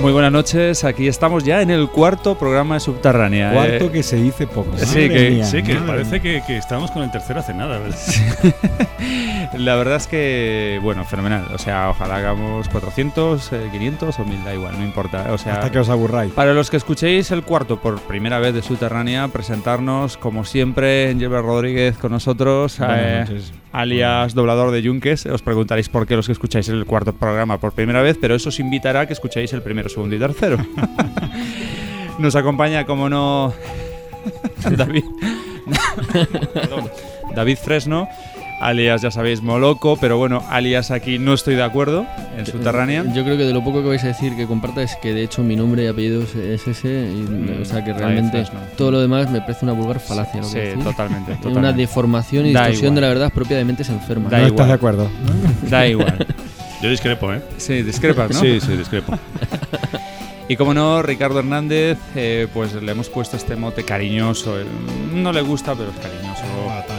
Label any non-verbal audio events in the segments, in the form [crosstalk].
Muy buenas noches, aquí estamos ya en el cuarto programa de Subterránea. Cuarto Eh, que se dice poco. Sí, que- mía, Sí, que madre parece que, que estamos con el tercero hace nada, ¿verdad? [laughs] la verdad es que, bueno, fenomenal. O sea, ojalá hagamos 400, eh, 500 o 1000, da igual, no importa. O sea, Hasta que os aburráis. para los que escuchéis el cuarto por primera vez de Subterránea, presentarnos, como siempre, Gilbert Rodríguez con nosotros, Buenas eh, noches. Alias doblador de Yunques. Os preguntaréis por qué los que escucháis el cuarto programa por primera vez, pero eso os invitará a que escuchéis el primero, segundo y tercero. [laughs] Nos acompaña, como no, [laughs] David. [laughs] David Fresno, alias, ya sabéis, Moloco, pero bueno, alias aquí no estoy de acuerdo en Subterránea. Yo creo que de lo poco que vais a decir que comparta es que de hecho mi nombre y apellido es- es ese, y, Mm, o sea que realmente estás, ¿no? todo lo demás me parece una vulgar falacia. Lo que Sí, decís. totalmente, Una totalmente. deformación y Da distorsión igual. de la verdad propia de mentes enfermas. Da no igual. estás de acuerdo. [laughs] Da igual. Yo discrepo, ¿eh? Sí, discrepas, ¿no? [laughs] Sí, sí, discrepo. [laughs] Y como no, Ricardo Hernández, eh, pues le hemos puesto este mote cariñoso. eh, No le gusta, pero es cariñoso.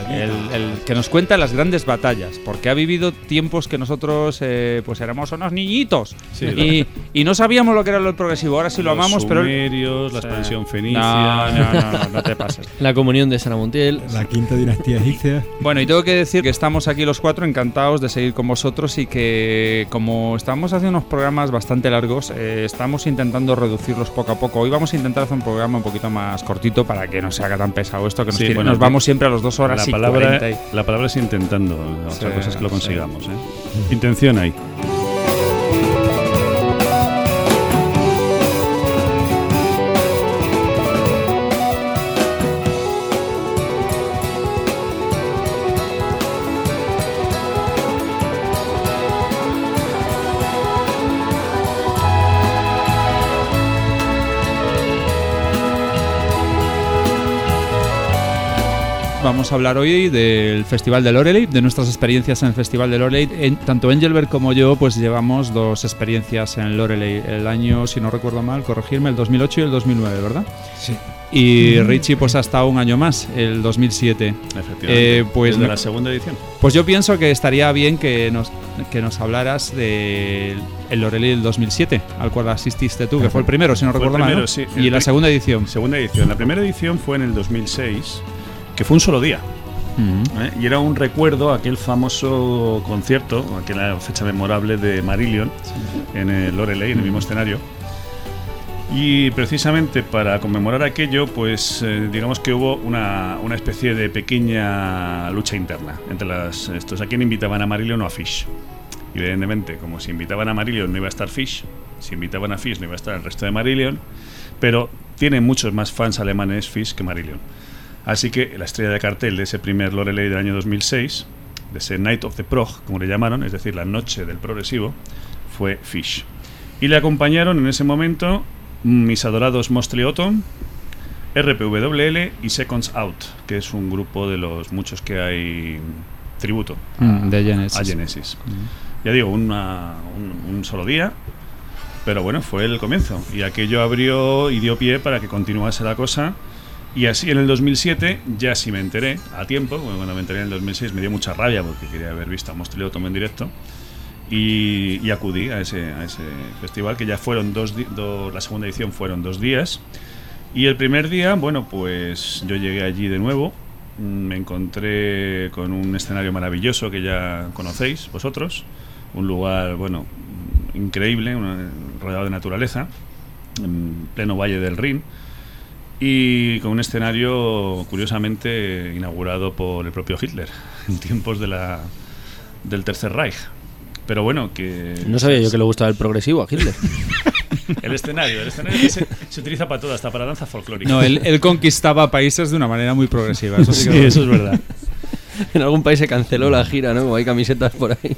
El, el que nos cuenta las grandes batallas, porque ha vivido tiempos que nosotros eh, pues éramos unos niñitos Sí, y, y no sabíamos lo que era lo progresivo. Ahora sí lo Los amamos, pero... sumerios, la expansión No, fenicia. no, no, no, no te pases. [laughs] La comunión de Sara Montiel. La quinta dinastía egipcia. Bueno, y tengo que decir que estamos aquí los cuatro encantados de seguir con vosotros y que como estamos haciendo unos programas bastante largos, eh, estamos intentando reducirlos poco a poco. Hoy vamos a intentar hacer un programa un poquito más cortito para que no se haga tan pesado esto, que nos, Sí, tiene- bueno, nos vamos siempre a las dos horas La y palabra, 40 y- la palabra es intentando. Otra Sí, cosa es que lo sí. consigamos, ¿eh? Intención hay. Vamos a hablar hoy del Festival de Loreley, de nuestras experiencias en el Festival de Loreley. En- tanto Engelbert como yo pues llevamos dos experiencias en Loreley. El año, si no recuerdo mal, corregirme, el 2008 y el 2009, ¿verdad? Sí. Y Richie pues ha estado un año más, el 2007. Efectivamente. Eh, pues Desde me- la segunda edición. Pues yo pienso que estaría bien que nos, que nos hablaras del el Loreley del 2007, al cual asististe tú, que fue el primero, si no Fue recuerdo mal. primero, ¿no? sí. Y la segunda edición. Segunda edición. La primera edición fue en el 2006, que fue un solo día. ¿eh? Y era un recuerdo a aquel famoso concierto, aquella fecha memorable de Marillion en el Loreley, en el mismo escenario. Y precisamente para conmemorar aquello, pues eh, digamos que hubo una, una especie de pequeña lucha interna entre las, estos. ¿A quién invitaban a Marillion o a Fish? Y evidentemente, como si invitaban a Marillion no iba a estar Fish, si invitaban a Fish no iba a estar el resto de Marillion, pero tiene muchos más fans alemanes Fish que Marillion. Así que la estrella de cartel de ese primer Loreley del año 2006, de ese Night of the Prog, como le llamaron, es decir, la noche del progresivo, fue Fish. Y le acompañaron en ese momento mis adorados Mostly Autumn, RPWL y Seconds Out, que es un grupo de los muchos que hay tributo a, Mm, de Genesis. a Genesis. Ya digo, una- un, un solo día, pero bueno, fue el comienzo. Y aquello abrió y dio pie para que continuase la cosa. Y así en el 2007 ya sí me enteré a tiempo, bueno, cuando me enteré en el 2006 me dio mucha rabia porque quería haber visto a Mostly Autumn en directo. Y, acudí a ese, a ese festival, que ya fueron dos, di- do- la segunda edición fueron dos días. Y el primer día, bueno, pues yo llegué allí de nuevo, me encontré con un escenario maravilloso que ya conocéis vosotros, un lugar, bueno, increíble, rodeado de naturaleza, en pleno valle del Rin. Y con un escenario curiosamente inaugurado por el propio Hitler [laughs] en tiempos de la, del Tercer Reich. Pero bueno, que... No sabía yo que le gustaba el progresivo a Hitler. [laughs] El escenario, el escenario que se, se utiliza para todo, hasta para danza folclórica. No, él, él conquistaba países de una manera muy progresiva. Eso sí [laughs] Sí, que lo- eso es verdad. en algún país se canceló la gira, ¿no? Como hay camisetas por ahí.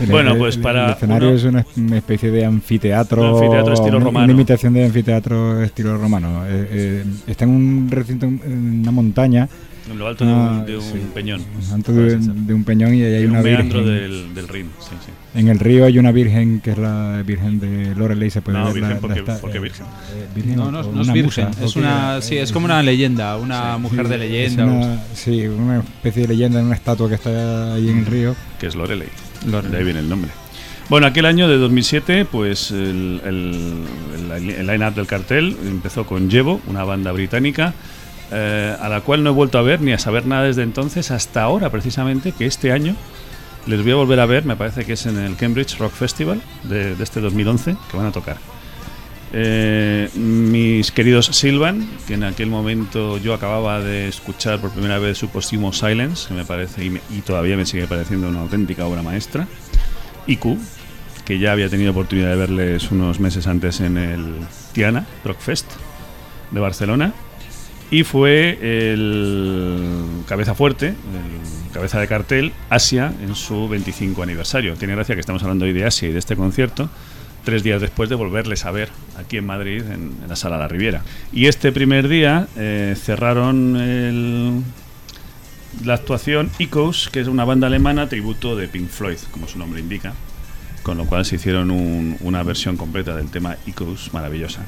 El- Bueno, el- pues para El escenario uno- es una, especie de anfiteatro. Un anfiteatro estilo una- romano. Una imitación de anfiteatro estilo romano. Eh, eh, está en un recinto, en una montaña. En lo alto de un, de un sí. peñón. Alto de, de un peñón y ahí hay En una un virgen. del, del Rin. Sí, sí. En el río hay una virgen que es la virgen de Lorelei. Se puede No, ver virgen, la- la porque- esta- porque eh, virgen. eh, virgen No, no, no es una virgen. musa, Es una, sí, es como una leyenda, una mujer de leyenda. una- sí, una especie de leyenda, una estatua que está ahí en el río. Que es Lorelei. De ahí viene el nombre. Bueno, aquel año de 2007, pues el, el- el line-up del cartel empezó con Jevo, una banda británica, eh, a la cual no he vuelto a ver ni a saber nada desde entonces, hasta ahora precisamente, que este año les voy a volver a ver, me parece que es en el Cambridge Rock Festival de, de este 2011, que van a tocar. Eh, mis queridos Silvan, que en aquel momento yo acababa de escuchar por primera vez su póstumo Silence, que me parece y, y todavía me sigue pareciendo una auténtica obra maestra. IQ, que ya había tenido oportunidad de verles unos meses antes en el Tiana Rock Fest de Barcelona. Y fue el cabeza fuerte, cabeza de cartel, Asia, en su 25 aniversario. Tiene gracia que estamos hablando hoy de Asia y de este concierto, tres días después de volverles a ver aquí en Madrid, en, la Sala La Riviera. Y este primer día eh, cerraron la actuación Echoes, que es una banda alemana tributo de Pink Floyd, como su nombre indica, con lo cual se hicieron un- una versión completa del tema Echoes maravillosa.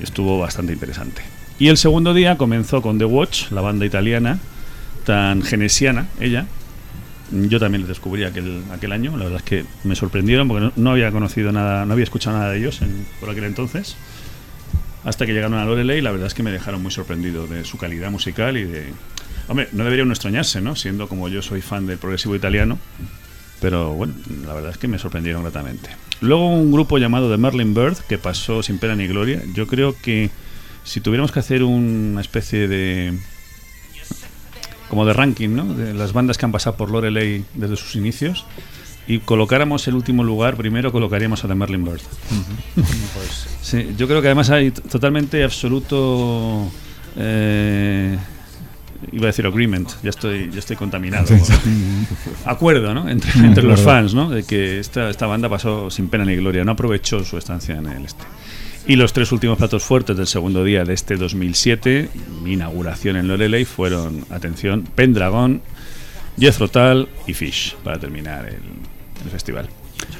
Estuvo bastante interesante. Y el segundo día comenzó con The Watch, la banda italiana, tan genesiana, ella. Yo también les descubrí aquel, aquel año, la verdad es que me sorprendieron porque no, no había conocido nada, no había escuchado nada de ellos en- por aquel entonces. Hasta que llegaron a Lorelei, la verdad es que me dejaron muy sorprendido de su calidad musical y de... Hombre, no debería uno extrañarse, ¿no? Siendo como yo soy fan del progresivo italiano. Pero bueno, la verdad es que me sorprendieron gratamente. Luego un grupo llamado The Merlin Bird, que pasó sin pena ni gloria. Yo creo que si tuviéramos que hacer una especie de... como de ranking, ¿no? De las bandas que han pasado por Lorelei desde sus inicios. Y colocáramos el último lugar, primero colocaríamos a The Merlin Bird. [laughs] Sí, yo creo que además hay totalmente absoluto. eh, iba a decir agreement, ya estoy, ya estoy contaminado. Acuerdo, ¿no? Entre, entre los fans, ¿no? De que esta, esta banda pasó sin pena ni gloria, no aprovechó su estancia en el este. Y los tres últimos platos fuertes del segundo día de este 2007, mi inauguración en Lorelei, fueron, atención, Pendragon, Jethro Tull y Fish, para terminar el, el festival.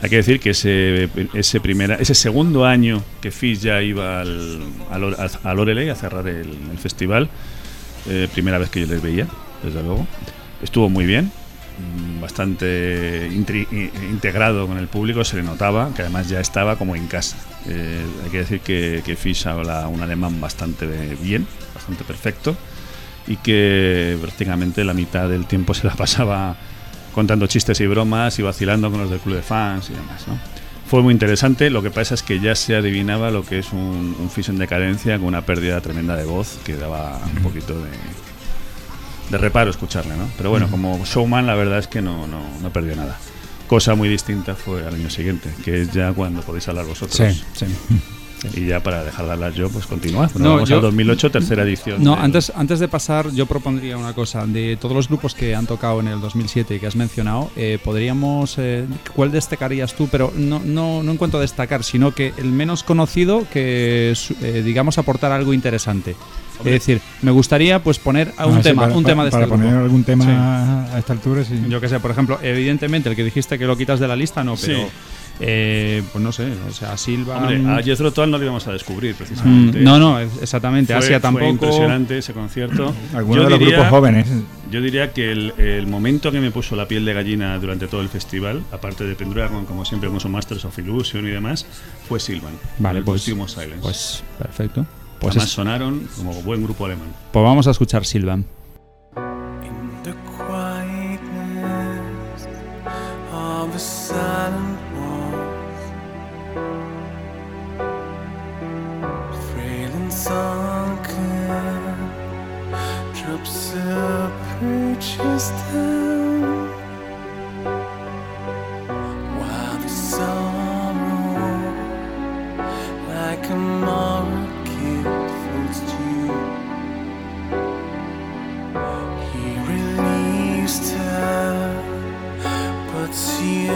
Hay que decir que ese, ese, primera, ese segundo año que Fish ya iba al, a, Lore- a- Lorelei a cerrar el, el festival, eh, primera vez que yo les veía, desde luego, estuvo muy bien, bastante intri- i- integrado con el público, se le notaba que además ya estaba como en casa. Eh, hay que decir que, que Fish habla un alemán bastante bien, bastante perfecto, y que prácticamente la mitad del tiempo se la [laughs] pasaba contando chistes y bromas y vacilando con los del club de fans y demás, ¿no? Fue muy interesante, lo que pasa es que ya se adivinaba lo que es un, un Fish en decadencia con una pérdida tremenda de voz que daba un poquito de, de reparo escucharle, ¿no? Pero bueno, como showman la verdad es que no, no, no perdió nada. Cosa muy distinta fue al año siguiente, que es ya cuando podéis hablar vosotros. Sí, sí. Y ya para dejar de hablar yo, pues continuad. Nos No, vamos yo- al 2008, tercera edición. No, del- antes, antes de pasar, yo propondría una cosa. De todos los grupos que han tocado en el 2007 y que has mencionado, eh, podríamos. eh, ¿Cuál destacarías tú? Pero no, no, no en cuanto a destacar, sino que el menos conocido que, eh, digamos, aportar algo interesante. Es decir, me gustaría pues poner a un Ah, sí, tema, para- un tema de para este poner grupo. algún tema Sí. a esta altura, sí. Yo que sé, por ejemplo, evidentemente el que dijiste que lo quitas de la lista, no, Sí. pero. Eh, pues no sé, o sea, Silva. Hombre, a Jethro Tull no lo íbamos a descubrir Mm, precisamente. no, no, es- exactamente. Fue- Asia fue tampoco. impresionante ese concierto. [laughs] Algunos Yo de los diría- grupos jóvenes. Yo diría que el, el momento que me puso la piel de gallina durante todo el festival, aparte de Pendragon, como siempre con su Masters of Illusion y demás, fue Silvan. Vale, el pues- Silence. Pues perfecto. Pues, Además es- sonaron como buen grupo alemán. pues vamos a escuchar Silvan. In the sunken drops of purchase down. While the sorrow like a market floats to you. He released her but she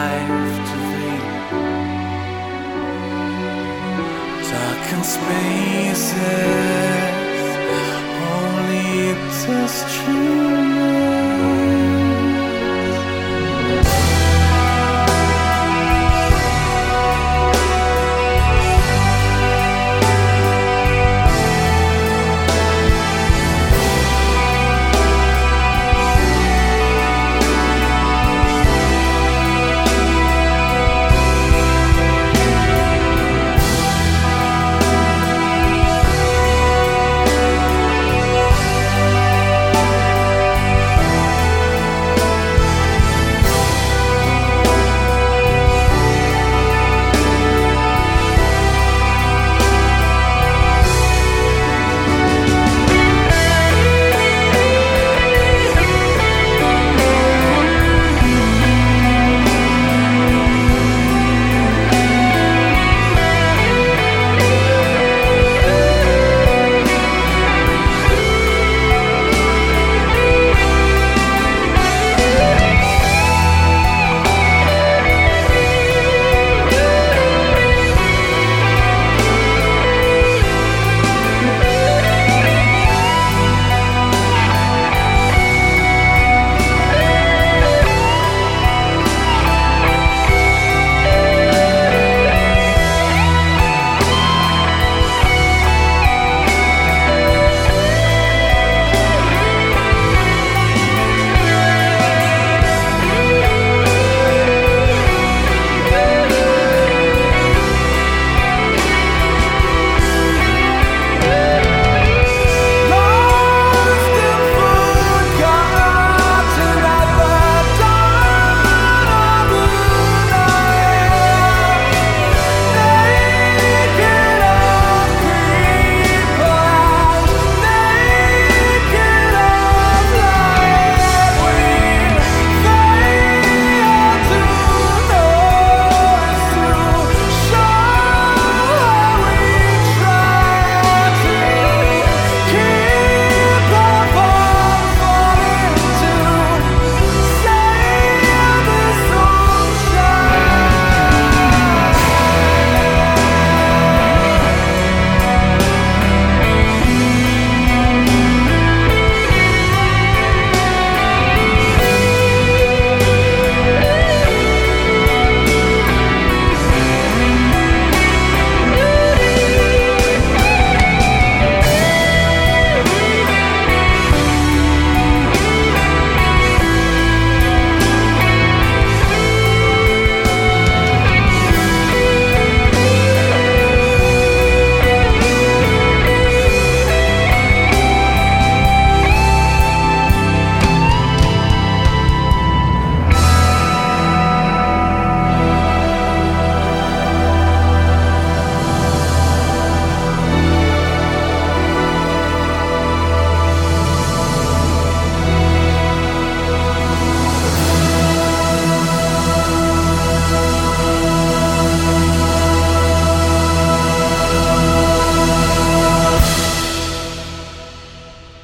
Life to think. Darkened spaces, only it is true.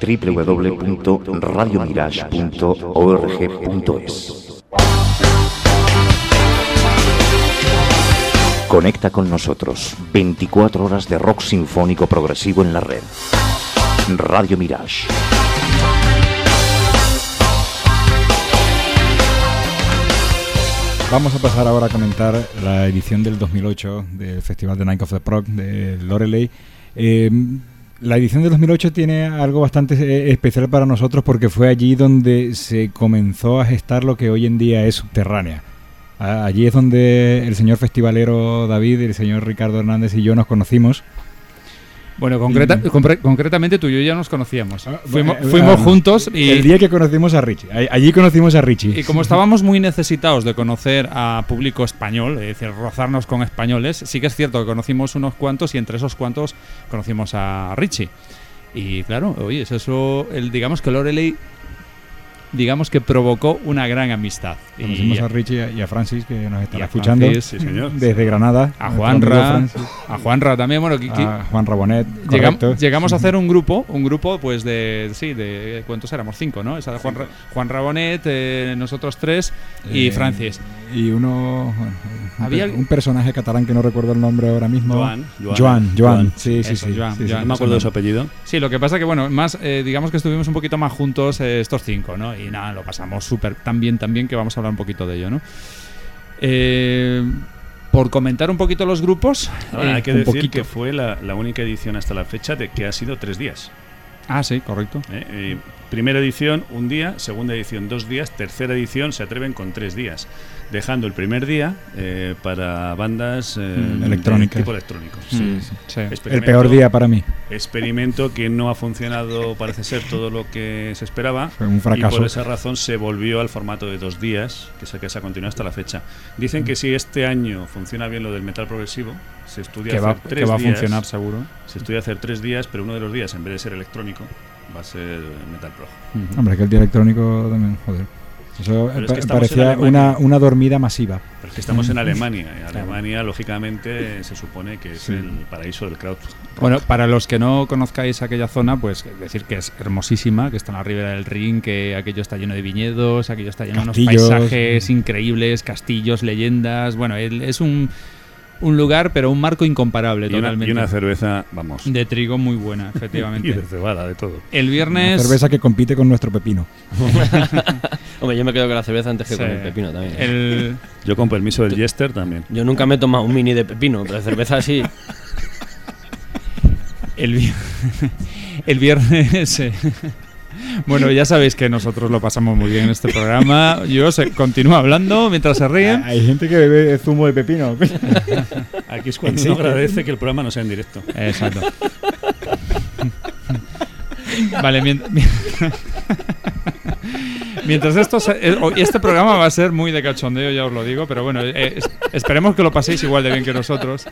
www.radiomirage.org.es Conecta con nosotros 24 horas de rock sinfónico progresivo en la red. Radio Mirage. Vamos a pasar ahora a comentar la edición del 2008 del Festival de Night of the Prog de Loreley. Eh, La edición de 2008 tiene algo bastante eh, especial para nosotros porque fue allí donde se comenzó a gestar lo que hoy en día es subterránea. Allí es donde el señor festivalero David, el señor Ricardo Hernández y yo nos conocimos. Bueno, concreta- Mm. compre- concretamente tú y yo ya nos conocíamos. Ah, fuimos fuimos ah, juntos y, El día que conocimos a Richie. Allí conocimos a Richie. y como estábamos muy necesitados de conocer a público español, es decir, rozarnos con españoles, sí que es cierto que conocimos unos cuantos y entre esos cuantos conocimos a Richie. Y claro, oye, es eso, el, digamos que Loreley, digamos que provocó una gran amistad. Y Conocimos a Richie y a Francis que nos y están escuchando Francis, Sí, señor. desde Granada. a nuestro Juanra, a Juanra también, bueno, que- que- a Juan Rabonet. Llegam- llegamos a hacer un grupo, un grupo pues de, sí, de, ¿cuántos éramos? Cinco, ¿no? Esa de Juan, Juan Rabonet, eh, nosotros tres y Eh, Francis. Y uno. bueno, Había un personaje catalán que no recuerdo el nombre ahora mismo. Joan, Joan. Joan. Sí, sí, sí. No me acuerdo de su apellido. Sí, lo que pasa que, bueno, más, eh, digamos que estuvimos un poquito más juntos eh, estos cinco, ¿no? Y nada, lo pasamos súper tan bien, tan bien que vamos a hablar un poquito de ello, ¿no? Eh, por comentar un poquito los grupos. Ahora, eh, hay que decir poquito. que fue la, la única edición hasta la fecha de que ha sido tres días. ah, sí, correcto. ¿eh? Eh, primera edición, un día. Segunda edición, dos días. Tercera edición, se atreven con tres días. Dejando el primer día eh, para bandas eh, Mm, de electrónicas. tipo electrónico. Mm, sí. El peor día para mí. Experimento que no ha funcionado, parece ser, todo lo que se esperaba. Fue un Y fracaso. por esa razón se volvió al formato de dos días, que es el que se ha continuado hasta la fecha. Dicen que si este año funciona bien lo del metal progresivo, se estudia Que va, hacer que tres va a días. funcionar seguro. Se estudia hacer tres días, pero uno de los días, en vez de ser electrónico, va a ser metal pro. Hombre, que el día electrónico también, joder. Eso Pero es pa- que estamos en parecía Alemania. una, una dormida masiva. Pero es que estamos en Alemania, y Alemania, lógicamente, se supone que es Sí. el paraíso del crowd. Bueno, para los que no conozcáis aquella zona, pues decir que es hermosísima, que está en la ribera del Rin, que aquello está lleno de viñedos, aquello está lleno de unos paisajes increíbles, castillos, leyendas. Bueno, es un, un lugar, pero un marco incomparable Y una, totalmente. y una cerveza, vamos. de trigo muy buena, [laughs] y efectivamente. de cebada, de todo. El Una viernes. cerveza que compite con nuestro pepino. [laughs] Hombre, yo me quedo con la cerveza antes que Sí. con el pepino también. ¿eh? el- Yo con permiso del Jester también. Yo nunca me he tomado un mini de pepino, pero de cerveza sí. [laughs] El, vi- el viernes. Bueno, ya sabéis que nosotros lo pasamos muy bien en este programa. Yo se, continúo hablando mientras se ríen. Hay gente que bebe zumo de pepino. [laughs] Aquí es cuando uno agradece que el programa no sea en directo. Exacto. [laughs] vale, mien- [laughs] mi- mientras esto se- eh, hoy este programa va a ser muy de cachondeo, ya os lo digo, pero bueno, eh, es- esperemos que lo paséis igual de bien que nosotros.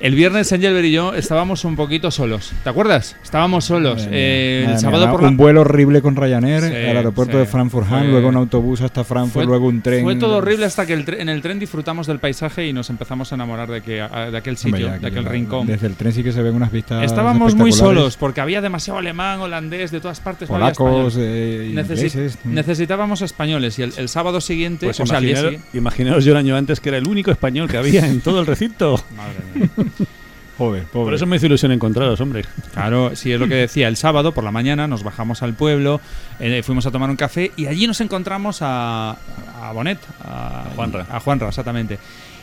El viernes Angelber y yo estábamos un poquito solos. ¿Te acuerdas? Estábamos solos. Eh, Madre el sábado por la Un vuelo horrible con Ryanair Sí, al aeropuerto sí. de Frankfurt-Hahn, Fue- luego un autobús hasta Frankfurt, fue- luego un tren. Fue todo horrible hasta que el tre- en el tren disfrutamos del paisaje y nos empezamos a enamorar de, que, a- de aquel Hombre, sitio, ya de que aquel la- rincón. Desde el tren sí que se ven unas vistas. Estábamos muy solos porque había demasiado alemán, holandés, de todas partes. Polacos, eh, Necesi- ingleses. necesitáis españoles y el, el sábado siguiente, Pues o sea, día imaginaros yo el año antes que era el único español que había en todo el recinto. Madre mía. [laughs] Joder, pobre. Por eso me hizo ilusión encontraros, hombre. Claro, sí, es lo que decía. El sábado por la mañana nos bajamos al pueblo, eh, fuimos a tomar un café y allí nos encontramos a, a Bonet, a, A Juanra. A Juanra, exactamente.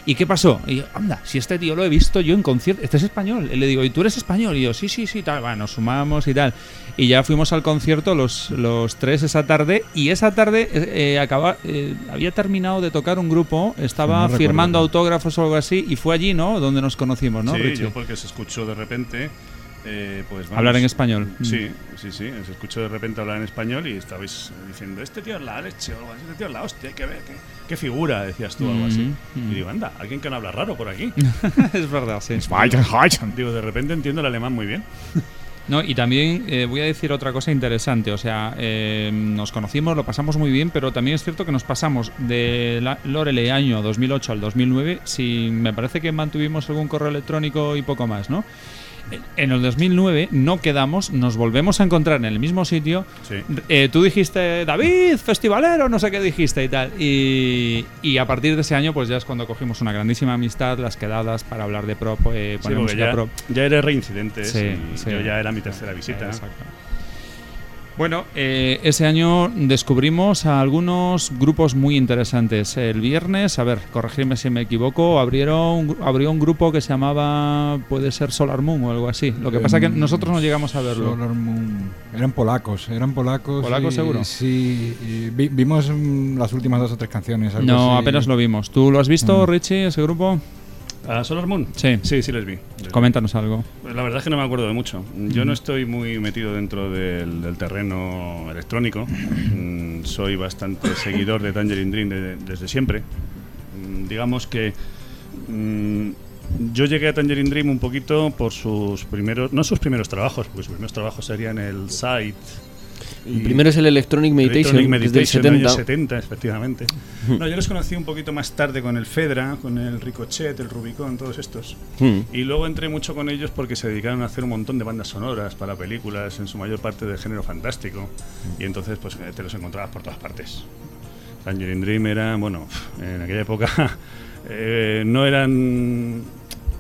¿Y qué pasó? Y yo, anda, si este tío lo he visto yo en concierto, este es español. Y le digo, ¿y tú eres español? Y yo, sí, sí, sí, tal. Bueno, nos sumamos y tal. Y ya fuimos al concierto los, los tres esa tarde. Y esa tarde eh, eh, acaba, eh, había terminado de tocar un grupo, estaba No recuerdo. firmando autógrafos o algo así. Y fue allí, ¿no? Donde nos conocimos, ¿no? sí, Richie? yo porque se escuchó de repente. eh, pues vamos. Hablar en español. Sí, sí, sí. Se escuchó de repente hablar en español y estabais diciendo: Este tío es la leche o algo así. Este tío es la hostia, hay que ver. ¿Qué, qué figura? Decías tú, algo así. Mm, mm. Y digo: Anda, alguien que no habla raro por aquí. [laughs] es verdad, sí. digo, de repente entiendo el alemán muy bien. [laughs] No, y también eh, voy a decir otra cosa interesante. O sea, eh, nos conocimos, lo pasamos muy bien, pero también es cierto que nos pasamos de la año 2008 al 2009 sin, me parece que mantuvimos algún correo electrónico y poco más, ¿no? En- el 2009 no quedamos, nos volvemos a encontrar en el mismo sitio. Sí. Eh, tú dijiste, David, festivalero, no sé qué dijiste y tal. Y, y a partir de ese año, pues ya es cuando cogimos una grandísima amistad, las quedadas para hablar de pro, eh, Sí, ya, pro. ya eres reincidente. Sí, y sí. Yo ya era mi tercera visita. Exacto. Bueno, eh, ese año descubrimos a algunos grupos muy interesantes. El viernes, a ver, corregirme si me equivoco, abrieron, abrió un grupo que se llamaba, puede ser Solar Moon o algo así. Lo que pasa que nosotros no llegamos a verlo. Solar Moon. Eran polacos, eran polacos. ¿Polacos y- seguro? Sí, y vi- vimos mm, las últimas dos o tres canciones. algo No, así. apenas lo vimos. ¿Tú lo has visto, Mm. Richie, ese grupo? ¿A Solar Moon? Sí. Sí, sí les vi. Coméntanos algo. La verdad es que no me acuerdo de mucho. Yo no estoy muy metido dentro del, del terreno electrónico. Mm, Soy bastante [laughs] seguidor de Tangerine Dream de- desde siempre. Mm, Digamos que mm, yo llegué a Tangerine Dream un poquito por sus primeros, no sus primeros trabajos, porque sus primeros trabajos serían el Site. El primero es el Electronic Meditation, Electronic que es del Meditation, 70. años 70, efectivamente. No, yo los conocí un poquito más tarde con el Fedra, con el Ricochet, el Rubicon, todos estos. Hmm. Y luego entré mucho con ellos porque se dedicaron a hacer un montón de bandas sonoras para películas, en su mayor parte de género fantástico. Y entonces, pues eh, te los encontrabas por todas partes. Tangerine Dream era, bueno, en aquella época [laughs] eh, no eran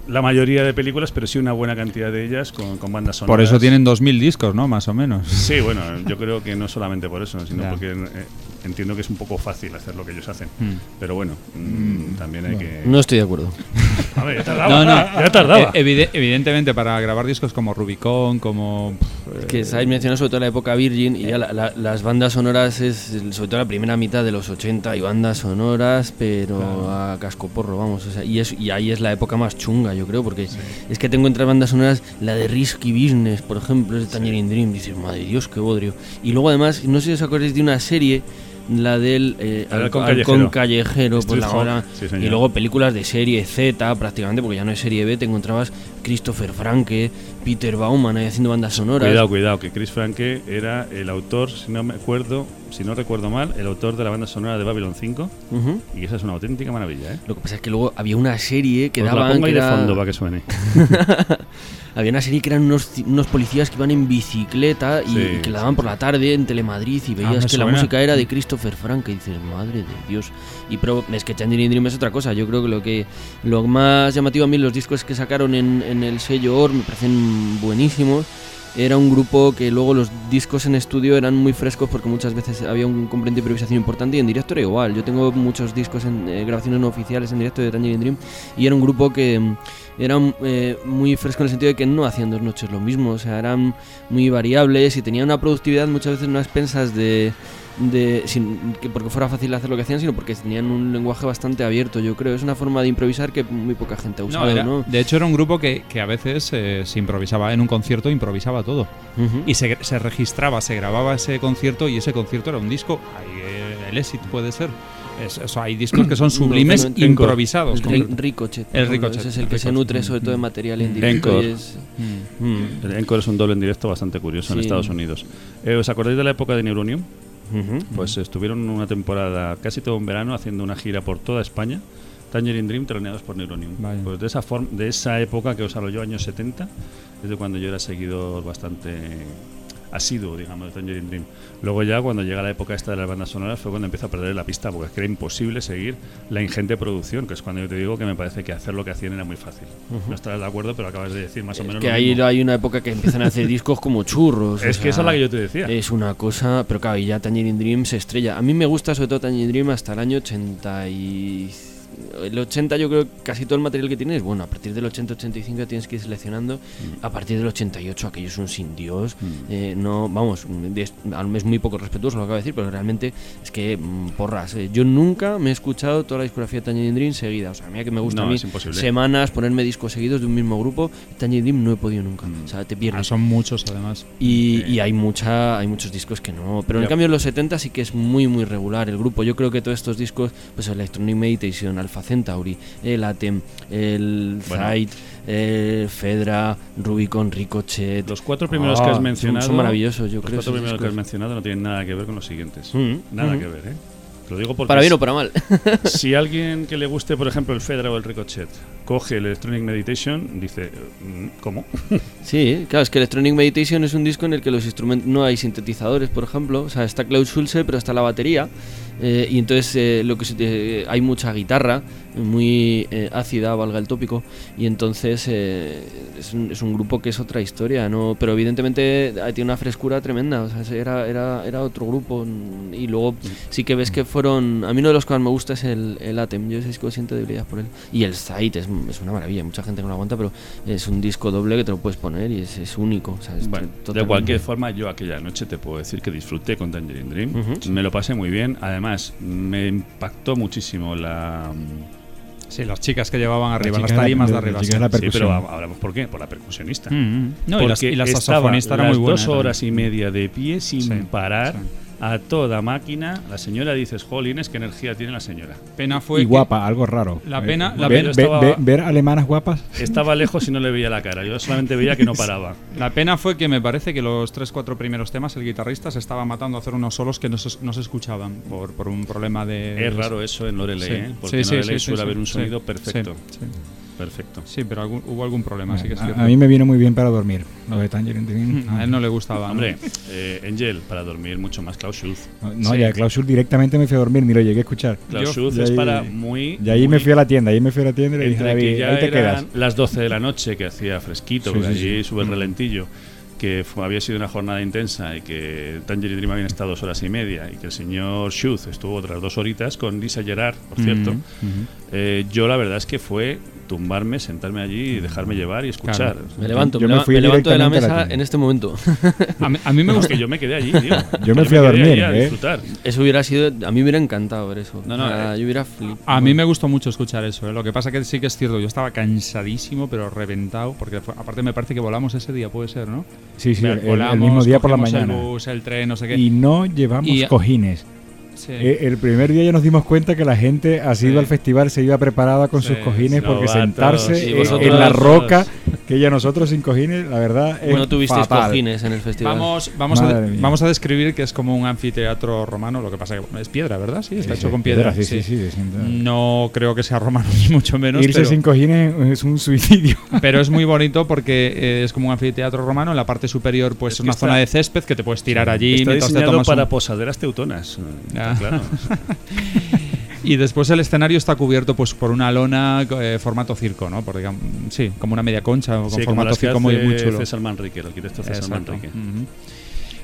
la mayoría de películas, pero sí una buena cantidad de ellas con, con bandas sonoras. Por eso tienen 2.000 discos, ¿no? Más o menos. Sí, bueno, yo creo que no solamente por eso, sino Ya. porque eh, entiendo que es un poco fácil hacer lo que ellos hacen. Hmm. Pero bueno, mm, también hay que... No estoy de acuerdo. [laughs] A ver, ya tardaba. No, no. Ya tardaba. Eh, evide- evidentemente, para grabar discos como Rubicon, como. pff, Que eh, estáis mencionando sobre todo la época Virgin y ya la- la- las bandas sonoras es sobre todo la primera mitad de los 80 y bandas sonoras, pero a cascoporro, vamos. O sea, y, es, y ahí es la época más chunga, yo creo, porque es que tengo entre bandas sonoras la de Risky Business, por ejemplo, es de Tangerine Dream. Dices, madre Dios, qué bodrio. Y luego además, no sé si os acordáis de una serie. La del eh, El halcón Halcón callejero. callejero, pues la hora- sí, y luego películas de serie Z prácticamente, porque ya no es serie B, te encontrabas Christopher Franke, Peter Bauman ahí haciendo bandas sonoras. Cuidado, cuidado, que Chris Franke era el autor, si no me acuerdo, si no recuerdo mal, el autor de la banda sonora de Babylon 5. Ujú. Y esa es una auténtica maravilla, ¿eh? Lo que pasa es que luego había una serie que Os la daban. pongo ahí que de era- fondo para que suene. [laughs] Había una serie que eran unos, unos policías que iban en bicicleta y, Sí, y que la daban por la tarde en Telemadrid y veías me que la música era de Christopher Franke y dices, madre de Dios. Y pero es que Tangerine Dream es otra cosa. Yo creo que lo que lo más llamativo a mí los discos que sacaron en, en el sello OR me parecen buenísimos. Era un grupo que luego los discos en estudio eran muy frescos porque muchas veces había un componente de improvisación importante y en directo era igual. Yo tengo muchos discos en eh, grabaciones no oficiales en directo de Tangerine Dream y era un grupo que mm, era eh, muy fresco en el sentido de que no hacían dos noches lo mismo, o sea, eran muy variables y tenían una productividad muchas veces no expensas de, de sin que porque fuera fácil hacer lo que hacían, sino porque tenían un lenguaje bastante abierto, yo creo. Es una forma de improvisar que muy poca gente ha no, usado, era- ¿no? De hecho, era un grupo que, que a veces eh, se improvisaba en un concierto, improvisaba todo. Y se, se registraba, se grababa ese concierto y ese concierto era un disco. Ahí, eh, el Exit puede ser. Es- eso, hay discos que son [clears throat] sublimes no, no, improvisados. El Ricochet. El Ricochet, Ese es el el que se nutre sobre todo de material en directo. Encore. y es- Mm. Mm. El Encore es un doble en directo bastante curioso en. Estados Unidos. Eh, ¿Os acordáis de la época de Neuronium? Pues estuvieron una temporada, casi todo un verano, haciendo una gira por toda España. Tangerine Dream troneados por Neuronium. Pues de esa, forma, de esa época que os hablo yo, años 70, es de cuando yo era seguidor bastante asiduo, digamos, de Tangerine Dream. Luego ya cuando llega la época esta de las bandas sonoras fue cuando empiezo a perder la pista, porque es que era imposible seguir la ingente producción, que es cuando yo te digo que me parece que hacer lo que hacían era muy fácil. No estarás de acuerdo, pero acabas de decir más o Es menos que lo ahí mismo. hay una época que empiezan a hacer [laughs] discos como churros. o Es que esa es la que yo te decía. Es una cosa, pero claro, y ya Tangerine Dream se estrella. A mí me gusta sobre todo Tangerine Dream hasta el año 80 y... El 80 yo creo que casi todo el material que tienes, bueno, a partir del 80-85 ya tienes que ir seleccionando. A partir del 88 aquello es un sin Dios. eh, no, vamos, es muy poco respetuoso lo que acabo de decir, pero realmente es que, mm, porras, eh, yo nunca me he escuchado toda la discografía de Tangerine Dream seguida. O sea, a mí que me gusta No, a mí semanas ponerme discos seguidos de un mismo grupo, Tangerine Dream no he podido nunca. O sea, te Ah, pierdes. son muchos, además. Y, Eh. y hay mucha hay muchos discos que no pero en Ya. cambio en los 70 sí que es muy muy regular el grupo yo creo que todos estos discos pues Electronic Meditation Alpha Centauri el Atem el Bueno. El Fedra Rubicon Ricochet Los cuatro primeros Ah, que has mencionado. son maravillosos, yo los creo, cuatro primeros que has mencionado no tienen nada que ver con los siguientes. Mm, Nada mm. que ver, ¿eh? Te lo digo porque para bien o para mal [laughs] si alguien que le guste, por ejemplo, el Fedra o el Ricochet, coge el Electronic Meditation, dice, mm, ¿cómo? [laughs] Sí, claro, es que Electronic Meditation es un disco en el que los instrumentos no hay sintetizadores, por ejemplo, o sea, está Klaus Schulze, pero está la batería, eh, y entonces eh, lo que se- eh, hay mucha guitarra, muy eh, ácida, valga el tópico, y entonces eh, es, un, es un grupo que es otra historia, ¿no? Pero evidentemente tiene una frescura tremenda, o sea, era, era, era otro grupo, y luego sí que ves que fueron... A mí uno de los que más me gusta es el, el Atem, yo ese disco siento debilidad por él. Y el Sight es, es una maravilla, mucha gente no lo aguanta, pero es un disco doble que te lo puedes poner y es, es único. o sea, Bueno, de cualquier forma, yo aquella noche te puedo decir que disfruté con Tangerine Dream. Ujú. Me lo pasé muy bien. Además, me impactó muchísimo la. Sí, las chicas que llevaban arriba, las tarimas de, de- arriba. la sí. chica de la Sí, pero hablamos por qué, por la percusionista. Mm, mm. No, y, las, y la saxofonista era muy buena. dos horas también. y media de pie sin Sí, parar sí. A toda máquina. La señora dices, jolines, qué energía tiene la señora. Pena fue y que- guapa, algo raro. La Eh, pena- la ver, pena ver- estaba- ver- ver alemanas guapas. Estaba lejos y no le veía la cara. Yo solamente veía que no [laughs] paraba. La pena fue que me parece que los 3-4 primeros temas el guitarrista se estaba matando a hacer unos solos que no se, no se escuchaban por, por un problema de... Es raro eso en Loreley, Sí. ¿eh? Porque Sí, en sí, suele sí, haber un sí. sonido Sí, perfecto. Perfecto. sí, pero algún- hubo algún problema, que a, a mí me vino muy bien para dormir. Lo de Tangerine [laughs] Dream. A él no le gustaba. ¿no? Hombre, eh, Angel, para dormir mucho más Klaus Schulz. No, no, Sí. ya Klaus Schulz directamente me fui a dormir, ni lo llegué a escuchar. Klaus Yo- Schulz es ahí- para muy. Y ahí muy- me fui a la tienda, ahí me fui a la tienda y le dije a Entre David, que ya ahí te quedas. las 12 de la noche que hacía fresquito, Sí, que sí, allí sí. sube el relentillo, que fue- había sido una jornada intensa y que Tangerine Dream habían estado dos horas y media y que el señor Schultz estuvo otras dos horitas con Lisa Gerard, por cierto. Ujú. Eh, yo la verdad es que fue tumbarme, sentarme allí y dejarme llevar y escuchar. Claro. Me levanto, Yo me, me leva- fui me levanto de la mesa en este momento. [laughs] A mí, a mí me No, gusta. que yo me quedé allí, tío. [laughs] Yo me fui a dormir, a ¿eh? disfrutar. Eso hubiera sido. A mí me hubiera encantado ver eso. No, no, O sea, eh. yo hubiera flipado. A mí me gustó mucho escuchar eso. ¿eh? Lo que pasa que sí que es cierto, yo estaba cansadísimo, pero reventado, porque fue- aparte me parece que volamos ese día, puede ser, ¿no? Sí, sí, el, el Volamos, mismo día por la mañana. El bus, el tren, no sé qué. Y no llevamos Y- cojines. Sí. Eh, el primer día ya nos dimos cuenta que la gente ha Sí. ido al festival, se iba preparada con Sí, sus cojines porque sentarse en- vosotros- en la roca, que ya nosotros sin cojines, la verdad es Bueno, tuvisteis fatal. cojines en el festival. Vamos, vamos, a, mía. vamos a describir que es como un anfiteatro romano, lo que pasa que bueno, es piedra, ¿verdad? Sí, está Sí, hecho sí, con piedra. Sí. No creo que sea romano, [laughs] ni mucho menos, Irse pero, sin cojines es un suicidio. [laughs] pero es muy bonito porque eh, es como un anfiteatro romano. En la parte superior, pues Es una está- zona de césped que te puedes tirar allí Está diseñado tomas para un- posaderas teutonas. Ah. Claro. [laughs] Y después el escenario está cubierto pues por una lona eh, formato circo, ¿no? Por, digamos, sí, como una media concha con Sí, como formato las que circo muy, hace muy chulo. César Manrique, el arquitecto César. Manrique. Ujú.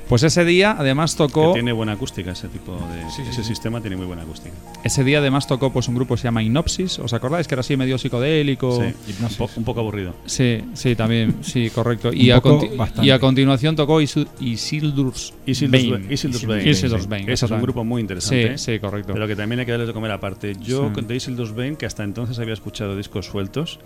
Pues ese día además Que tocó tiene buena acústica ese tipo de Sí, ese sí. sistema tiene muy buena acústica. ese día además tocó pues un grupo que se llama Inopsis, ¿os acordáis que era así medio psicodélico? Sí, un, po- un poco aburrido. Sí, sí, también, sí, correcto. Y, a, poco, conti- bastante. y a continuación tocó Isil- Isildur's Isildur's Bane. Isildur's Bane. Isildur's Bane, Ese es un grupo muy Sí, interesante. sí, correcto. Pero que también hay que darles de comer aparte. Yo, The Isildur's Bane, que hasta entonces había escuchado discos sueltos,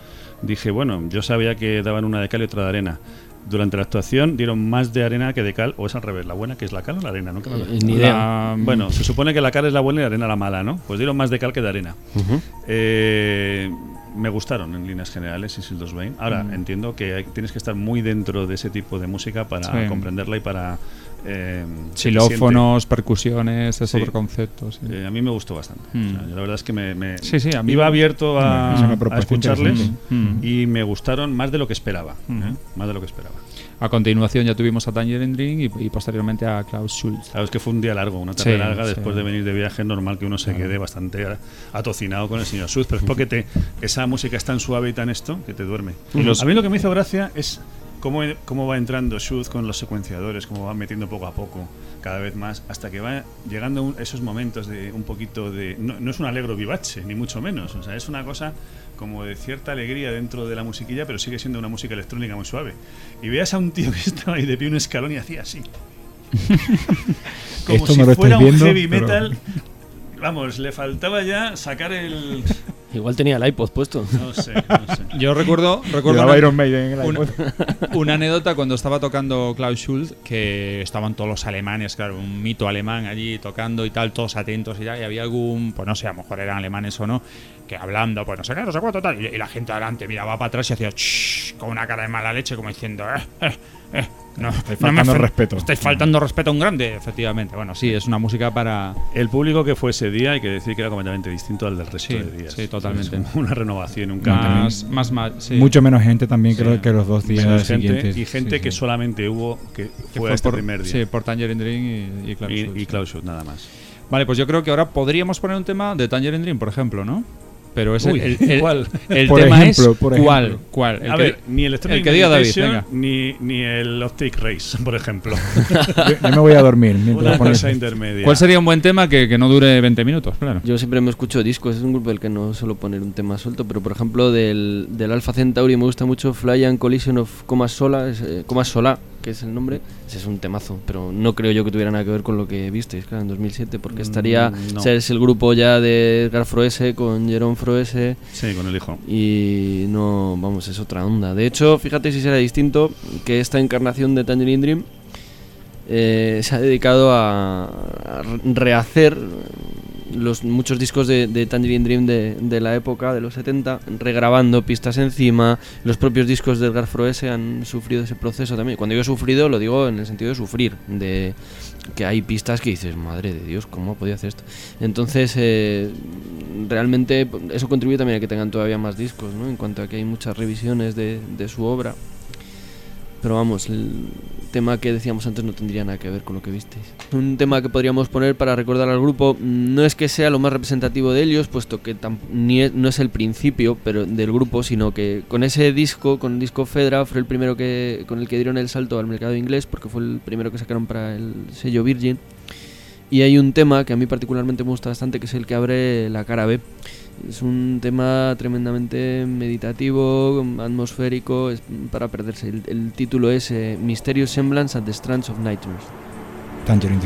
dije, bueno, yo sabía que daban una de cal y otra de arena. Durante la actuación dieron más de arena que de cal, o es al revés, la buena que es la cal o la arena, me Eh, ni idea. La- Bueno, se supone que la cal es la buena y la arena la mala, ¿no? Pues dieron más de cal que de arena. Eh, me gustaron en líneas generales Isildur's Bane. Ahora, Mm. entiendo que hay- tienes que estar muy dentro de ese tipo de música para Sí. comprenderla y para... eh, Xilófonos, percusiones, es Sí. concepto. sí. Eh, a mí me gustó bastante. O Mm. sea, yo la verdad es que me, me- Sí, sí, a mí- iba abierto a, Es a escucharles. Mm. y me gustaron más de lo que esperaba. Mm. ¿eh? Más de lo que esperaba. A continuación ya tuvimos a Tangerine Dream y, y posteriormente a Klaus Schulz. Sabes que fue un día largo, una tarde larga después de venir de viaje. Es normal que uno se quede bastante atocinado con el señor Suz, pero es porque te, [laughs] esa música es tan suave y tan esto que te duerme. Y los- A mí lo que me hizo gracia es cómo, cómo va entrando Suz con los secuenciadores, cómo va metiendo poco a poco, cada vez más, hasta que va llegando un- esos momentos de un poquito de. No, no es un alegro vivace, ni mucho menos. O sea, es una cosa como de cierta alegría dentro de la musiquilla, pero sigue siendo una música electrónica muy suave. Y veas a un tío que [laughs] estaba ahí de pie un escalón y hacía así. [laughs] Como Esto si fuera un viendo, heavy pero- metal. Vamos, le faltaba ya sacar el. Igual tenía el iPod puesto. No sé, no sé. [laughs] Yo recuerdo, recuerdo una, Iron Maiden en el una- iPod. [laughs] una anécdota cuando estaba tocando Klaus Schulz, que estaban todos los alemanes, claro, un mito alemán allí tocando y tal, todos atentos y tal, y había algún, pues no sé, a lo mejor eran alemanes o no, que hablando, pues no sé qué, no sé cuánto tal, y, y la gente adelante miraba para atrás y hacía "Shh", con una cara de mala leche, como diciendo, eh, eh, eh, no, Estáis no me faltando respeto. Estáis faltando respeto a un grande, efectivamente. Bueno, sí, es una música para. El público que fue ese día, hay que decir que era completamente distinto al del resto Sí, de días. sí, totalmente. Es una renovación, un cambio. Más, más, más, sí. Mucho menos gente también Sí. que, lo- que los dos días Menos gente, siguientes. y gente Sí, que solamente hubo que que fue, este por, primer día. Sí, por Tangerine Dream y, y Klaus y, y nada más. Vale, pues yo creo que ahora podríamos poner un tema de Tangerine Dream, por ejemplo, ¿no? Pero es Uy, el, el- [laughs] ¿cuál? el Por tema ejemplo, es por cuál, cuál. El a que- ver, ni el el que diga David, venga. ni, ni el Optic Race, por ejemplo. Yo, [laughs] [laughs] yo me voy a dormir mientras Una cosa intermedia. ¿Cuál sería un buen tema que, que no dure 20 minutos? Claro. Yo siempre me escucho discos, es un grupo del que no suelo poner un tema suelto, pero por ejemplo del, del Alpha Centauri me gusta mucho Fly and Collision of Comas Sola, es, eh, Comas Sola, que es el nombre, ese es un temazo, pero no creo yo que tuviera nada que ver con lo que visteis, claro, en 2007, porque estaría, Mm, no. o sea, es el grupo ya de Edgar Froese con Jerome Froese Sí, con el hijo. y no, vamos, es otra onda. De hecho, fíjate si será distinto que esta encarnación de Tangerine Dream eh, se ha dedicado a, a rehacer los muchos discos de, de Tangerine Dream de, de la época de los 70, regrabando pistas encima. Los propios discos de Edgar Froese han sufrido ese proceso también. Cuando digo sufrido, lo digo en el sentido de sufrir, de que hay pistas que dices, madre de Dios, ¿cómo podido hacer esto? Entonces, eh, realmente eso contribuye también a que tengan todavía más discos, ¿no? En cuanto a que hay muchas revisiones de, de su obra. Pero vamos, el tema que decíamos antes no tendría nada que ver con lo que visteis. Un tema que podríamos poner para recordar al grupo no es que sea lo más representativo de ellos, puesto que ni es- no es el principio pero del grupo, sino que con ese disco, con el disco Fedra, fue el primero que con el que dieron el salto al mercado inglés, porque fue el primero que sacaron para el sello Virgin. Y hay un tema que a mí particularmente me gusta bastante, que es el que abre la cara B. Es un tema tremendamente meditativo, atmosférico, es para perderse. El, título es eh, Mysterious Semblance at the Strands of Nightmares. Tangerine.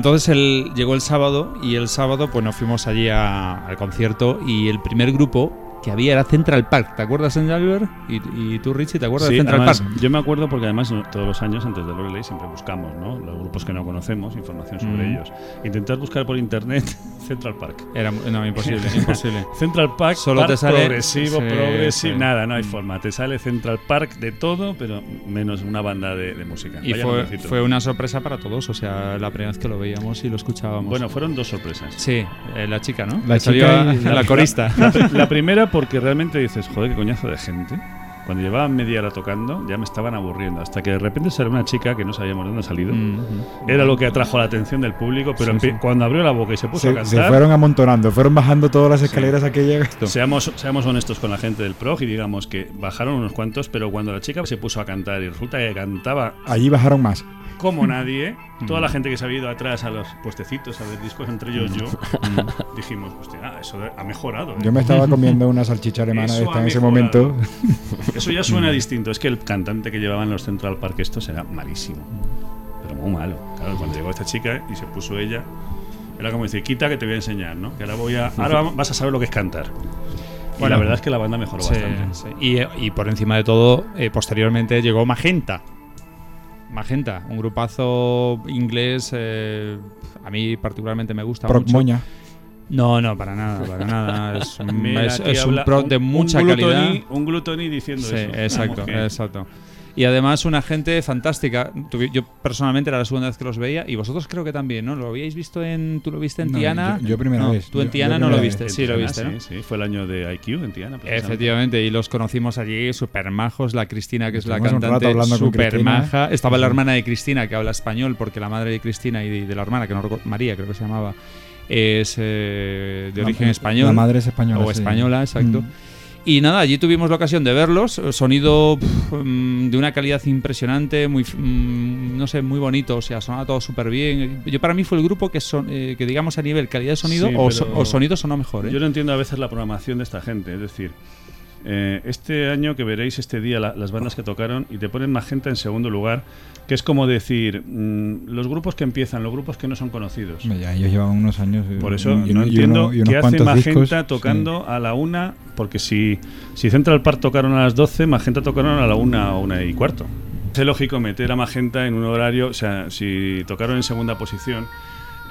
Entonces el, llegó el sábado y el sábado pues nos fuimos allí a- al concierto y el primer grupo que había era Central Park. ¿Te acuerdas, Albert? Y, y tú, Richie, ¿te acuerdas Sí, de Central además, Park? yo me acuerdo porque además todos los años antes de Loreley siempre buscamos, ¿no? Los grupos que no conocemos, información sobre Mm. ellos. Intentar buscar por internet Central Park. Era no, imposible, [laughs] imposible. Central Park, Solo Park te sale- progresivo, sí, progresivo, sí. nada, no hay Mm. forma. Te sale Central Park de todo, pero menos una banda de, de música. Y Vaya fue, nombrecito. fue una sorpresa para todos, o sea, la primera vez que lo veíamos y lo escuchábamos. Bueno, fueron dos sorpresas. sí, eh, la chica, ¿no? La chica a- y- la, corista. La, la primera porque realmente dices, joder, qué coñazo de gente. Cuando llevaban media hora tocando, ya me estaban aburriendo. Hasta que de repente salió una chica que no sabíamos de dónde ha salido. Mm, Era lo que atrajo la atención del público, pero Sí, sí. cuando abrió la boca y se puso a Se, se cantar. fueron amontonando, fueron bajando todas las escaleras aquellas. Seamos, seamos honestos con la gente del PROG y digamos que bajaron unos cuantos, pero cuando la chica se puso a cantar y resulta que cantaba Allí bajaron más. como [laughs] nadie, toda la Mm. gente que se había ido atrás a los puestecitos a ver discos, entre ellos yo, [laughs] dijimos, hostia, eso ha mejorado. ¿eh?". Yo me estaba comiendo una [laughs] salchicha alemana en ese momento. Eso ya suena distinto. Es que el cantante que llevaban los Central Park estos era malísimo. Pero muy malo. Claro, cuando llegó esta chica y se puso ella, era como decir, quita que te voy a enseñar, ¿no? Que ahora voy a. Ahora vas a saber lo que es cantar. Y Bueno. la verdad es que la banda mejoró Sí, bastante. sí. Y, y por encima de todo, eh, posteriormente llegó Magenta. Magenta, un grupazo inglés. eh, a mí particularmente me gusta Proc mucho. Moña. No, no, para nada, para nada. [laughs] Es un, Mira, es- es un habla pro de mucha un calidad. Un glutoni diciendo Sí, eso. exacto, que- exacto. Y además una gente fantástica. Yo personalmente era la segunda vez que los veía y vosotros creo que también, ¿no? ¿Lo habíais visto en... ¿Tú lo viste en No, Tiana? yo- yo primera No, vez. Tú en Yo- Tiana yo no lo viste, vez. sí lo Tiana, viste, ¿no? Sí, sí, fue el año de IQ en Tiana. Efectivamente, y los conocimos allí, súper majos. La Cristina, que es la un rato cantante, hablando con súper maja. Estaba la hermana de Cristina, que habla español, porque la madre de Cristina y de, de la hermana, que no recuerdo, María creo que se llamaba, es eh, de La- origen español. La madre es española. O sí. española, exacto. Mm. Y nada, allí tuvimos la ocasión de verlos. eh, Sonido pf, mm, de una calidad impresionante, muy, mm, no sé, muy bonito. O sea, sonaba todo súper bien. Yo para mí fue el grupo que, son, eh, que digamos a nivel calidad de sonido Sí, o, so- o sonido sonó mejor. ¿eh? Yo no entiendo a veces la programación de esta gente. Es decir, eh, este año que veréis este día la- las bandas que tocaron y te ponen Magenta en segundo lugar, que es como decir, mm, los grupos que empiezan, los grupos que no son conocidos. Ya, ellos llevan unos años. eh, Por eso y- no y entiendo uno- y qué hace Magenta discos, tocando a la una, porque si, si Central Park tocaron a las 12, Magenta tocaron a la una o una y cuarto. Es lógico meter a Magenta en un horario, o sea, si tocaron en segunda posición,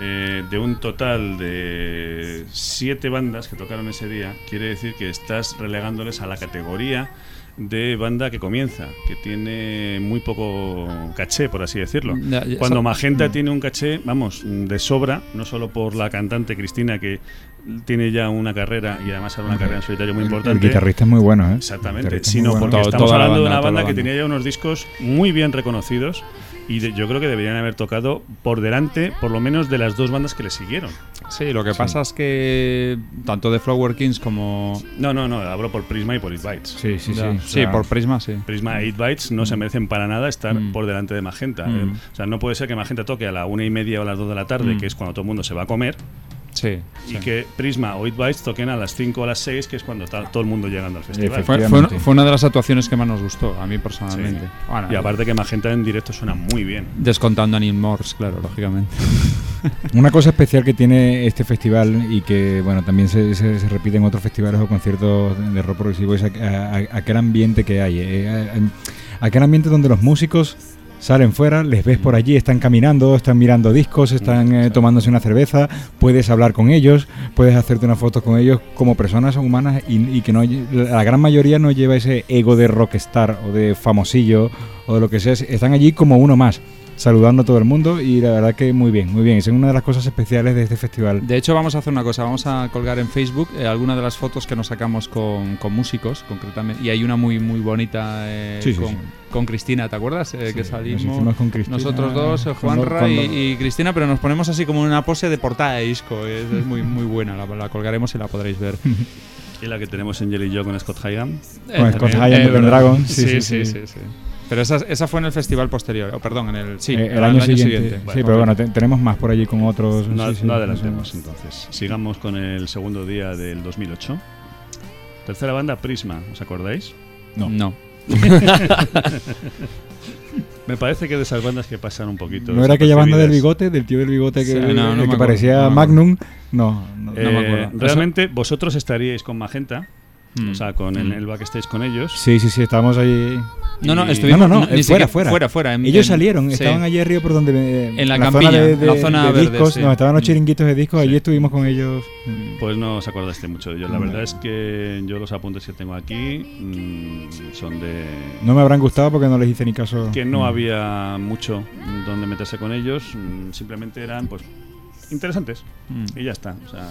eh, de un total de siete bandas que tocaron ese día, quiere decir que estás relegándoles a la categoría de banda que comienza, que tiene muy poco caché, por así decirlo. Ya, ya, Cuando so- Magenta Mm. tiene un caché, vamos, de sobra, no solo por la cantante Cristina, que tiene ya una carrera y además era una carrera en solitario muy importante. El guitarrista es muy bueno, ¿eh? Exactamente, sino bueno. porque Todo- estamos toda la hablando de banda, una toda la banda que banda. tenía ya unos discos muy bien reconocidos y de- yo creo que deberían haber tocado por delante, por lo menos, de las dos bandas que le siguieron. Sí, lo que pasa es que tanto de Flower Kings como. No, no, no, hablo por Prisma y por 8 Bytes. Sí, sí, sí. Ya, o sí, sea, por Prisma, sí. Prisma e 8 Bytes no se merecen para nada estar Mm. por delante de Magenta. Mm. Eh, O sea, no puede ser que Magenta toque a la una y media o a las dos de la tarde, Mm. que es cuando todo el mundo se va a comer, Sí. y que Prisma o 8 Bytes toquen a las 5 o a las 6, que es cuando está todo el mundo llegando al festival. Fue, fue una, Efectivamente. fue una de las actuaciones que más nos gustó, a mí personalmente. Sí. Bueno, Y aparte que Magenta en directo suena muy bien. Descontando a Neil Morse, claro, lógicamente. [laughs] Una cosa especial que tiene este festival y que bueno también se, se- se repite en otros festivales o conciertos de rock progresivo es aqu- a- a- aquel ambiente que hay. eh, a- a- aquel ambiente donde los músicos salen fuera, les ves por allí, están caminando, están mirando discos, están eh, tomándose una cerveza, puedes hablar con ellos, puedes hacerte una foto con ellos. Como personas humanas y, y que no la gran mayoría no lleva ese ego de rockstar o de famosillo o de lo que sea, están allí como uno más saludando a todo el mundo y la verdad que muy bien, muy bien. Es una de las cosas especiales de este festival. De hecho, vamos a hacer una cosa, vamos a colgar en Facebook eh, algunas de las fotos que nos sacamos con, con músicos, concretamente. Y hay una muy muy bonita eh, Sí, sí, con, sí. con Cristina, ¿te acuerdas? Eh, que salimos. nos con Cristina, Nosotros dos, eh, cuando- Juanra cuando- y, y Cristina, pero nos ponemos así como en una pose de portada de disco. Es, es muy, muy buena, la, la colgaremos y la podréis ver. [laughs] Y la que tenemos en Jelly Joe con Scott Hyam. Con Scott the verdad. Dragon, Sí sí, sí sí, sí, sí. sí. Pero esa, esa fue en el festival posterior, o perdón, en el, sí, Eh, el año, siguiente. Sí, Bueno, pero bueno, te- tenemos más por allí con otros. No, sí, no sí, adelantemos entonces. Sigamos con el segundo día del 2008. Tercera banda, Prisma, ¿os acordáis? No. No. [laughs] Me parece que de esas bandas que pasan un poquito. ¿No era aquella banda del bigote, del tío del bigote que, Sí, no, no el me que acuerdo, parecía. Magnum? No, no, Eh, No me acuerdo. Realmente vosotros estaríais con Magenta, Mm. o sea, con el, Mm. el backstage con ellos. Sí, sí, sí, estábamos ahí. No, no, estuvimos. No, no, no, ni eh, fuera, fuera. Fuera, fuera. en- Ellos en- salieron, sí. estaban allí arriba por donde... En la zona campiña, de, de- la zona de verde, discos, sí. no, estaban los Mm. chiringuitos de discos, allí Sí. estuvimos con ellos. Pues no os acordaste mucho de ellos. La No. verdad es que yo los apuntes que tengo aquí mm, son de No me habrán gustado porque no les hice ni caso. que no Mm. había mucho donde meterse con ellos. mm, Simplemente eran, pues, interesantes Mm. y ya está. O sea,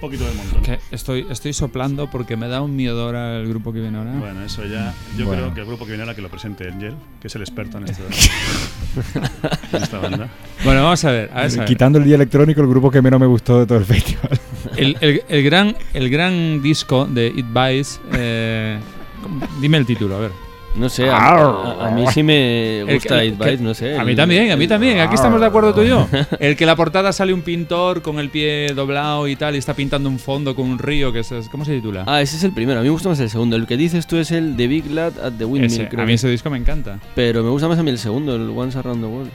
poquito del montón. Que estoy, estoy soplando porque me da un miedo ahora el grupo que viene ahora. Bueno, eso ya. Yo Bueno. creo que el grupo que viene ahora que lo presente Angel, que es el experto en, esto, [laughs] en esta banda. Bueno, vamos a ver. A ver, a ver. Quitando el día electrónico, el grupo que menos me gustó de todo el festival. El, el- el gran, el gran disco de It Bites. eh, dime el título, a ver. No sé, a, a- a mí sí me El gusta It Bites, no sé. A el- mí también, a mí también. Aquí estamos de acuerdo tú y yo. [laughs] El que la portada sale un pintor con el pie doblado y tal, y está pintando un fondo con un río, que es, ¿cómo se titula? Ah, ese es el primero. A mí me gusta más el segundo. El que dices tú es el The Big Lad at the Windmill, Ese, creo a mí que. ese disco me encanta. Pero me gusta más a mí el segundo, el Once Around the World.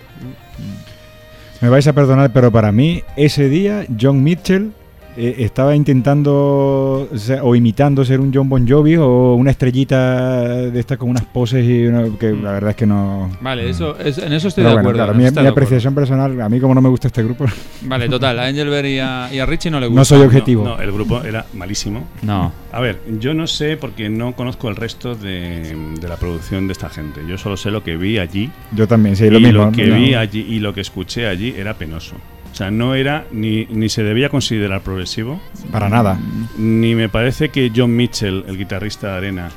Me vais a perdonar, pero para mí, ese día, John Mitchell eh, estaba intentando o, sea, o imitando ser un John Bon Jovi o una estrellita de estas con unas poses y una- que la verdad es que no. Vale, eso, es- en eso estoy Pero de bueno, acuerdo. claro, mi, mi apreciación personal, a mí como no me gusta este grupo, Vale, total. A Angelberg y a, y a Richie no le gusta. no soy objetivo. No, no, el grupo era malísimo. No. A ver, yo no sé porque no conozco el resto de, de la producción de esta gente. Yo solo sé lo que vi allí. Yo también, sí, y lo mismo. que no. vi allí y lo que escuché allí era penoso. O sea, no era ni, ni se debía considerar progresivo, Para nada. ni me parece que John Mitchell, el guitarrista de Arena,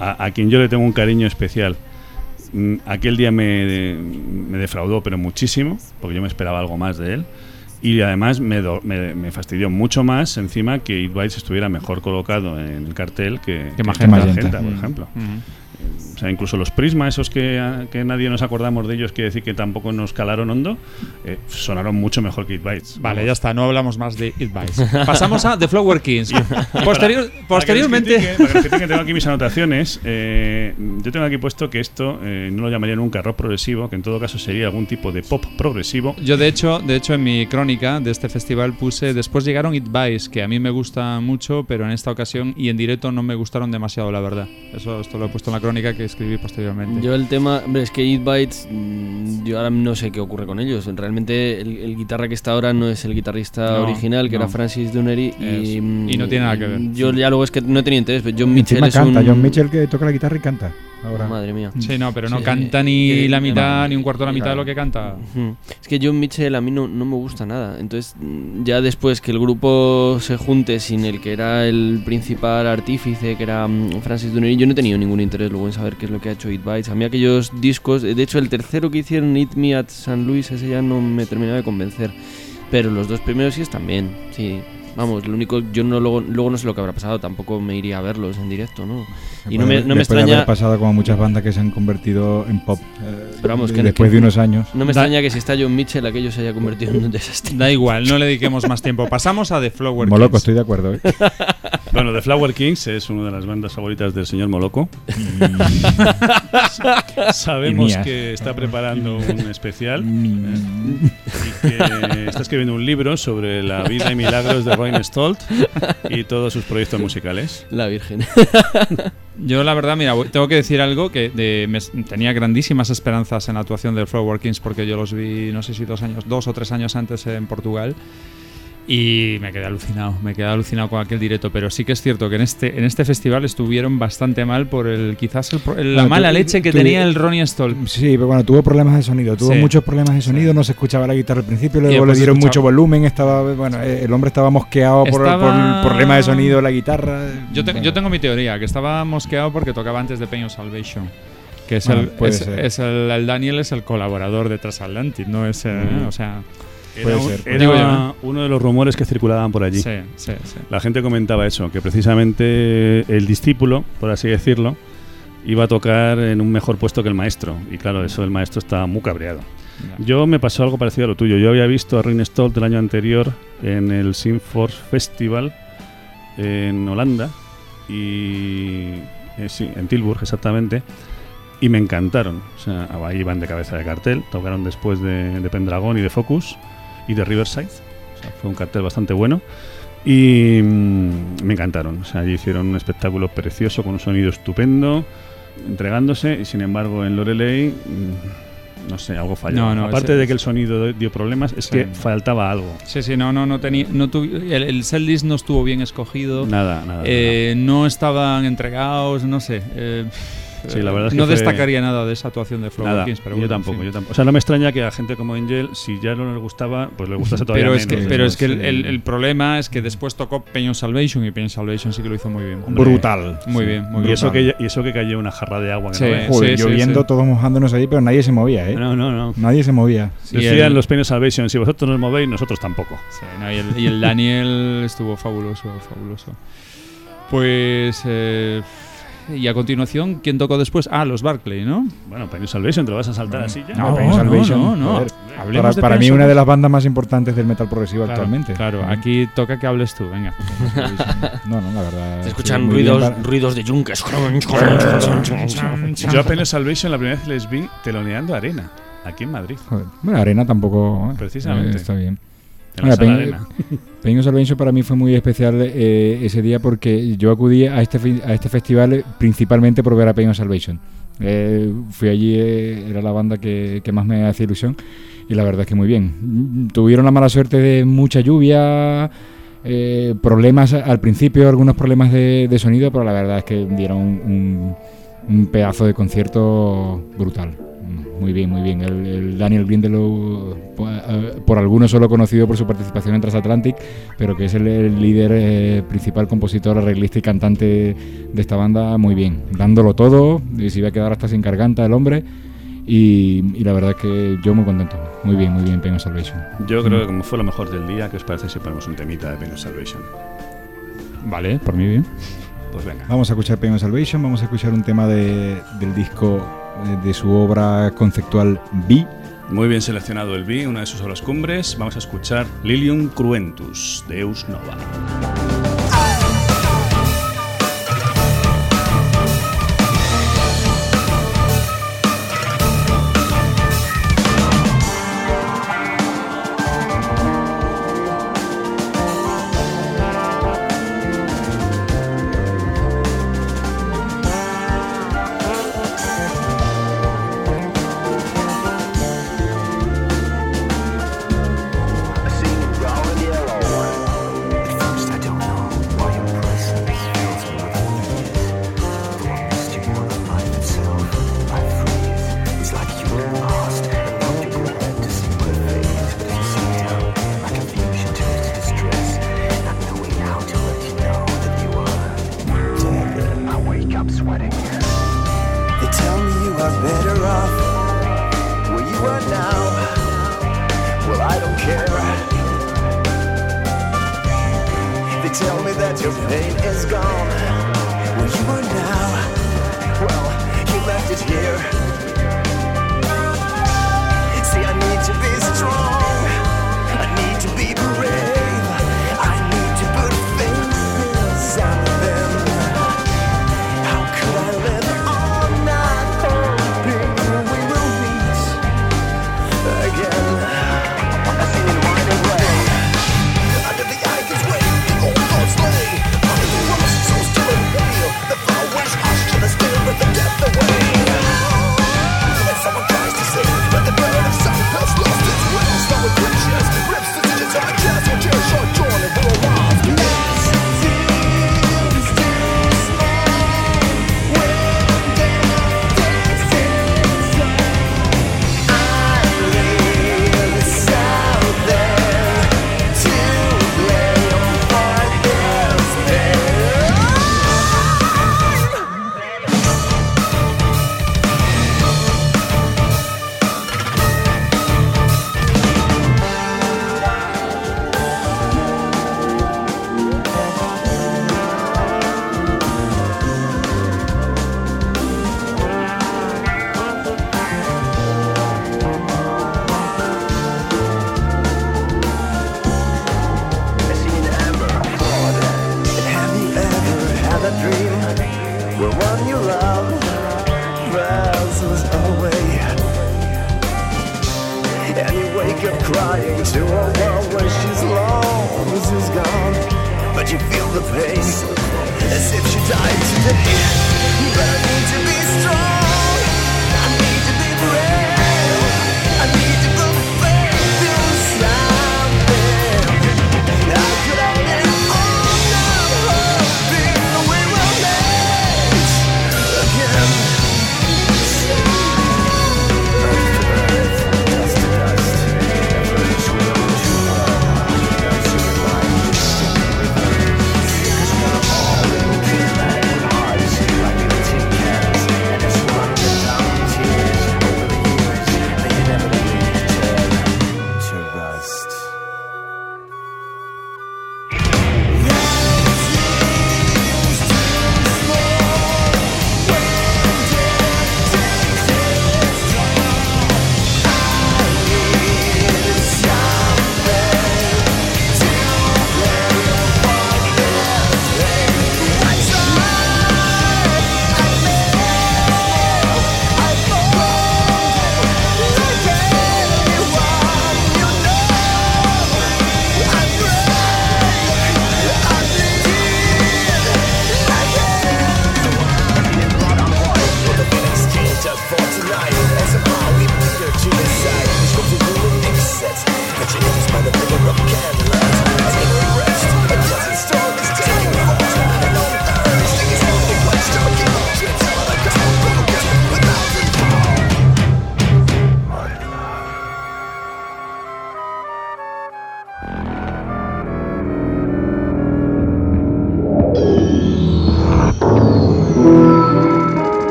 a, a quien yo le tengo un cariño especial, mm, aquel día me, me defraudó, pero muchísimo, porque yo me esperaba algo más de él. Y además me, do- me, me fastidió mucho más encima que It Bites estuviera mejor colocado en el cartel que, Que Magenta. Magenta. por ejemplo. mm. O sea, incluso los Prisma, esos que, que nadie nos acordamos de ellos, que decir que tampoco nos calaron hondo, eh, sonaron mucho mejor que It Bites. Vale, ya está, no hablamos más de It Bites. [laughs] Pasamos a The Flower Kings. [laughs] Posterior- [laughs] Para que posteriormente. les critique, para que tengo aquí mis anotaciones. eh, yo tengo aquí puesto que esto eh, no lo llamaría nunca rock progresivo, que en todo caso sería algún tipo de pop progresivo. Yo de hecho, de hecho en mi crónica de este festival puse después llegaron It Bites, que a mí me gusta mucho, pero en esta ocasión y en directo no me gustaron demasiado, la verdad. Eso esto lo he puesto en la crónica que escribí posteriormente. Yo el tema, es que It Bites, mm, yo ahora no sé qué ocurre con ellos. Realmente el, el guitarra que está ahora no es el guitarrista No, original, que no. era Francis Dunnery. Y, mm, Y no tiene nada que ver. Yo ya luego es que no tenido interés, pero John Mitchell es canta, un... John Mitchell que toca la guitarra y canta. Ahora. Madre mía. Sí, no, pero no Sí, canta ni Que- la mitad ni un cuarto de la mitad de Claro. lo que canta. Es que John Mitchell a mí no, no me gusta nada. Entonces, ya después que el grupo se junte sin el que era el principal artífice, que era mm, Francis Dunnery, yo no he tenido ningún interés luego en saber qué es lo que ha hecho It Bites. A mí aquellos discos, de hecho el tercero que hicieron, It Me at San Luis, ese ya no me terminaba de convencer. Pero los dos primeros sí están bien, sí. Vamos, lo único, yo no luego, luego no sé lo que habrá pasado, tampoco me iría a verlos en directo, ¿no? Y no me, no me extraña... haber pasado como muchas bandas que se han convertido en pop eh, Pero vamos, que- después que- de unos años. No me Da- extraña que si está John Mitchell aquello se haya convertido en un desastre. Da igual, no le dediquemos más tiempo. Pasamos a The Flower Moloco, Kings. estoy de acuerdo. ¿eh? [laughs] Bueno, The Flower Kings es una de las bandas favoritas del señor Moloco. [laughs] Sabemos mías. que está preparando un especial ¿eh? y que está escribiendo un libro sobre la vida y milagros de Roy Stolt y todos sus proyectos musicales. La Virgen. [laughs] Yo la verdad, mira, tengo que decir algo que de- me- tenía grandísimas esperanzas en la actuación de Flower Kings porque yo los vi, no sé si dos años, dos o tres años antes en Portugal y me quedé alucinado, me quedé alucinado con aquel directo, pero sí que es cierto que en este en este festival estuvieron bastante mal por el quizás el el- la Bueno, mala tú- leche que tú- tenía el Ronnie Stoll. Sí, pero bueno, tuvo problemas de sonido, tuvo Sí. muchos problemas de sonido, no se escuchaba la guitarra al principio, luego le dieron escuchaba- mucho volumen, estaba, bueno, eh, el hombre estaba mosqueado por, Estaba- por el problema de sonido de la guitarra. Yo, te- Bueno, yo tengo mi teoría, que estaba mosqueado porque tocaba antes de Pain of Salvation. Que es, Bueno, el, es, es el, el Daniel es el colaborador de Transatlantic, no es, eh, Mm. o sea, Era, un- ser. era Digo yo, uno de los rumores que circulaban por allí. sí, sí, sí. La gente comentaba eso, que precisamente el discípulo, por así decirlo, iba a tocar en un mejor puesto que el maestro. Y claro, eso el maestro estaba muy cabreado. Ya. Yo me pasó algo parecido a lo tuyo. Yo había visto a Rin Stolt el año anterior en el Sinforce Festival en Holanda y eh, sí, en Tilburg exactamente. y me encantaron. O sea, ahí iban de cabeza de cartel, tocaron después de, de Pendragon y de Focus y de Riverside. O sea, fue un cartel bastante bueno. Y mm, me encantaron. O sea, allí hicieron un espectáculo precioso con un sonido estupendo, entregándose. Y sin embargo, en Loreley, mm, no sé, algo falló. No, no, Aparte ese- de que el sonido dio problemas, es Sí. que faltaba algo. Sí, sí, no, no, no tenía. No el, el setlist no estuvo bien escogido. Nada, nada. Eh, no estaban entregados, no sé. eh, Sí, la verdad es que no fue- destacaría nada de esa actuación de. Flower Nada, Kings, pero yo bueno, en tampoco, yo tampoco. O sea, no me extraña que a gente como Angel, si ya no les gustaba, pues les gustase [laughs] todavía Pero es, que, pero es que el, sí. el- el problema es que después tocó Peño Salvation y Peño Salvation sí que lo hizo muy bien. Hombre, Brutal. Muy bien, muy y bien. eso, que, y eso que cayó una jarra de agua. Que Sí. no. Joder, sí, lloviendo, sí. todos mojándonos ahí, pero nadie se movía, ¿eh? No, no, no. Nadie se movía. Sí, Decían el- los Peños Salvation, si vosotros nos movéis, nosotros tampoco. Sí, no, y, el, y el Daniel estuvo fabuloso, fabuloso. Pues. eh, y a continuación, ¿quién tocó después? Ah, los Barclay, ¿no? Bueno, Peños Salvation, ¿te lo vas a saltar así ya? No, Penny no, Salvation, no, Para, para mí, Penny una de las bandas más importantes del metal progresivo Claro, actualmente. Claro, aquí toca que hables tú, venga. [laughs] No, no, la verdad. Se escuchan bien ruidos, ruidos de yunques. [laughs] Yo a Salvation la primera vez les vi teloneando arena, aquí en Madrid. Joder. Bueno, Arena tampoco. ¿eh? Precisamente. Eh, está bien. En la sala Peña- [laughs] para mí fue muy especial eh, ese día porque yo acudí a este, a este festival principalmente por ver a Peño Salvation. Eh, fui allí, eh, era la banda que, que más me hacía ilusión y la verdad es que muy bien. Tuvieron la mala suerte de mucha lluvia, eh, problemas al principio, algunos problemas de, de sonido, pero la verdad es que dieron un pedazo de concierto brutal. Muy bien, muy bien. El, el Daniel Grindelow, eh, por algunos solo conocido por su participación en Transatlantic, pero que es el, el líder eh, principal, compositor, arreglista y cantante de esta banda, muy bien. Dándolo todo, y se iba a quedar hasta sin garganta el hombre. Y, y la verdad es que yo muy contento. Muy bien, muy bien, Penguin Salvation. Yo creo que como fue lo mejor del día, ¿qué os parece si ponemos un temita de Peños Salvation? Vale, por mí bien. Pues venga. Vamos a escuchar Penguin Salvation, vamos a escuchar un tema de- del disco de su obra conceptual B. Muy bien seleccionado el B, una de sus obras cumbres. Vamos a escuchar Lilium Cruentus, de Eus Nova.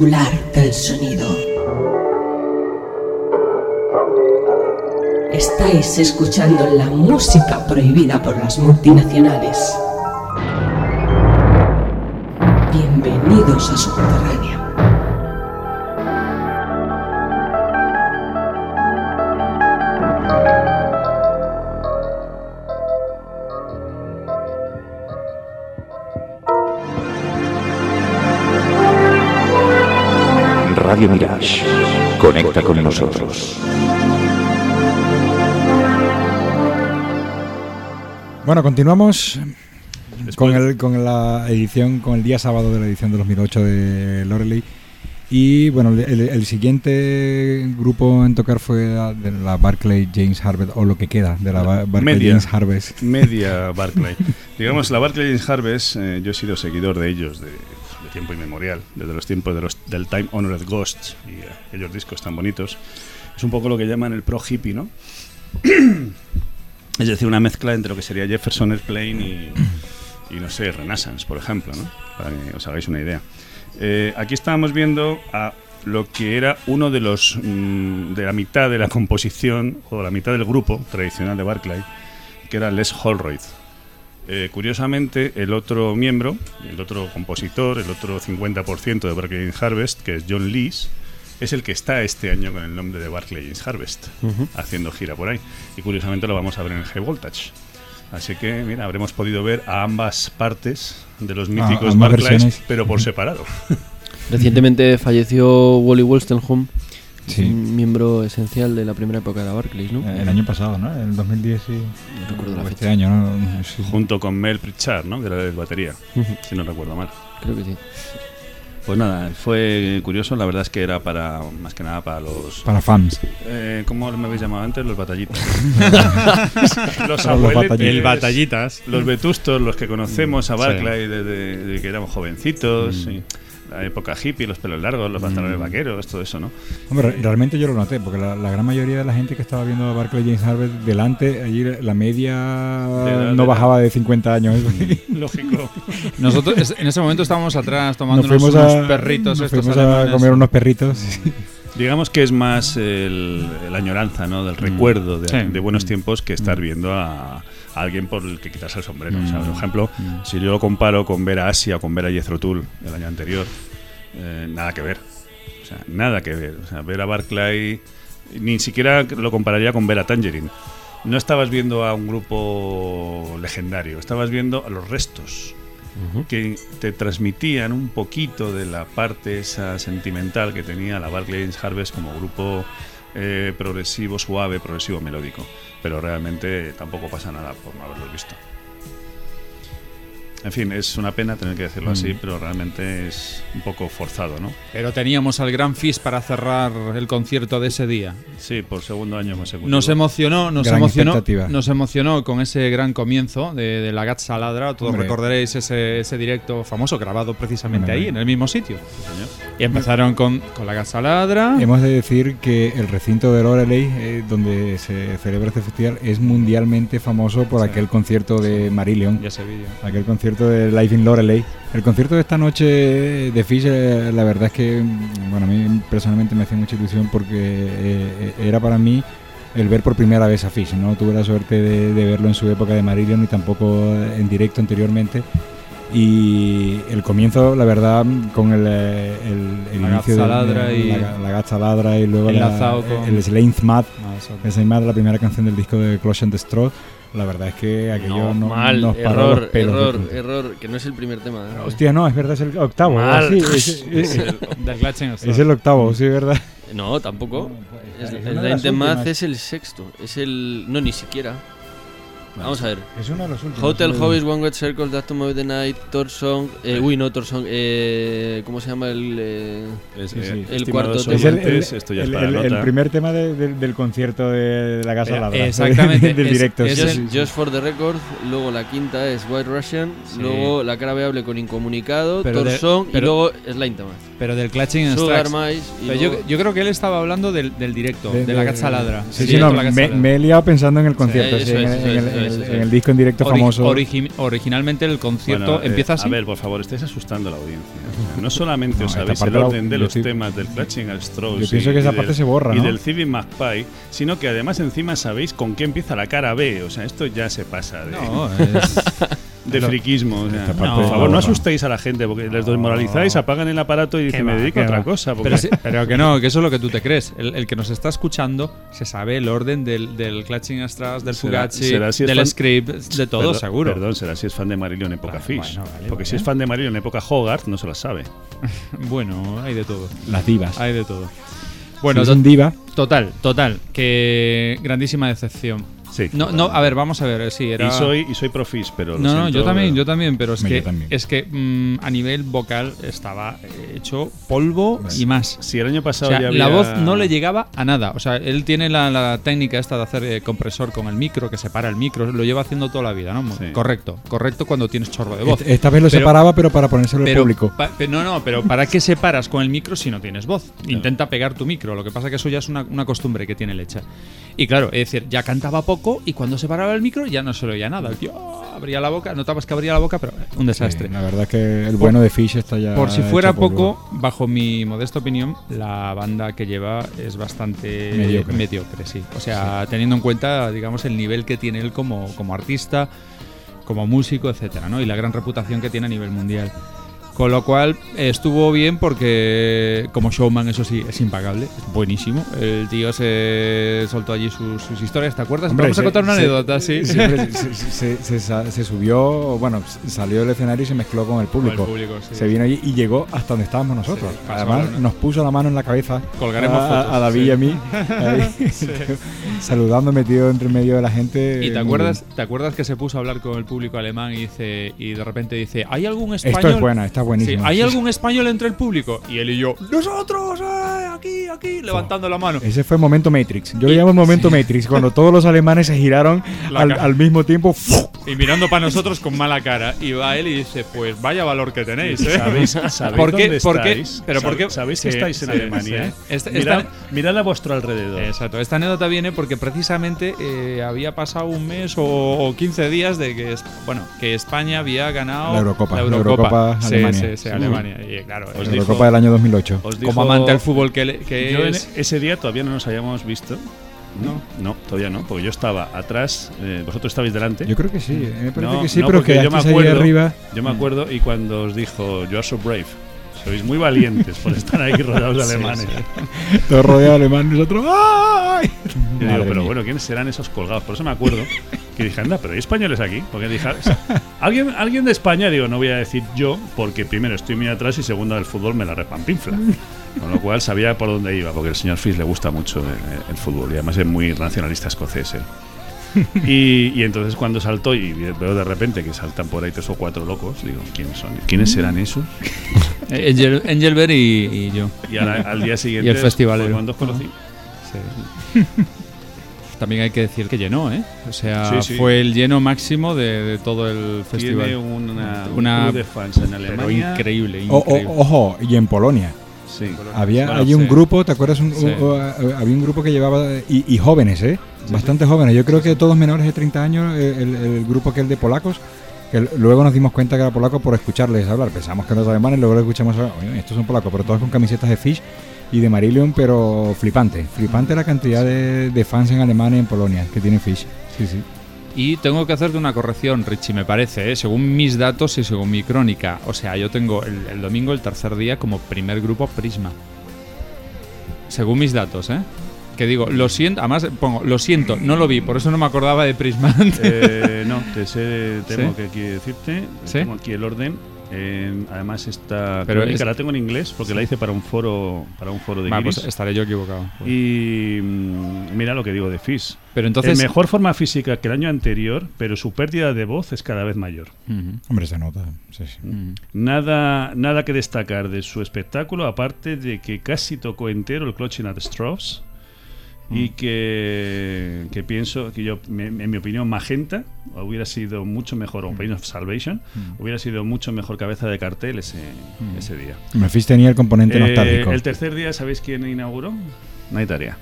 Del sonido. Estáis escuchando la música prohibida por las multinacionales. Bienvenidos a Subterránea. Bueno, continuamos Después- con, el, con la edición, con el día sábado de la edición de 2008 de Loreley. Y bueno, el, el- siguiente grupo en tocar fue la, de la Barclay James Harvest, o lo que queda de la Ba- Barclay Media. James Harvest. Media [laughs] Barclay. Digamos, la Barclay James Harvest, eh, yo he sido seguidor de ellos de, de tiempo inmemorial, desde los tiempos de los, del Time Honored Ghosts y eh, aquellos discos tan bonitos. Es un poco lo que llaman el pro hippie, ¿no? Es decir, una mezcla entre lo que sería Jefferson Airplane y, y no sé, Renaissance, por ejemplo, ¿no? Para que os hagáis una idea. Eh, aquí estábamos viendo a lo que era uno de los mm, de la mitad de la composición o la mitad del grupo tradicional de Barclay, que era Les Holroyd. Eh, curiosamente, el otro miembro, el otro compositor, el otro 50% de Barclay Harvest, que es John Lees, es el que está este año con el nombre de Barclay James Harvest, haciendo gira por ahí. Y curiosamente lo vamos a ver en el High Voltage. Así que, mira, habremos podido ver a ambas partes de los míticos ambas Barclays, versiones. pero por separado. [laughs] Recientemente falleció Wally Wolstenholme, Sí. un miembro esencial de la primera época de Barclays, ¿no? El año pasado, ¿no? En el 2010 sí. No recuerdo la fecha. Este año, ¿no? Sí. junto con Mel Pritchard, ¿no? que era el batería, si no recuerdo mal. Creo que sí. Pues nada, fue curioso, la verdad es que era para, más que nada para los... Para fans. Eh, ¿Cómo me habéis llamado antes? Los batallitas. [laughs] los Para los abueletes, batallitas. El batallitas. Los vetustos, los que conocemos a Sí. Barclay desde, desde que éramos jovencitos, Mm. y la época hippie, los pelos largos, los pantalones vaqueros, todo eso, ¿no? Hombre, re- realmente yo lo noté, porque la, la gran mayoría de la gente que estaba viendo a Barclay James Harvest delante, allí la media no de bajaba de 50 años. [laughs] Lógico. Nosotros en ese momento estábamos atrás tomando unos, a, perritos nos estos fuimos a comer unos perritos. Digamos que es más el, la añoranza, ¿no? Del recuerdo de, Sí. de buenos tiempos que estar viendo a, a alguien por el que quitarse el sombrero. O sea, por ejemplo, Mm. si yo lo comparo con ver a Asia o con ver a Jethro Tull el año anterior, eh, nada que ver. O sea, nada que ver. O sea, ver a Barclay, ni siquiera lo compararía con ver a Tangerine. No estabas viendo a un grupo legendario, estabas viendo a los restos que te transmitían un poquito de la parte esa sentimental que tenía la Barclays Harvest como grupo eh, progresivo, suave, progresivo, melódico. Pero realmente tampoco pasa nada por no haberlo visto. En fin, es una pena tener que decirlo así, pero realmente es un poco forzado, ¿no? Pero teníamos al Gran Fizz para cerrar el concierto de ese día. Sí, por segundo año consecutivo. Nos emocionó, nos Gran emocionó, nos emocionó con ese gran comienzo de, de la Gat Saladra. Todos Hombre. recordaréis ese, ese directo famoso grabado precisamente Hombre. ahí, en el mismo sitio. Sí. Y empezaron con, con la Gat Saladra. Hemos de decir que el recinto de Loreley, eh, donde se celebra este festival, es mundialmente famoso por Sí. aquel concierto de Marillion. Y ese vídeo. Aquel concierto de Live in Loreley. El concierto de esta noche de Fish, la verdad es que, bueno, a mí personalmente me hacía mucha ilusión porque eh, era para mí el ver por primera vez a Fish. No tuve la suerte de, de verlo en su época de Marillion ni tampoco en directo anteriormente. Y el comienzo, la verdad, con el, eh, el, el La inicio de- y- la, la Gazzaladra y luego la- con- el Slane's Mad, Ah, Mad, la primera canción del disco de Cloche and Destroy. La verdad es que aquello no, mal, nos paró error, los pelos de error, error, que no es el primer tema. ¿eh? Hostia, no, es verdad, es el octavo. Mal. Sí, [laughs] es, el octavo, sí, es verdad. No, tampoco. Es Es, una el últimas. es el sexto. Es el. No, ni siquiera. Vamos a ver. Es uno de los últimos. Hotel. Hobbies, One Wet Circle, That to Move the Night, Thor Song. Eh, uy, no, Thor Song. Eh, ¿Cómo se llama el.? eh, Es, Sí, sí. eh, El cuarto Es el, el- oyentes, esto ya el- es para el- primer tema de- de- del concierto de, la Casa Era- Ladra. exactamente, [laughs] del es- directo. es sí, Just, sí, sí. Just for the Record. Luego la quinta es White Russian. Sí. Luego la cara veable con Incomunicado, Pero Thor de- Song. pero- y luego Slime Thomas. Pero del Clutching and Sugar Strikes. Mice. Y Pero yo, creo que él estaba hablando del, del directo, de, la Gat Saladra. Sí, sí, no, me he liado pensando en el concierto, El- es, el, disco en directo Ori- famoso. origi- originalmente el concierto Bueno, eh, empieza así. A ver, por favor, estáis asustando a la audiencia. O sea, no solamente [laughs] No, os sabéis el orden de los temas del Clutching al Strokes Yo pienso y- que esa parte del- se borra, Y ¿no? del Civic Magpie, sino que además encima sabéis con qué empieza la cara B. O sea, esto ya se pasa de, No, es- [laughs] de friquismo. o sea, no, por favor, no asustéis a la gente porque les desmoralizáis, apagan el aparato y dicen, me dedico a otra va. cosa. porque- [laughs] Pero, que no, que eso es lo que tú te crees. El, el que nos está escuchando se sabe el orden del, del Clutching Astras, del Será- Fugazi, será si es del fan- script, de todo, Perdón- seguro. Perdón, será si es fan de Marillion en época Claro, Fish. bueno, vale, porque si es fan de Marillion en época Hogarth, no se la sabe. [laughs] Bueno, hay de todo. Las divas. Hay de todo. Bueno, Bueno, es un diva. total, total. Que grandísima decepción. Sí. No, no, a ver, vamos a ver, eh, sí, era... Y soy, y soy pro Fish, pero. lo No, no, yo también, pero- yo también, pero es que, es que mm, a nivel vocal estaba hecho polvo y más. Si el año O pasado sea, ya la había- voz no le llegaba a nada. O sea, él tiene la, la técnica esta de hacer eh, compresor con el micro, que separa el micro, lo lleva haciendo toda la vida, ¿no? Sí. Correcto, correcto cuando tienes chorro de voz. Esta- vez lo Pero- separaba, pero para ponérselo al público. pa- no, no, pero ¿para qué separas con el micro si no tienes voz? Intenta pegar tu micro. Lo que pasa que eso ya es una, una costumbre que tiene el hecha. Y claro, es decir, ya cantaba poco y cuando se paraba el micro ya no se le oía nada. El tío ah, abría la boca, notabas que abría la boca, pero un desastre. Sí, la verdad es que el bueno de Fish está ya. Por si fuera polvo. poco, bajo mi modesta opinión, la banda que lleva es bastante Mediocre. mediocre, sí. O sea, teniendo en cuenta, digamos, el nivel que tiene él como, como artista, como músico, etcétera, ¿no? Y la gran reputación que tiene a nivel mundial. Con lo cual estuvo bien porque como showman eso sí es impagable, es buenísimo. El tío se soltó allí sus, sus historias, ¿te acuerdas? Hombre, Vamos a contar una se- anécdota, sí. [laughs] se- se, subió, bueno, salió del escenario y se mezcló con el público. Con el público, sí. Se vino allí y llegó hasta donde estábamos nosotros. Sí, Además, nos puso la mano en la cabeza. Colgaremos a, fotos, a David sí. y a mí. [laughs] ahí, [laughs] saludando metido entre medio de la gente. ¿Y te acuerdas, te acuerdas que se puso a hablar con el público alemán y dice y de repente dice, ¿hay algún español? Esto es buena, está Sí, buenísimo. ¿Hay algún español entre el público? Y él y yo, nosotros, eh, aquí, aquí, levantando la mano. Ese fue el momento Matrix. Yo lo llamo el momento Matrix, cuando todos los alemanes se giraron al, mismo tiempo. Y mirando para nosotros con mala cara. Y va él y dice, pues vaya valor que tenéis, ¿eh? ¿Sabéis, [laughs] sabéis ¿Por qué? dónde ¿Por qué? estáis? Pero ¿por qué? ¿Sabéis que Sí, estáis en sí, Alemania? sí. Esta- mirad, esta- mirad a vuestro alrededor. Exacto, esta anécdota viene porque precisamente eh, había pasado un mes o, o 15 días de que, bueno, que España había ganado La Eurocopa, La la Eurocopa. Eurocopa Sí, Alemania. sí, sí, Alemania. Y claro, Os La dijo- Eurocopa del año 2008. Os dijo- como amante del fútbol que, le- que Yo en es, ese día todavía no nos habíamos visto. No, no, todavía no, porque yo estaba atrás, eh, vosotros estabais delante. Yo creo que sí, eh, me parece No, que sí, no, pero que yo me acuerdo- arriba. Yo me acuerdo y cuando os dijo You are so brave, Sois muy valientes por estar ahí rodeados de [laughs] alemanes. Todo rodeado de alemanes, nosotros. ¡Ay! Yo digo, pero mía. bueno, ¿quiénes serán esos colgados? Por eso me acuerdo que dije, anda, pero hay españoles aquí. Porque dije, o sea, ¿alguien, alguien de España, digo, no voy a decir yo, porque primero estoy muy atrás y segundo el fútbol me la repampinfla. Con lo cual sabía por dónde iba, porque al señor Fis le gusta mucho el, el fútbol y además es muy nacionalista escocés. él. [laughs] Y, y entonces cuando saltó y veo de repente que saltan por ahí tres o cuatro locos, digo, ¿quiénes son? ¿Quiénes serán esos? [laughs] Eh, Angel, Engelbert y, y yo. Y al, al día siguiente [laughs] Y el festivalero. fue cuando os conocí. También hay que decir que llenó, ¿eh? O sea, Sí, sí. fue el lleno máximo de, de todo el festival. Tiene una, un Una- club de fans en Pero Alemania. increíble, O- o- increíble. ojo, y en Polonia. Sí. Había Bueno, hay un sí. grupo, ¿te acuerdas? Un- Sí. había un grupo que llevaba. Y, y jóvenes, ¿eh? Bastante jóvenes. Yo creo que todos menores de 30 años, eh, el, el grupo que es el de polacos. Que luego nos dimos cuenta que era polaco por escucharles hablar. Pensamos que eran los alemanes, luego lo escuchamos hablar. Oye, estos son polacos, pero todos con camisetas de Fish y de Marillion, pero flipante. Flipante la cantidad de, de fans en Alemania y en Polonia que tienen Fish. Sí, sí. Y tengo que hacerte una corrección, Richie, me parece, ¿eh? según mis datos y según mi crónica. O sea, yo tengo el, el domingo, el tercer día, como primer grupo Prisma. Según mis datos, ¿eh? Que digo, lo siento, además pongo, lo siento, no lo vi, por eso no me acordaba de Prisma. [laughs] Eh, no, te sé, tengo ¿Sí? que aquí decirte. ¿Sí? Tengo aquí el orden. Eh, además esta Pero crónica es- la tengo en inglés porque la hice para un foro para un foro de guiris. pues estaré yo equivocado. y mm, mira lo que digo de Fish. Pero entonces... en mejor forma física que el año anterior, pero su pérdida de voz es cada vez mayor. Ujú, Hombre, se nota. Sí, sí. ujú. Nada, nada que destacar de su espectáculo, aparte de que casi tocó entero el Clutching at Straws. Mm. Y que, que pienso que yo, me- en mi opinión, Magenta hubiera sido mucho mejor, Mm. o Pain of Salvation, hubiera sido mucho mejor cabeza de cartel ese, Mm. ese día. Fish tenía el componente Eh, nostálgico. el tercer día, ¿sabéis quién inauguró? Naitaria.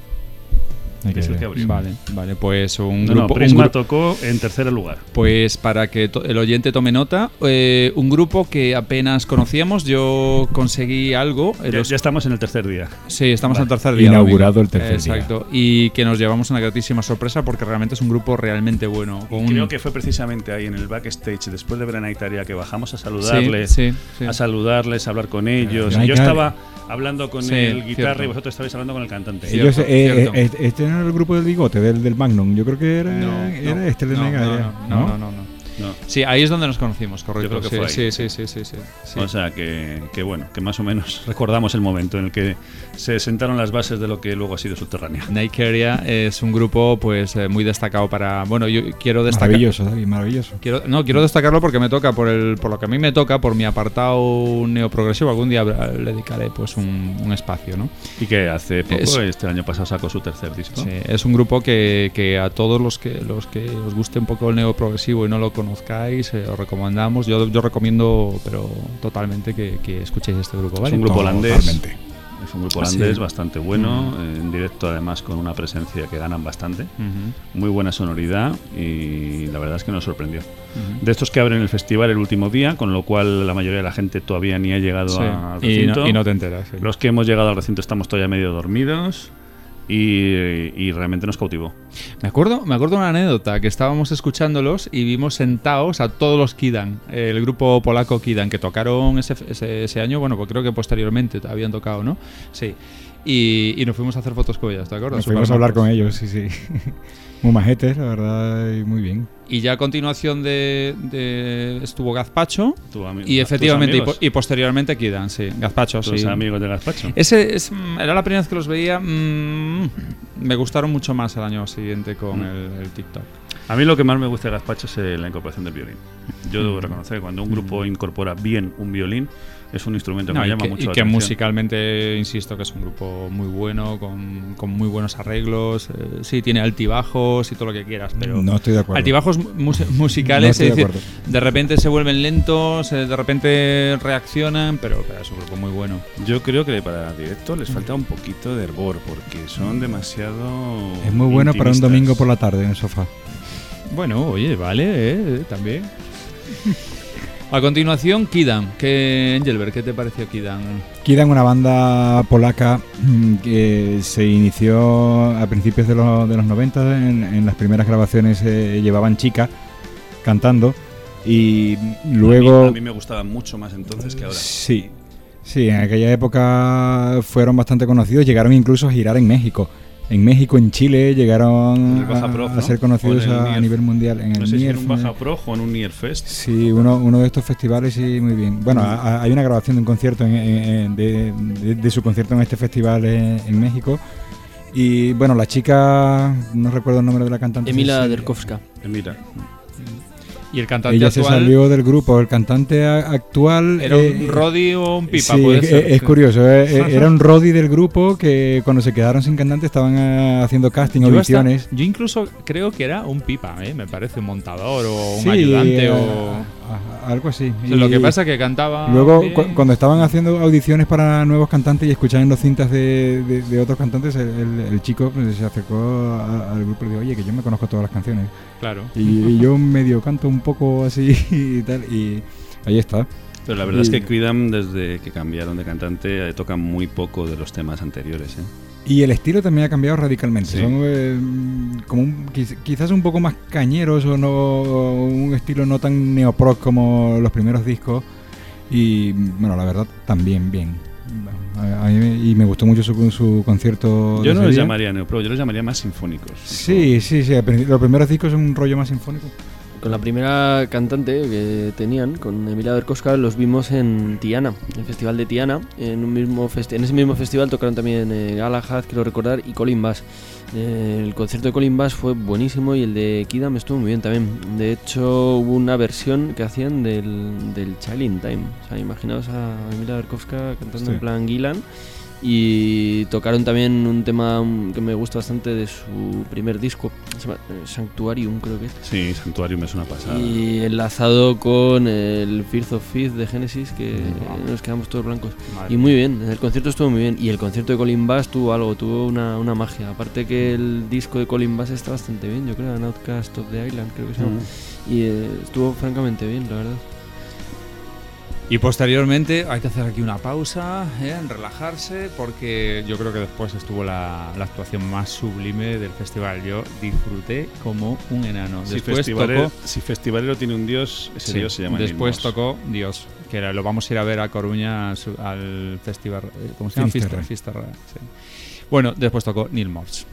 Que es el que abrió. Vale, vale, pues un No, grupo... no, un Prisma gru- tocó en tercer lugar. Pues para que el oyente tome nota, eh, un grupo que apenas conocíamos, yo conseguí algo. eh, Ya, los- ya estamos en el tercer día. sí, estamos Vale. en el tercer día. Inaugurado el tercer día. Exacto. Y que nos llevamos una gratísima sorpresa porque realmente es un grupo realmente bueno. con un- Creo que fue precisamente ahí en el backstage, después de ver a Naitaria, que bajamos a Sí, saludarles, sí, sí. a saludarles, a hablar con ellos. Yo estaba hablando con Sí, el guitarra cierto. y vosotros estabais hablando con el cantante. Sí. Ellos, Cierto, eh, cierto. eh, este no era el grupo del bigote, del, del Magnum. Yo creo que era, No, era no, este el de no, Mega. no, no, no, no. Sí, ahí es donde nos conocimos, correcto. creo que sí, fue ahí. sí, sí, sí, sí, sí, sí. O sea que, que bueno, que más o menos [laughs] recordamos el momento en el que se sentaron las bases de lo que luego ha sido subterránea. Nikeria es un grupo pues eh, muy destacado para bueno yo quiero destacar Maravilloso, David, maravilloso. Quiero, no, quiero destacarlo porque me toca, por el por lo que a mí me toca, por mi apartado neoprogresivo. Algún día le dedicaré pues un, un espacio, ¿no? Y que hace poco, Es- este año pasado, sacó su tercer disco. Sí, es un grupo que, que a todos los que los que os guste un poco el neoprogresivo y no lo conozcáis, eh, os recomendamos. Yo, yo recomiendo, pero totalmente, que, que escuchéis este grupo, Es ¿vale? un grupo holandés. Totalmente. Es un grupo Ah, sí. holandés bastante bueno, eh, en directo además con una presencia que ganan bastante. Ujú, Muy buena sonoridad y la verdad es que nos sorprendió. ujú. De estos que abren el festival el último día, con lo cual la mayoría de la gente todavía ni ha llegado Sí, al y, recinto. no, y no te enteras. sí. Los que hemos llegado al recinto estamos todavía medio dormidos y, y realmente nos cautivó. Me acuerdo, me acuerdo una anécdota que estábamos escuchándolos y vimos sentados a todos los Kidan, el grupo polaco Kidan, que tocaron ese, ese, ese año, bueno, pues creo que posteriormente habían tocado, ¿no? Sí. Y, y nos fuimos a hacer fotos con ellas, ¿te acuerdas? Nos fuimos a hablar con ellos, sí, sí. [laughs] muy majetes, la verdad, y muy bien. Y ya a continuación de, de- estuvo Gazpacho y tus efectivamente, y, po- y posteriormente Kidan, sí. Gazpacho, tus sí. amigos de Gazpacho. Ese es, mm, era la primera vez que los veía. mm, me gustaron mucho más el año siguiente con Mm. el, el TikTok. A mí lo que más me gusta de Gazpacho es la incorporación del violín. Yo Mm. debo reconocer que cuando un grupo incorpora bien un violín, es un instrumento que No, me llama que, mucho y la que atención. musicalmente, insisto, que es un grupo muy bueno, con, con muy buenos arreglos. eh, sí, tiene altibajos y todo lo que quieras, pero. no estoy de acuerdo. Altibajos mus- No musicales, estoy es de decir, acuerdo. de repente se vuelven lentos, eh, de repente reaccionan, pero, pero es un grupo muy bueno. Yo creo que para directo les falta un poquito de hervor porque son demasiado. Es muy bueno para un intimistas. domingo por la tarde en el sofá. Bueno, oye, vale, eh, también. [laughs] A continuación, Kidan. ¿Qué, Engelbert, ¿qué te pareció Kidan? Kidan, una banda polaca mm, que se inició a principios de los, de los 90. En, en las primeras grabaciones eh, llevaban chicas cantando y luego... A mí, a mí me gustaba mucho más entonces que ahora. Sí, Sí, en aquella época fueron bastante conocidos, llegaron incluso a girar en México. En México, en Chile, llegaron a, Pro, a ¿no? ser conocidos a, nivel mundial. En No el sé si en un Baja Pro o en un Nier Fest. Sí, uno, uno de estos festivales, sí, muy bien. Bueno, a- a- hay una grabación de un concierto en- en- en- de, de- de su concierto en este festival en, en México. Y bueno, la chica, no recuerdo el nombre de la cantante. Emila sí, Derkovska. Mira, Y el cantante Ella se salió del grupo. El cantante actual. era eh, un Roddy o un Pipa, sí, puede es, ser. es curioso. eh, eh, [laughs] era un Roddy del grupo que cuando se quedaron sin cantante estaban eh, haciendo casting, Yo, hasta- audiciones. yo incluso creo que era un Pipa, ¿eh? me parece, un montador o un Sí, ayudante eh, o... algo así. O sea, lo Y- que pasa es que cantaba... Luego, cu- cuando estaban haciendo audiciones para nuevos cantantes y escuchando cintas de, de- de otros cantantes, el, el- el chico pues, se acercó a- al grupo y dijo, oye, que yo me conozco todas las canciones. Claro. Y, y yo [laughs] medio canto un poco así [laughs] y tal. Y ahí está. pero la verdad es Y- que Quidam, desde que cambiaron de cantante, eh, tocan muy poco de los temas anteriores. ¿eh? Y el estilo también ha cambiado radicalmente. Sí. Son eh, como un- quizás un poco más cañeros o no un estilo no tan neoproc como los primeros discos. Y bueno, la verdad, también bien. A- a mí y me gustó mucho su, su concierto. Yo no día. llamaría neopro, yo los llamaría más sinfónicos. Sí, sí, sí. Los primeros discos son un rollo más sinfónico. Con la primera cantante que tenían, con Emilia Berkoska, los vimos en Tiana, en el festival de Tiana. En, un mismo festi- en ese mismo festival tocaron también eh, Galahad, quiero recordar, y Colin Bass. Eh, el concierto de Colin Bass fue buenísimo y el de Kidam estuvo muy bien también. De hecho, hubo una versión que hacían del, del Child in Time. O sea, imaginaos a Emilia Berkowska cantando Sí. en plan Gillan. Y tocaron también un tema que me gusta bastante de su primer disco, se llama eh, Sanctuarium, creo que es. Sí, Santuarium es una pasada. Y enlazado con el Fears of Fifth de Genesis, que nos quedamos todos blancos. Madre Y muy bien, el concierto estuvo muy bien. Y el concierto de Colin Bass tuvo algo, tuvo una, una magia. Aparte que el disco de Colin Bass está bastante bien, yo creo, An Outcast of the Island, creo que se llama. Mm. Y eh, estuvo francamente bien, la verdad. Y posteriormente hay que hacer aquí una pausa, ¿eh? en relajarse, porque yo creo que después estuvo la, la actuación más sublime del festival. Yo disfruté como un enano. Si, después festivalero, tocó, si festivalero tiene un dios, ese sí, dios se llama después tocó Dios, que era- lo vamos a ir a ver a Coruña al festival, eh, ¿cómo se llama? Finisterre. Fisterra, sí. Bueno, después tocó Neil Morse.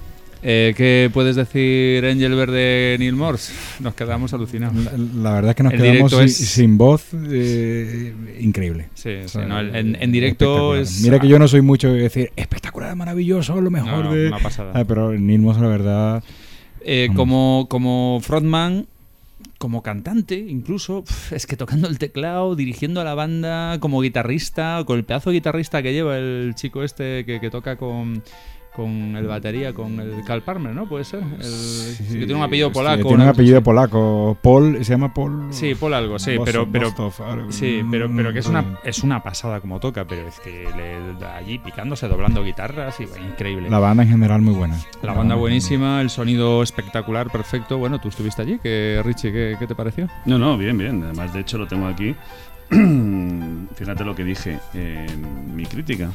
Eh, ¿Qué puedes decir, Engelbert, de Neil Morse? Nos quedamos alucinados. La, la verdad es que nos El quedamos sin, es- sin voz. eh, increíble. Sí, sí, O sea, no, el- en, en directo es... Mira que yo no soy mucho de decir espectacular, maravilloso, lo mejor no, de. una pasada. Ah, pero Neil Moss, la verdad. Eh, como, como frontman, como cantante, incluso, es que tocando el teclado, dirigiendo a la banda, como guitarrista, con el pedazo de guitarrista que lleva el chico este que, que toca con, con el batería, con el Cal Palmer, ¿no? Puede ser. El, que tiene un apellido polaco. Tiene un apellido polaco. Paul, se llama Paul. Sí, Paul algo, sí, pero, pero. Sí, pero, pero que es una, es una pasada como toca, pero es que le, allí picándose, doblando guitarras, y bueno, increíble. La banda en general muy buena. La banda buenísima, el sonido espectacular, perfecto. Bueno, tú estuviste allí, que Richie, ¿qué, qué te pareció? No, no, bien, bien. Además, de hecho, lo tengo aquí. [clears throat] Fíjate lo que dije en mi crítica.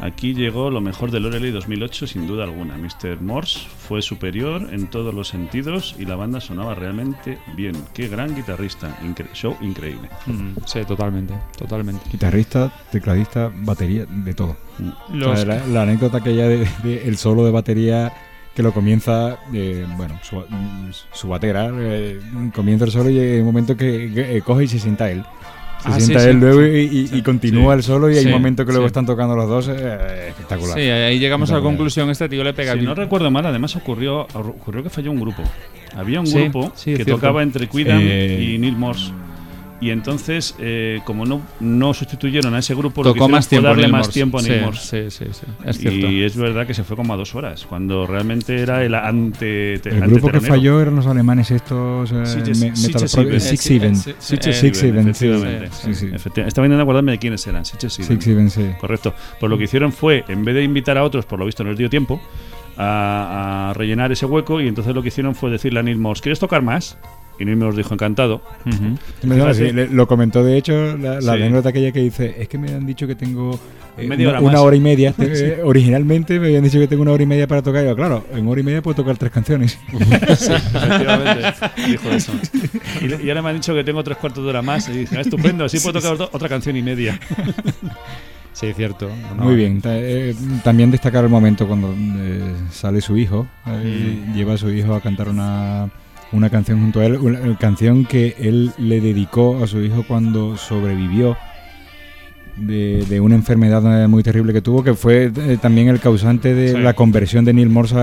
Aquí llegó lo mejor de Loreley 2008 sin duda alguna. Mr. Morse fue superior en todos los sentidos y la banda sonaba realmente bien. Qué gran guitarrista. Incre- show increíble. Sí, totalmente, totalmente. Guitarrista, tecladista, batería, de todo. O sea, la, la anécdota aquella de, de el solo de batería que lo comienza, eh, bueno, su, mm, su batera, eh, comienza el solo y hay un momento que, que, eh, coge y se sienta él. Se Ah, sienta sí, él sí, luego sí, y, y- sí. y continúa Sí. el solo y hay Sí, un momento que luego sí. están tocando los dos, eh, espectacular. Sí, ahí llegamos a la conclusión, este tío le pega Si no recuerdo mal, además ocurrió, ocurrió que falló un grupo. Había un Sí, grupo que cierto. tocaba entre Quidam Eh, y Neil Morse. Y entonces, eh, como no, no sustituyeron a ese grupo, lo que Tocó hicieron más fue tiempo darle más Morse. tiempo a Neil Sí, Morse. Sí, sí, sí, es cierto. Y es verdad que se fue como a dos horas, cuando realmente era el ante. El grupo que falló eran los alemanes estos, eh, me- Metal Pro-. Six Even. sí, sí, Sitges Six Even, sí. efectivamente. Sí, sí. Efectivamente. Estaba intentando acordarme de quiénes eran. Sitges Seven. Six Even, sí. Correcto. Pues lo que hicieron fue, en vez de invitar a otros, por lo visto no les dio tiempo, a, a rellenar ese hueco, y entonces lo que hicieron fue decirle a Neil Morse, ¿quieres tocar más? Y Neil Morse dijo, encantado. No, sí, lo comentó de hecho la, la Sí. anécdota aquella que dice es que me han dicho que tengo eh, Media una, hora una más". hora y media [laughs] Eh, originalmente me habían dicho que tengo una hora y media para tocar y yo, claro en hora y media puedo tocar tres canciones [laughs] Sí, efectivamente. [laughs] dijo eso. Y, le- y ahora me han dicho que tengo tres cuartos de hora más. Y dije, "Ah, estupendo, así puedo tocar otra- otra canción y media. Sí, cierto. No, Muy bien. Ta- eh, también destacar el momento cuando eh, sale su hijo, eh, Mm. lleva a su hijo a cantar una, una canción junto a él, una, canción que él le dedicó a su hijo cuando sobrevivió de, de una enfermedad eh, muy terrible que tuvo, que fue eh, también el causante de Sí. la conversión de Neil Morse a,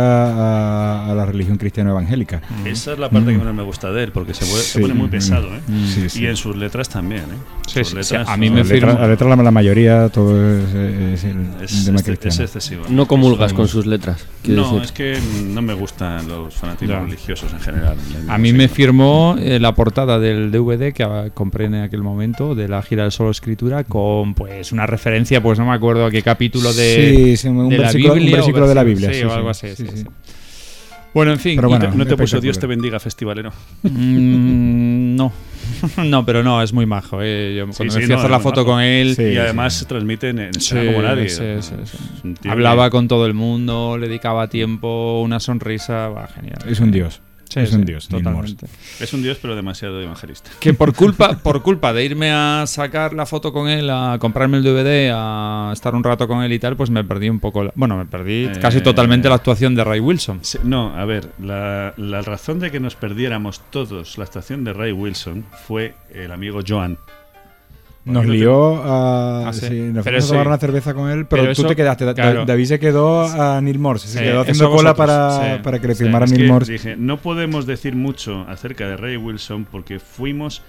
a- a la religión cristiana evangélica. Esa es la parte que Mm. menos me gusta de él, porque se, pue- se Sí. pone muy pesado, ¿eh? Mm. Sí, sí. Y en sus letras también, ¿eh? Sí, Sus sí, letras sí, a mí me la letra, la letra, la, la mayoría, todo es, es el es, tema es- es excesivo. No comulgas con sus letras. No, decir. es que no me gustan los fanatismos Ya. religiosos en general. A mí me firmó eh, la portada del DVD que compré en aquel momento de la gira del solo escritura con pues una referencia, pues no me acuerdo a qué capítulo de, sí, sí, un de la versículo, un Biblia o versículo de la Biblia. sí, o algo así. sí, sí, sí. sí. Bueno, en fin. Pero bueno, ¿No te puso. Dios te bendiga, festivalero? Mm, no. [laughs] no, pero no, es muy majo. eh. Yo, cuando sí, me fui a hacer la foto majo. con él, Sí, y además transmiten en como nadie. un hablaba que- con todo el mundo, le dedicaba tiempo, una sonrisa, va, genial. Es un dios. Sí, es sí, un dios, totalmente. Es un dios, pero demasiado evangelista. Que por culpa, por culpa de irme a sacar la foto con él, a comprarme el DVD, a estar un rato con él y tal, pues me perdí un poco. la- bueno, me perdí Eh, casi totalmente la actuación de Ray Wilson. Sí, No, a ver, la, la razón de que nos perdiéramos todos la estación de Ray Wilson fue el amigo Joan. Nos lió a. Ah, sí. sí, nos fuimos a tomar sí. una cerveza con él, pero, Pero tú eso- te quedaste. Da- claro. David se quedó a Neil Morse. Se quedó haciendo cola vosotros, para, para que le firmara Neil Morse. dije, no podemos decir mucho acerca de Ray Wilson porque fuimos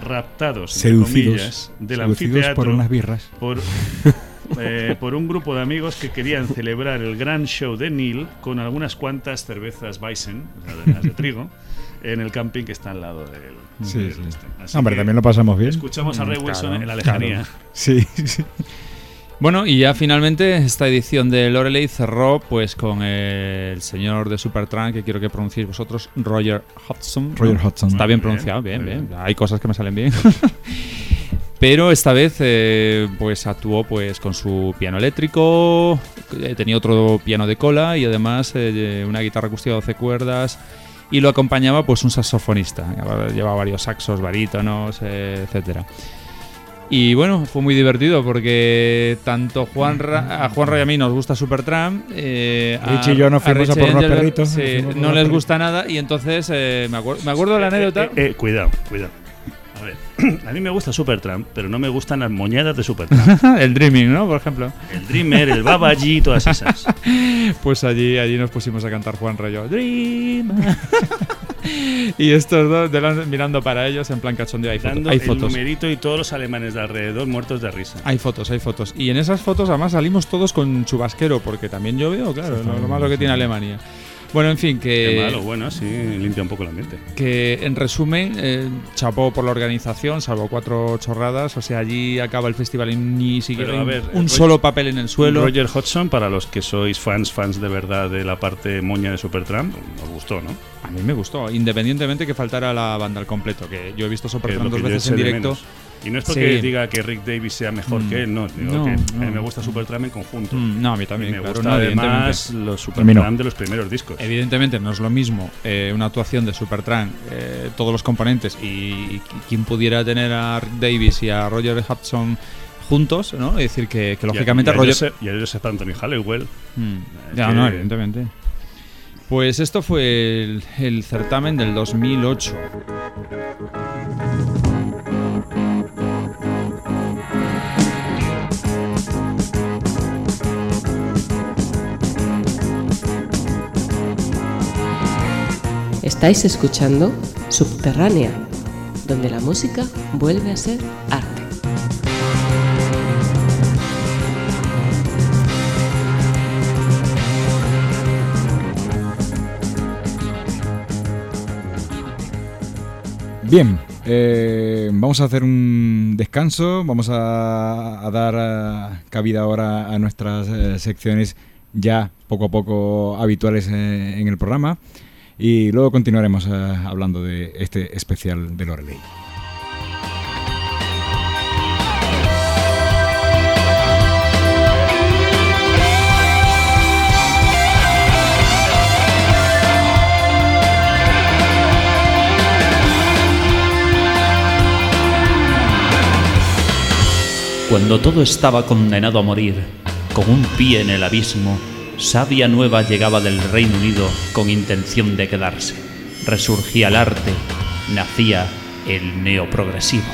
raptados, Seducidos. comillas, del seducidos por unas birras. por, [laughs] eh, por un grupo de amigos que querían celebrar el gran show de Neil con algunas cuantas cervezas Bison, las de trigo, [laughs] en el camping que está al lado del, Sí, del sí. este. Así Hombre, que también lo pasamos bien. Escuchamos a Ray Mm, Wilson claro, en la lejanía. Sí, sí. Bueno, y ya finalmente esta edición de Loreley cerró pues con el señor de Supertramp, que quiero que pronunciéis vosotros, Roger Hodgson. Roger Hodgson. Está bien pronunciado, bien, bien. bien. Hay cosas que me salen bien. [laughs] Pero esta vez eh, pues actuó pues con su piano eléctrico, eh, tenía otro piano de cola y además eh, una guitarra acústica de 12 cuerdas y lo acompañaba pues un saxofonista, llevaba varios saxos, barítonos, eh, etcétera. Y bueno, fue muy divertido porque tanto Juan Ra- a Juan y a mí nos gusta Supertramp. Eh, a- Richie y yo nos a fuimos a Richie por unos perritos, sí, no les gusta nada y entonces eh, me, acuer- me acuerdo de la anécdota. Eh, eh, cuidado, cuidado. [clears throat] A mí me gusta Supertramp, pero no me gustan las moñadas de Supertramp. [laughs] el Dreaming, ¿no? Por ejemplo. El Dreamer, el Babaji, todas esas. [laughs] Pues allí, allí nos pusimos a cantar Juan Rayo. Dream. [laughs] y estos dos mirando para ellos en plan cachondeo. Hay fotos. Dando Hay el fotos. numerito y todos los alemanes de alrededor muertos de risa. Hay fotos, hay fotos. Y en esas fotos además salimos todos con chubasquero, porque también yo veo, claro, lo, lo malo que tiene Alemania. Bueno, en fin, Qué que, malo, bueno, sí, limpia un poco el ambiente. que en resumen, eh, chapó por la organización, salvo cuatro chorradas. O sea, allí acaba el festival y ni siquiera Pero, a un- ver, un Roger- solo papel en el suelo. Roger Hodgson, para los que sois fans, fans de verdad de la parte moña de Supertramp, os gustó, ¿no? A mí me gustó, independientemente que faltara la banda al completo, que yo he visto Supertramp dos veces en directo. menos. Y no es porque Sí. diga que Rick Davis sea mejor Mm. que él, no. Digo No, que a mí me gusta Supertramp en conjunto. Mm, no, a mí Y también, me claro, gusta no, además los. Supertramp de los primeros discos. Evidentemente no es lo mismo eh, una actuación de Supertramp, eh, todos los componentes y, y quien pudiera tener a Rick Davis y a Roger Hudson juntos, ¿no? Es decir, que, que Y a- lógicamente y a Roger... Y a Joseph Anthony Halliwell. Mm, Es ya, que- no, evidentemente. Pues esto fue el, el certamen del 2008. Estáis escuchando Subterránea, donde la música vuelve a ser arte. Bien, eh, vamos a hacer un descanso, vamos a, dar eh, cabida ahora a nuestras eh, secciones ya poco a poco habituales en el programa y luego continuaremos eh, hablando de este especial de Loreley. Cuando todo estaba condenado a morir, con un pie en el abismo, Sabia Nueva llegaba del Reino Unido con intención de quedarse. Resurgía el arte, nacía el neoprogresivo.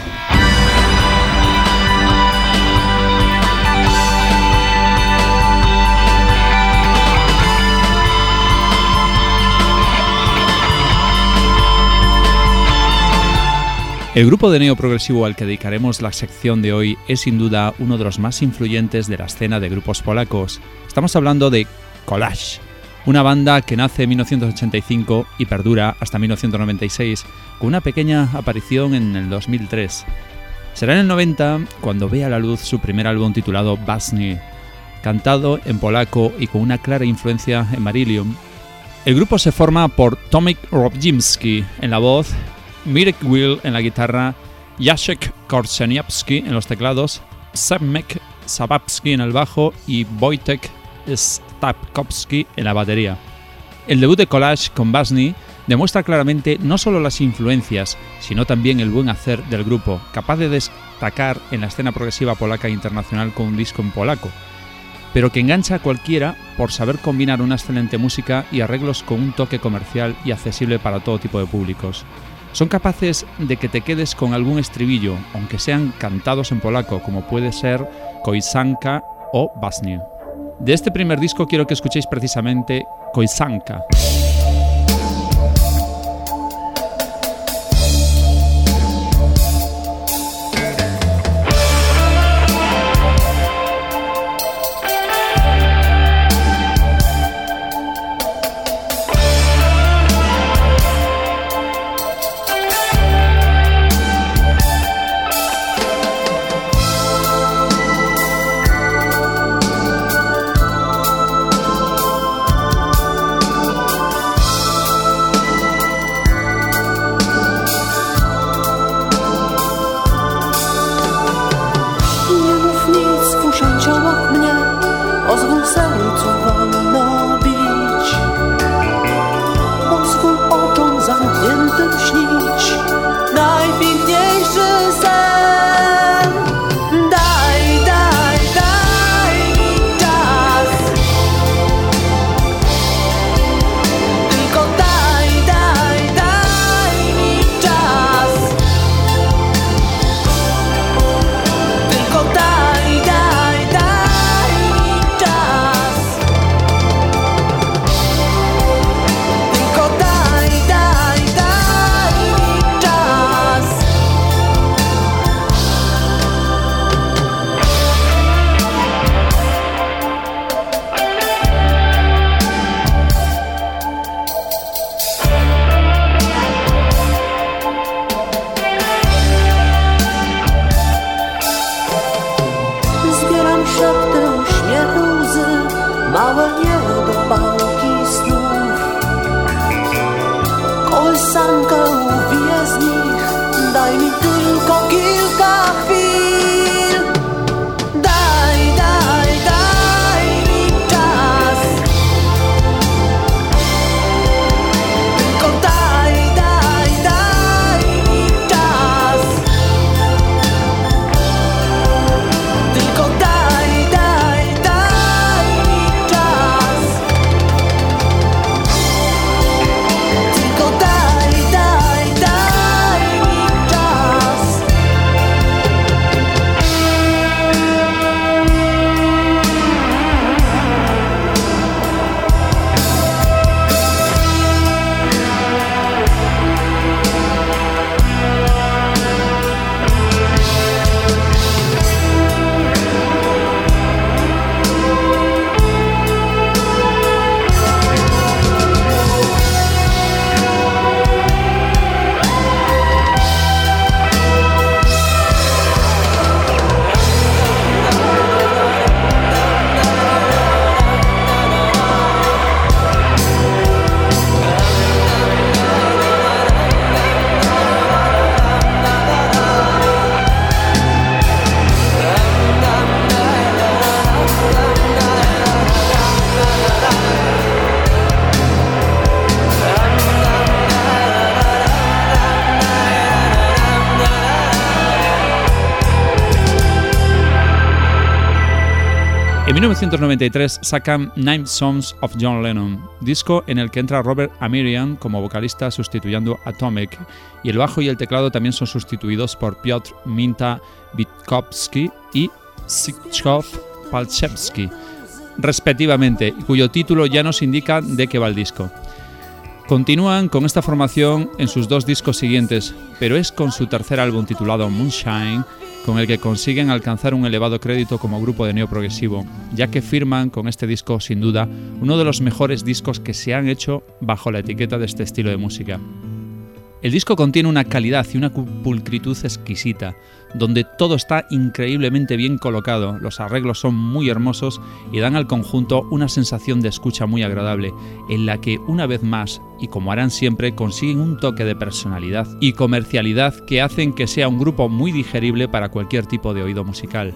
El grupo de neoprogresivo al que dedicaremos la sección de hoy es sin duda uno de los más influyentes de la escena de grupos polacos. Estamos hablando de Collage, una banda que nace en 1985 y perdura hasta 1996, con una pequeña aparición en el 2003. Será en el 90 cuando vea a la luz su primer álbum titulado Basni, cantado en polaco y con una clara influencia en Marillion. El grupo se forma por Tomek Robjimski en la voz, Mirek Will en la guitarra, Jacek Korseniowski en los teclados, Semek Sabapski en el bajo y Wojtek Stapkowski en la batería. El debut de Collage con Basni demuestra claramente no solo las influencias, sino también el buen hacer del grupo, capaz de destacar en la escena progresiva polaca e internacional con un disco en polaco, pero que engancha a cualquiera por saber combinar una excelente música y arreglos con un toque comercial y accesible para todo tipo de públicos. Son capaces de que te quedes con algún estribillo, aunque sean cantados en polaco, como puede ser Koisanka o Basnie. De este primer disco quiero que escuchéis precisamente Koisanka. 1993 sacan Nine Songs of John Lennon, disco en el que entra Robert Amirian como vocalista sustituyendo a Tomek, y el bajo y el teclado también son sustituidos por Piotr Minta Witkowski y Sitchkov Palchevsky, respectivamente, cuyo título ya nos indica de qué va el disco. Continúan con esta formación en sus dos discos siguientes, pero es con su tercer álbum titulado Moonshine con el que consiguen alcanzar un elevado crédito como grupo de neoprogresivo, ya que firman con este disco sin duda uno de los mejores discos que se han hecho bajo la etiqueta de este estilo de música. El disco contiene una calidad y una pulcritud exquisita, donde todo está increíblemente bien colocado, los arreglos son muy hermosos y dan al conjunto una sensación de escucha muy agradable, en la que una vez más, y como harán siempre, consiguen un toque de personalidad y comercialidad que hacen que sea un grupo muy digerible para cualquier tipo de oído musical.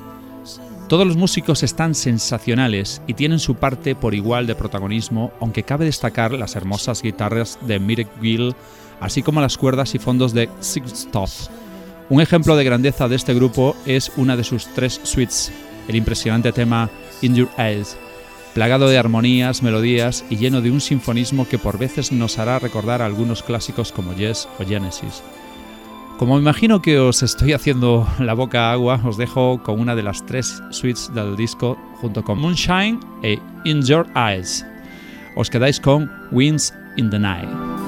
Todos los músicos están sensacionales y tienen su parte por igual de protagonismo, aunque cabe destacar las hermosas guitarras de Mirek Gill, así como las cuerdas y fondos de Sigstoff. Un ejemplo de grandeza de este grupo es una de sus tres suites, el impresionante tema In Your Eyes, plagado de armonías, melodías y lleno de un sinfonismo que por veces nos hará recordar a algunos clásicos como Yes o Genesis. Como imagino que os estoy haciendo la boca agua, os dejo con una de las tres suites del disco junto con Moonshine e In Your Eyes. Os quedáis con Winds in the Night.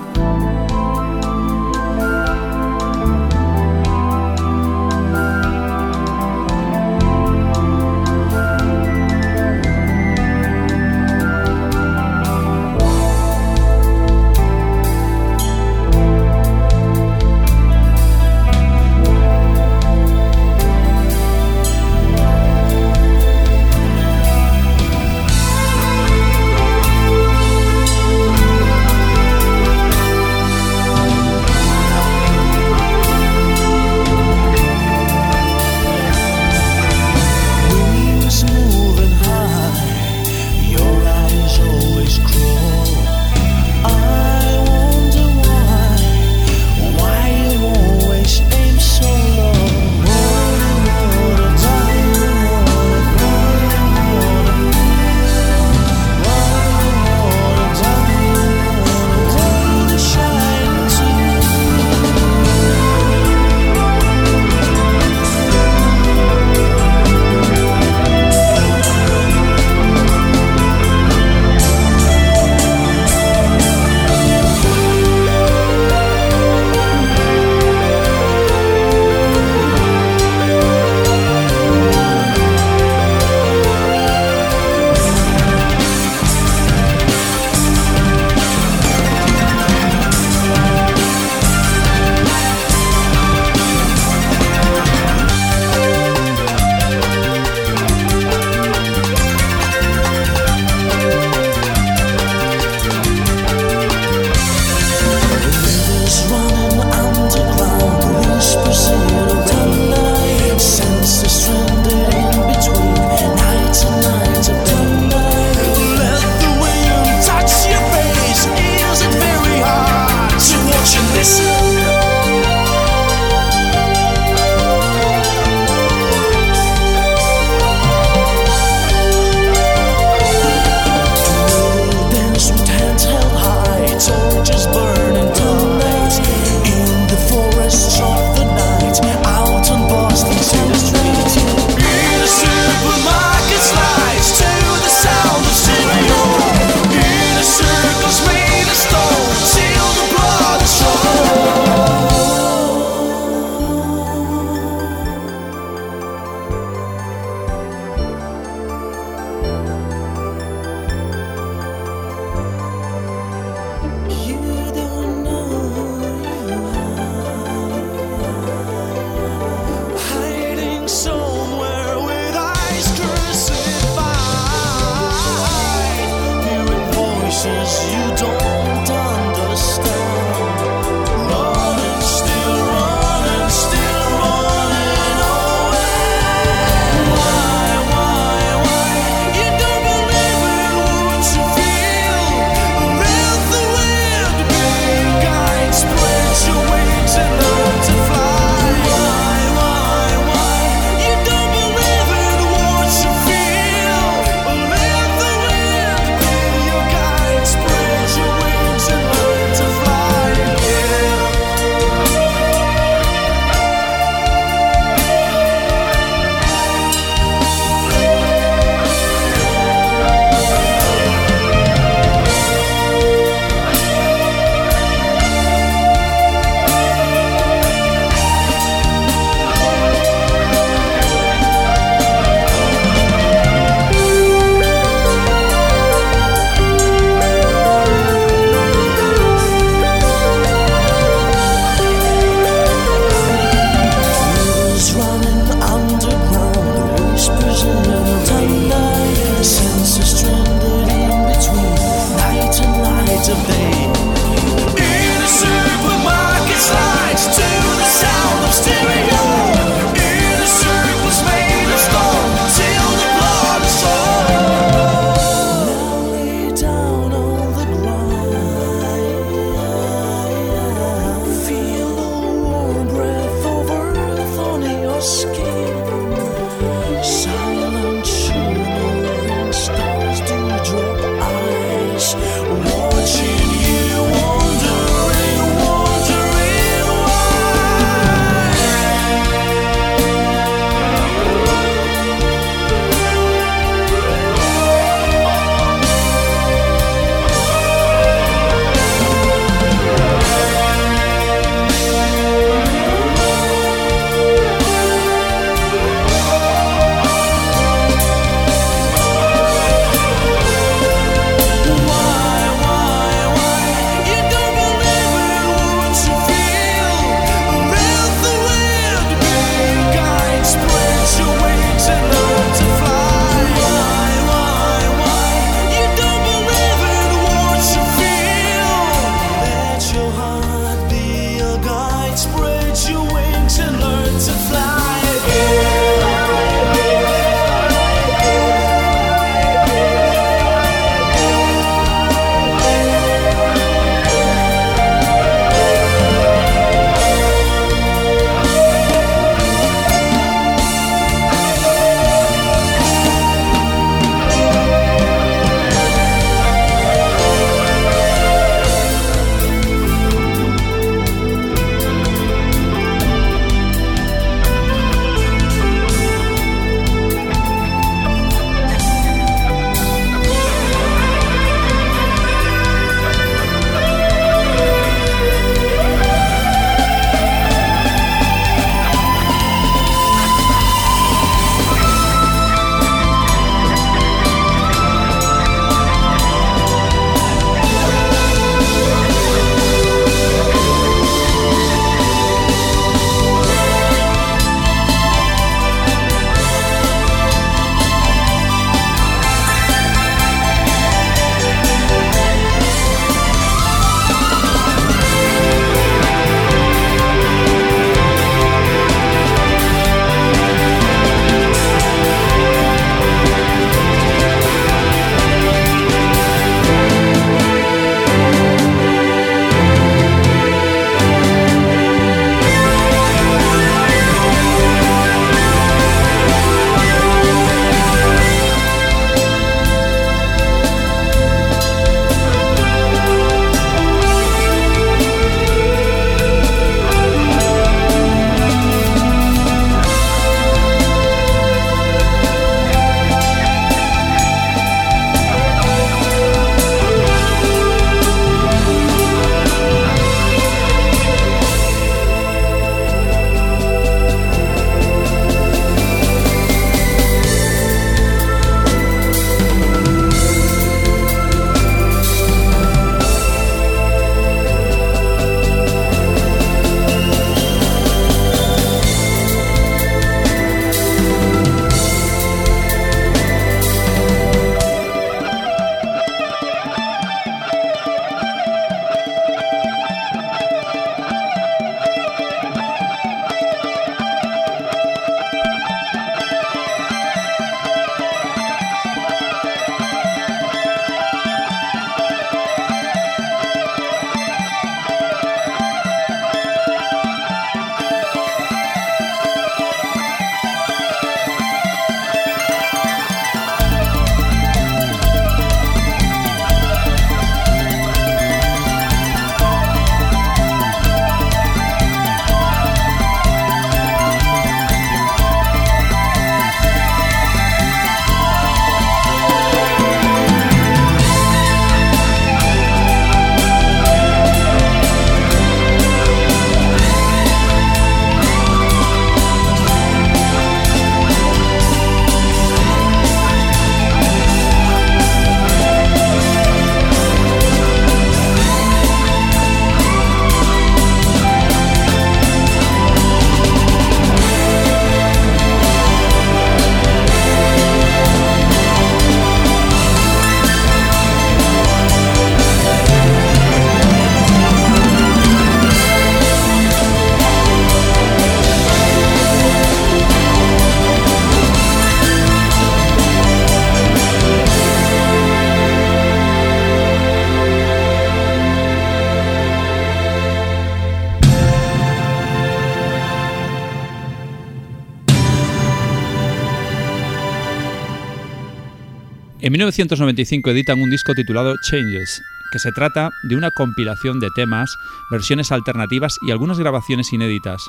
1995 editan un disco titulado Changes, que se trata de una compilación de temas, versiones alternativas y algunas grabaciones inéditas.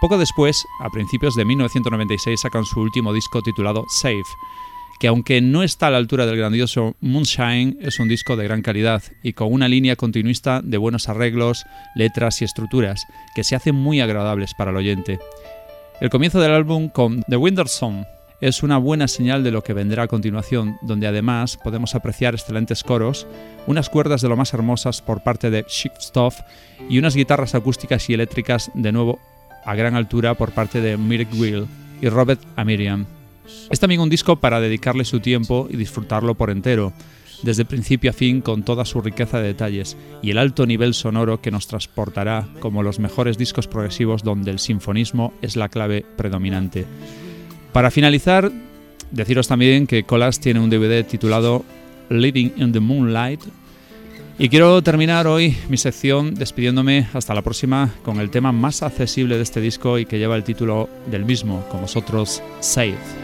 Poco después, a principios de 1996, sacan su último disco titulado Safe, que aunque no está a la altura del grandioso Moonshine, es un disco de gran calidad y con una línea continuista de buenos arreglos, letras y estructuras, que se hacen muy agradables para el oyente. El comienzo del álbum con The Winter Song es una buena señal de lo que vendrá a continuación, donde además podemos apreciar excelentes coros, unas cuerdas de lo más hermosas por parte de Chic Stuff y unas guitarras acústicas y eléctricas de nuevo a gran altura por parte de Mirek Will y Robert Amirian. Es también un disco para dedicarle su tiempo y disfrutarlo por entero, desde principio a fin con toda su riqueza de detalles y el alto nivel sonoro que nos transportará como los mejores discos progresivos donde el sinfonismo es la clave predominante. Para finalizar, deciros también que Colas tiene un DVD titulado Living in the Moonlight. Y quiero terminar hoy mi sección despidiéndome hasta la próxima con el tema más accesible de este disco y que lleva el título del mismo, con vosotros, Save.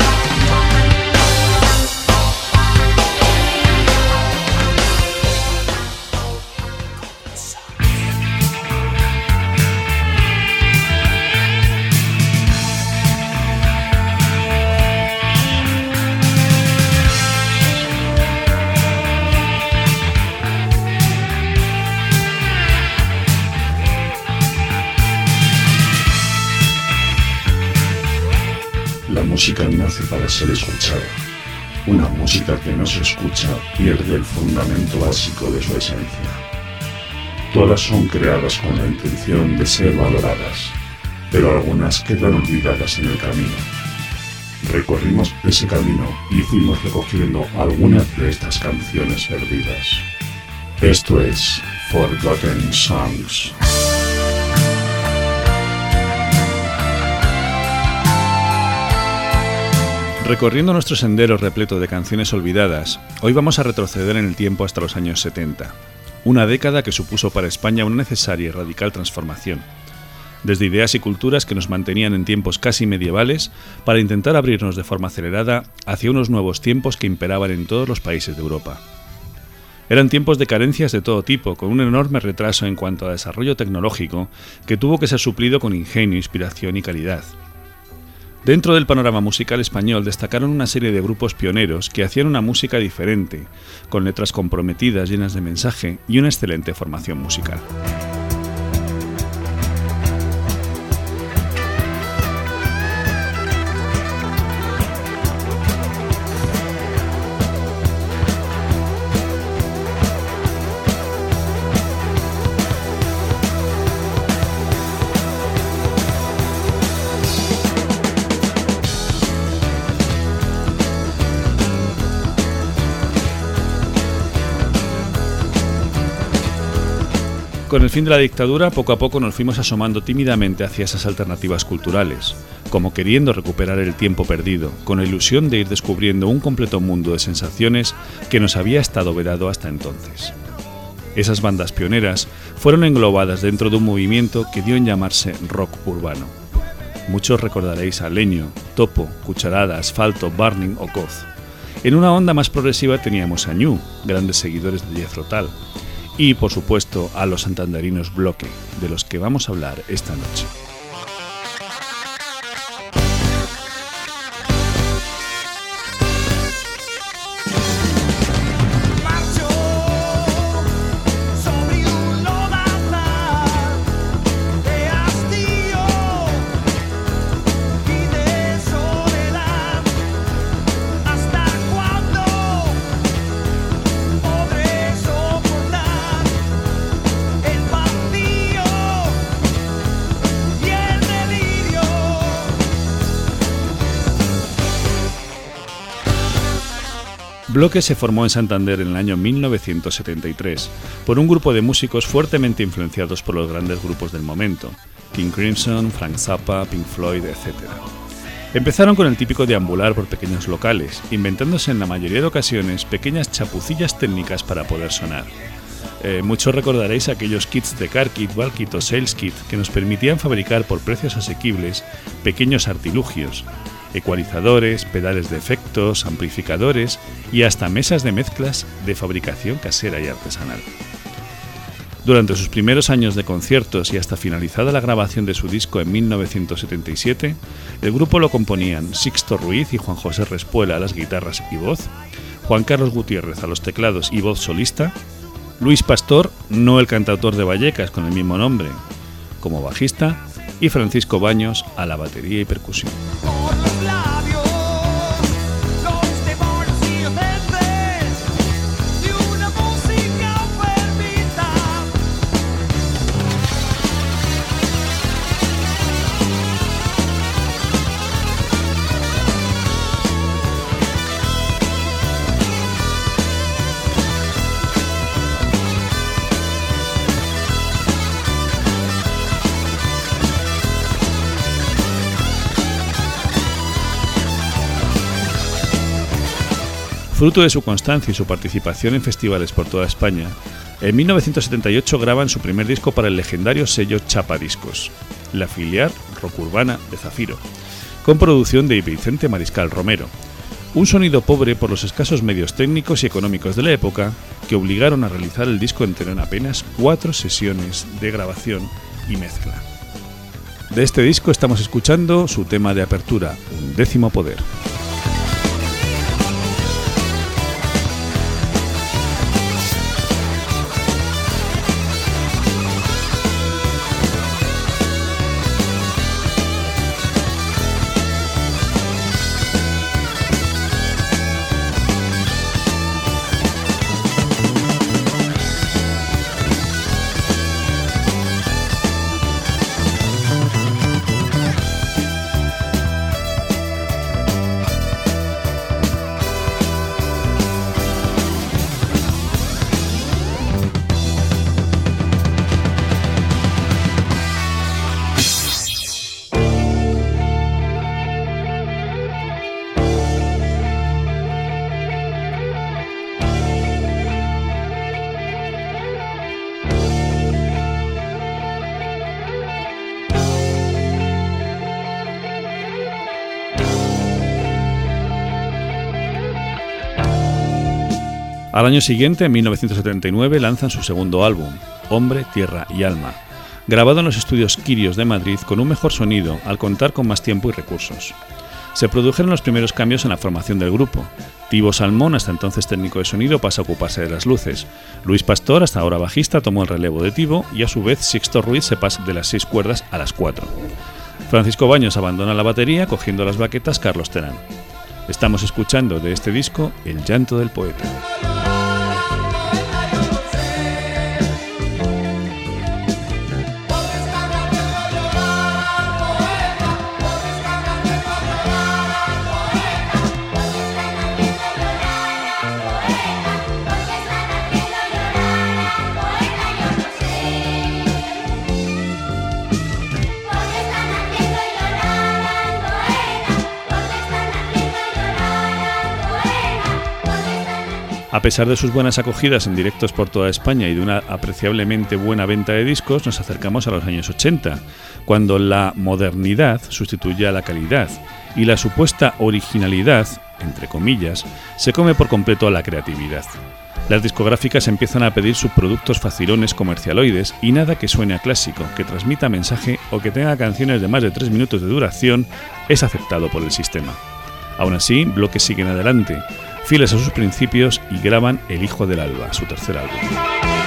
Ser escuchada. Una música que no se escucha pierde el fundamento básico de su esencia. Todas son creadas con la intención de ser valoradas, pero algunas quedan olvidadas en el camino. Recorrimos ese camino y fuimos recogiendo algunas de estas canciones perdidas. Esto es Forgotten Songs. Recorriendo nuestro sendero repleto de canciones olvidadas, hoy vamos a retroceder en el tiempo hasta los años 70, una década que supuso para España una necesaria y radical transformación, desde ideas y culturas que nos mantenían en tiempos casi medievales para intentar abrirnos de forma acelerada hacia unos nuevos tiempos que imperaban en todos los países de Europa. Eran tiempos de carencias de todo tipo, con un enorme retraso en cuanto a desarrollo tecnológico que tuvo que ser suplido con ingenio, inspiración y calidad. Dentro del panorama musical español destacaron una serie de grupos pioneros que hacían una música diferente, con letras comprometidas llenas de mensaje y una excelente formación musical. Con el fin de la dictadura, poco a poco nos fuimos asomando tímidamente hacia esas alternativas culturales, como queriendo recuperar el tiempo perdido, con la ilusión de ir descubriendo un completo mundo de sensaciones que nos había estado vedado hasta entonces. Esas bandas pioneras fueron englobadas dentro de un movimiento que dio en llamarse rock urbano. Muchos recordaréis a Leño, Topo, Cucharada, Asfalto, Burning o Coz. En una onda más progresiva teníamos a Ñu, grandes seguidores de Jethro Tull, y por supuesto a los santanderinos Bloque, de los que vamos a hablar esta noche. Bloque se formó en Santander en el año 1973 por un grupo de músicos fuertemente influenciados por los grandes grupos del momento, King Crimson, Frank Zappa, Pink Floyd, etc. Empezaron con el típico deambular por pequeños locales, inventándose en la mayoría de ocasiones pequeñas chapucillas técnicas para poder sonar. Eh, muchos recordaréis aquellos kits de Car Kit, Ball Kit o Sales Kit que nos permitían fabricar por precios asequibles pequeños artilugios, ecualizadores, pedales de efectos, amplificadores y hasta mesas de mezclas de fabricación casera y artesanal. Durante sus primeros años de conciertos y hasta finalizada la grabación de su disco en 1977, el grupo lo componían Sixto Ruiz y Juan José Respuela a las guitarras y voz, Juan Carlos Gutiérrez a los teclados y voz solista, Luis Pastor, no el cantautor de Vallecas con el mismo nombre, como bajista, y Francisco Baños a la batería y percusión. Fruto de su constancia y su participación en festivales por toda España, en 1978 graban su primer disco para el legendario sello Chapa Discos, la filial rock urbana de Zafiro, con producción de Vicente Mariscal Romero. Un sonido pobre por los escasos medios técnicos y económicos de la época que obligaron a realizar el disco entero en apenas cuatro sesiones de grabación y mezcla. De este disco estamos escuchando su tema de apertura, Un décimo poder. Año siguiente, en 1979, lanzan su segundo álbum, Hombre, Tierra y Alma, grabado en los estudios Quirios de Madrid con un mejor sonido al contar con más tiempo y recursos. Se produjeron los primeros cambios en la formación del grupo. Tibo Salmón, hasta entonces técnico de sonido, pasa a ocuparse de las luces. Luis Pastor, hasta ahora bajista, tomó el relevo de Tibo y a su vez Sixto Ruiz se pasa de las seis cuerdas a las cuatro. Francisco Baños abandona la batería cogiendo las baquetas Carlos Terán. Estamos escuchando de este disco El llanto del poeta. A pesar de sus buenas acogidas en directos por toda España y de una apreciablemente buena venta de discos, nos acercamos a los años 80, cuando la modernidad sustituye a la calidad y la supuesta originalidad, entre comillas, se come por completo a la creatividad. Las discográficas empiezan a pedir subproductos facilones comercialoides y nada que suene a clásico, que transmita mensaje o que tenga canciones de más de 3 minutos de duración es aceptado por el sistema. Aún así, bloques siguen adelante, fieles a sus principios y graban El Hijo del Alba, su tercer álbum.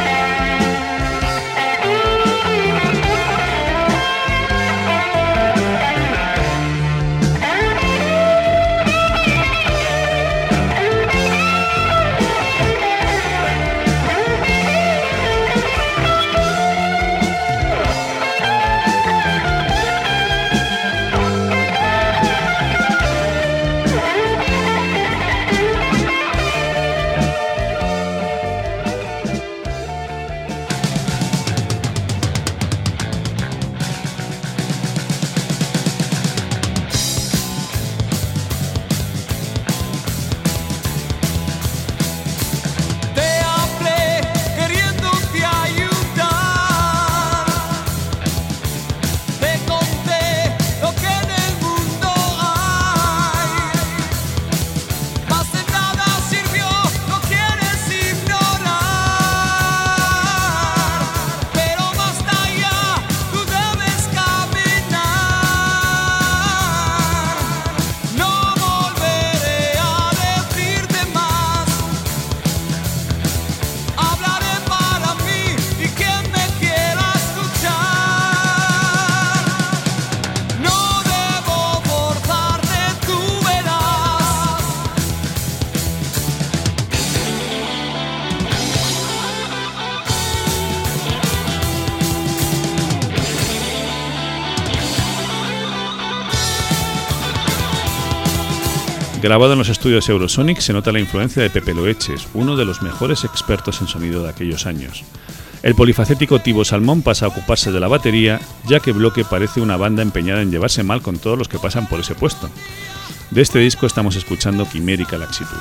Grabado en los estudios Eurosonic se nota la influencia de Pepe Loeches, uno de los mejores expertos en sonido de aquellos años. El polifacético Tibo Salmón pasa a ocuparse de la batería, ya que Bloque parece una banda empeñada en llevarse mal con todos los que pasan por ese puesto. De este disco estamos escuchando Quimérica Laxitud.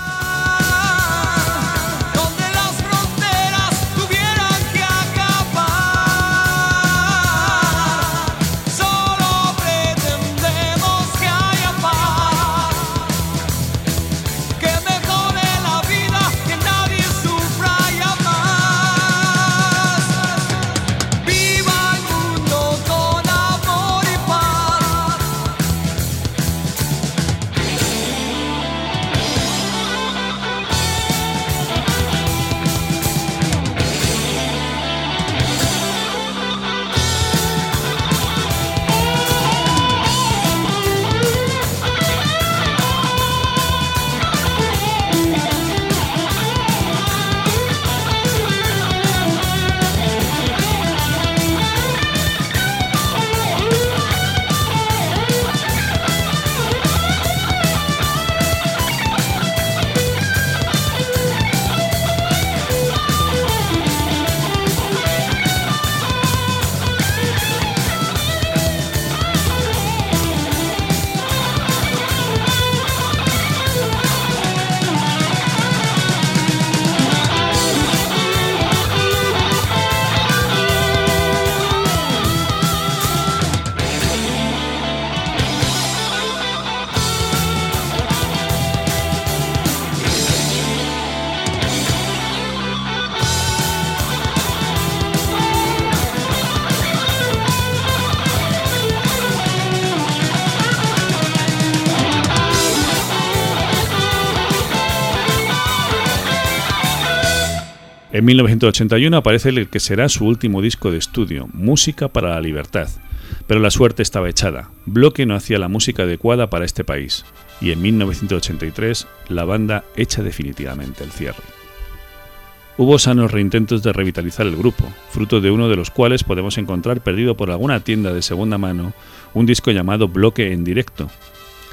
1981 aparece el que será su último disco de estudio, Música para la Libertad. Pero la suerte estaba echada. Bloque no hacía la música adecuada para este país. Y en 1983 la banda echa definitivamente el cierre. Hubo sanos reintentos de revitalizar el grupo, fruto de uno de los cuales podemos encontrar perdido por alguna tienda de segunda mano un disco llamado Bloque en directo.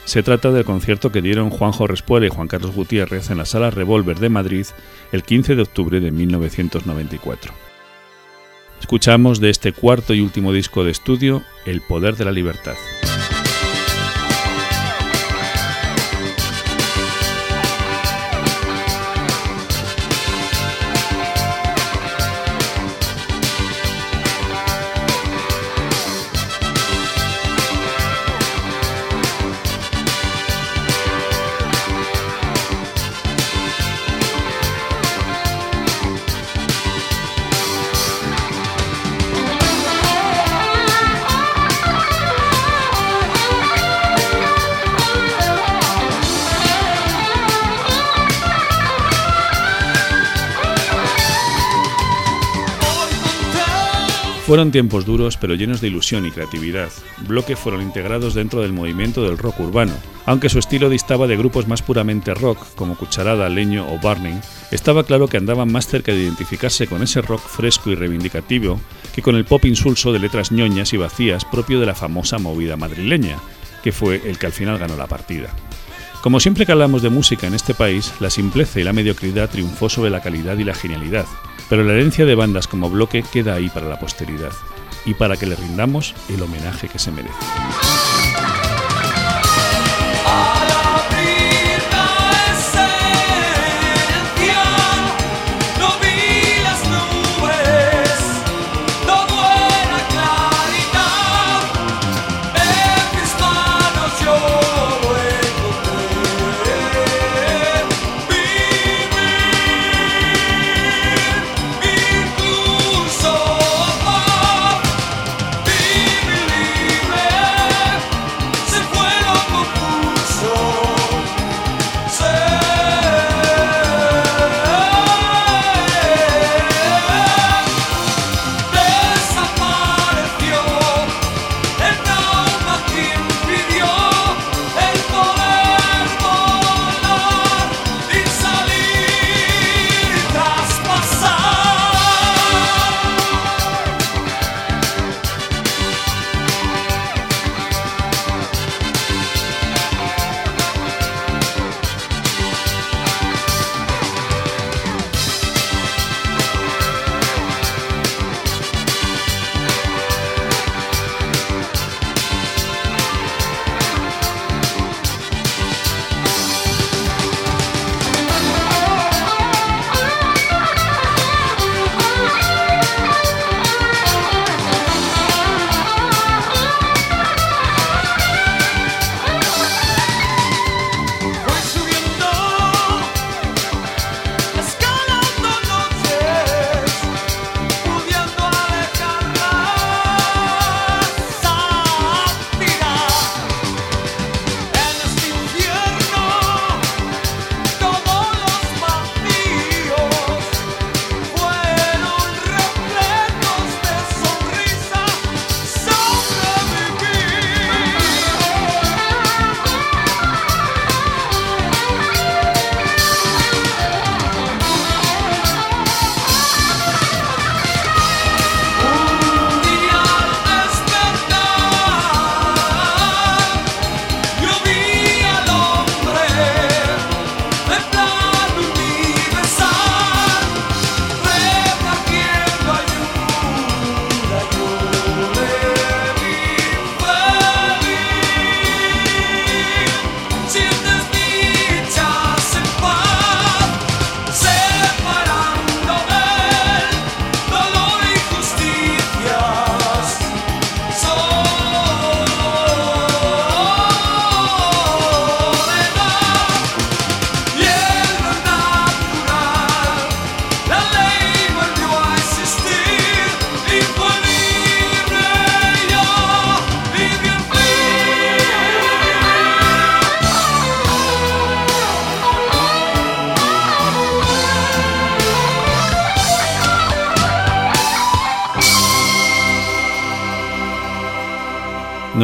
Se trata del concierto que dieron Juanjo Respuela y Juan Carlos Gutiérrez en la Sala Revolver de Madrid el 15 de octubre de 1994. Escuchamos de este cuarto y último disco de estudio El Poder de la Libertad. Fueron tiempos duros pero llenos de ilusión y creatividad. Bloque fueron integrados dentro del movimiento del rock urbano. Aunque su estilo distaba de grupos más puramente rock, como Cucharada, Leño o Burning, estaba claro que andaban más cerca de identificarse con ese rock fresco y reivindicativo que con el pop insulso de letras ñoñas y vacías propio de la famosa movida madrileña, que fue el que al final ganó la partida. Como siempre que hablamos de música en este país, la simpleza y la mediocridad triunfó sobre la calidad y la genialidad, pero la herencia de bandas como Bloque queda ahí para la posteridad y para que le rindamos el homenaje que se merece.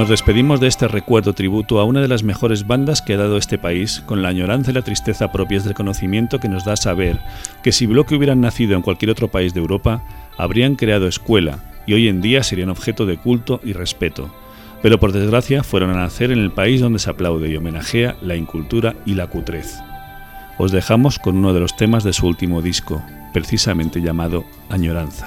Nos despedimos de este recuerdo tributo a una de las mejores bandas que ha dado este país, con la añoranza y la tristeza propias del conocimiento que nos da saber que si Bloque hubieran nacido en cualquier otro país de Europa, habrían creado escuela y hoy en día serían objeto de culto y respeto. Pero por desgracia fueron a nacer en el país donde se aplaude y homenajea la incultura y la cutrez. Os dejamos con uno de los temas de su último disco, precisamente llamado Añoranza.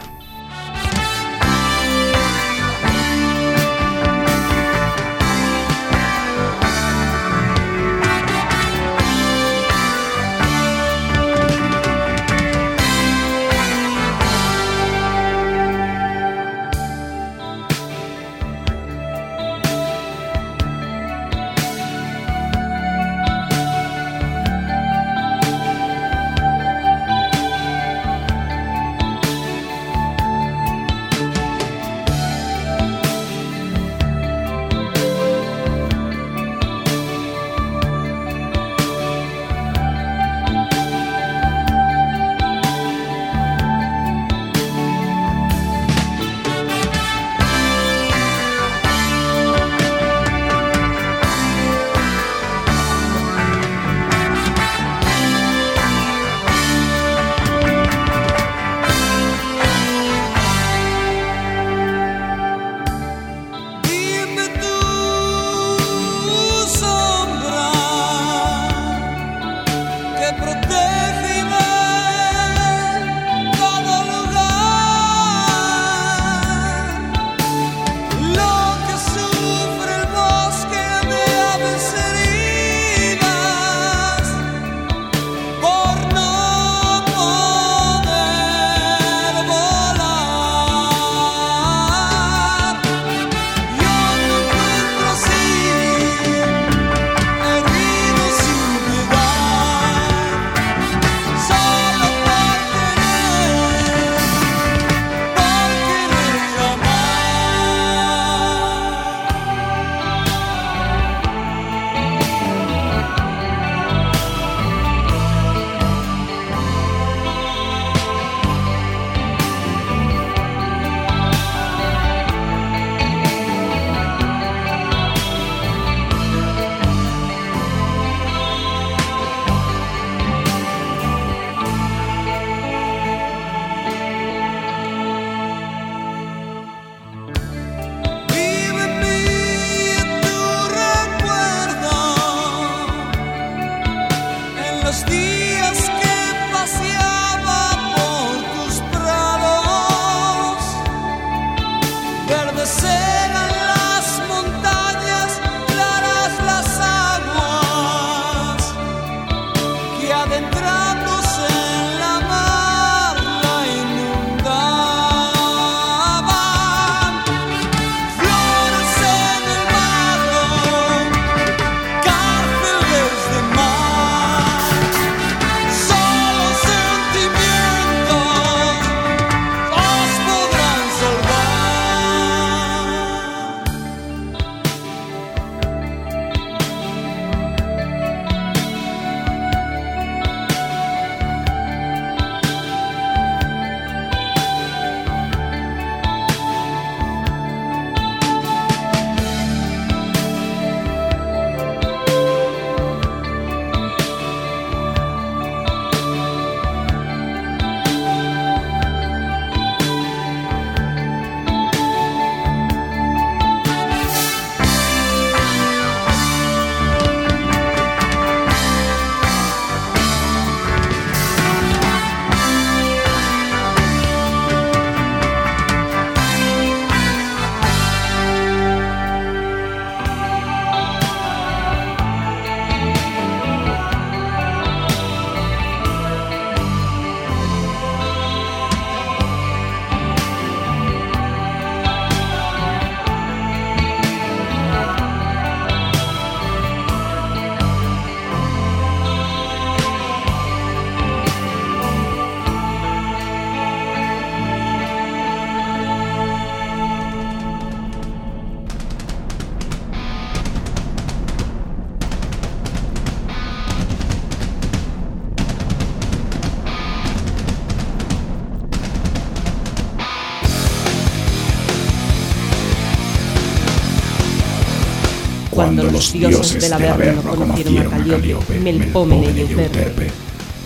Cuando los dioses del Averno conocieron a Calíope, Melpómene y Euterpe.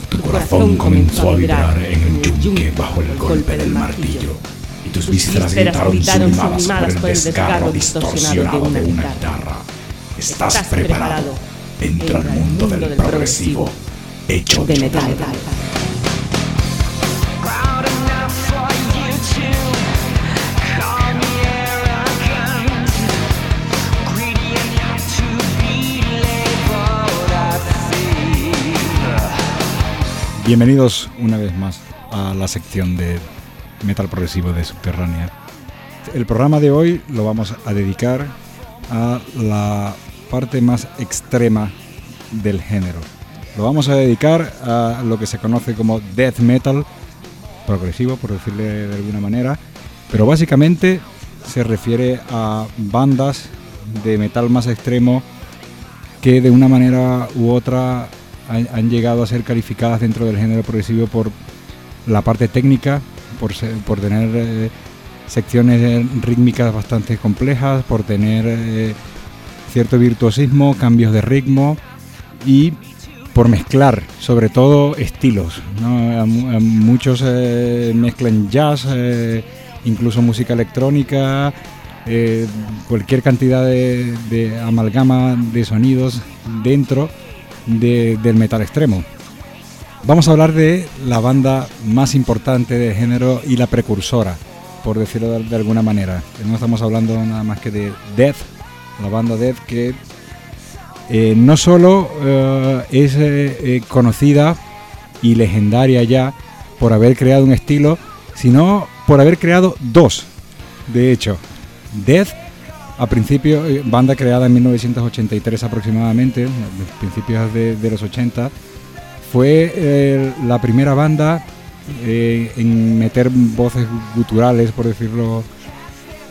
Tu corazón comenzó a vibrar en el yunque bajo el golpe del martillo, y tus vísceras gritaron sublimadas por el desgarro distorsionado de una guitarra. Estás preparado. Entra al mundo del progresivo, hecho de metal. Bienvenidos una vez más a la sección de metal progresivo de Subterránea. El programa de hoy lo vamos a dedicar a la parte más extrema del género. Lo vamos a dedicar a lo que se conoce como death metal progresivo, por decirle de alguna manera, pero básicamente se refiere a bandas de metal más extremo que de una manera u otra han, llegado a ser calificadas dentro del género progresivo por la parte técnica, por, por tener eh, secciones eh, rítmicas bastante complejas, por tener eh, cierto virtuosismo, cambios de ritmo y por mezclar sobre todo estilos. muchos mezclan jazz, incluso música electrónica, cualquier cantidad de amalgama de sonidos dentro de- del metal extremo. Vamos a hablar de la banda más importante del género y la precursora, por decirlo de, de alguna manera. No estamos hablando nada más que de Death, la banda Death que eh, no solo eh, es eh, conocida y legendaria ya por haber creado un estilo, sino por haber creado dos. De hecho, Death, a principio, eh, banda creada en 1983 aproximadamente, principios de, los 80, fue eh, la primera banda eh, en meter voces guturales, por decirlo,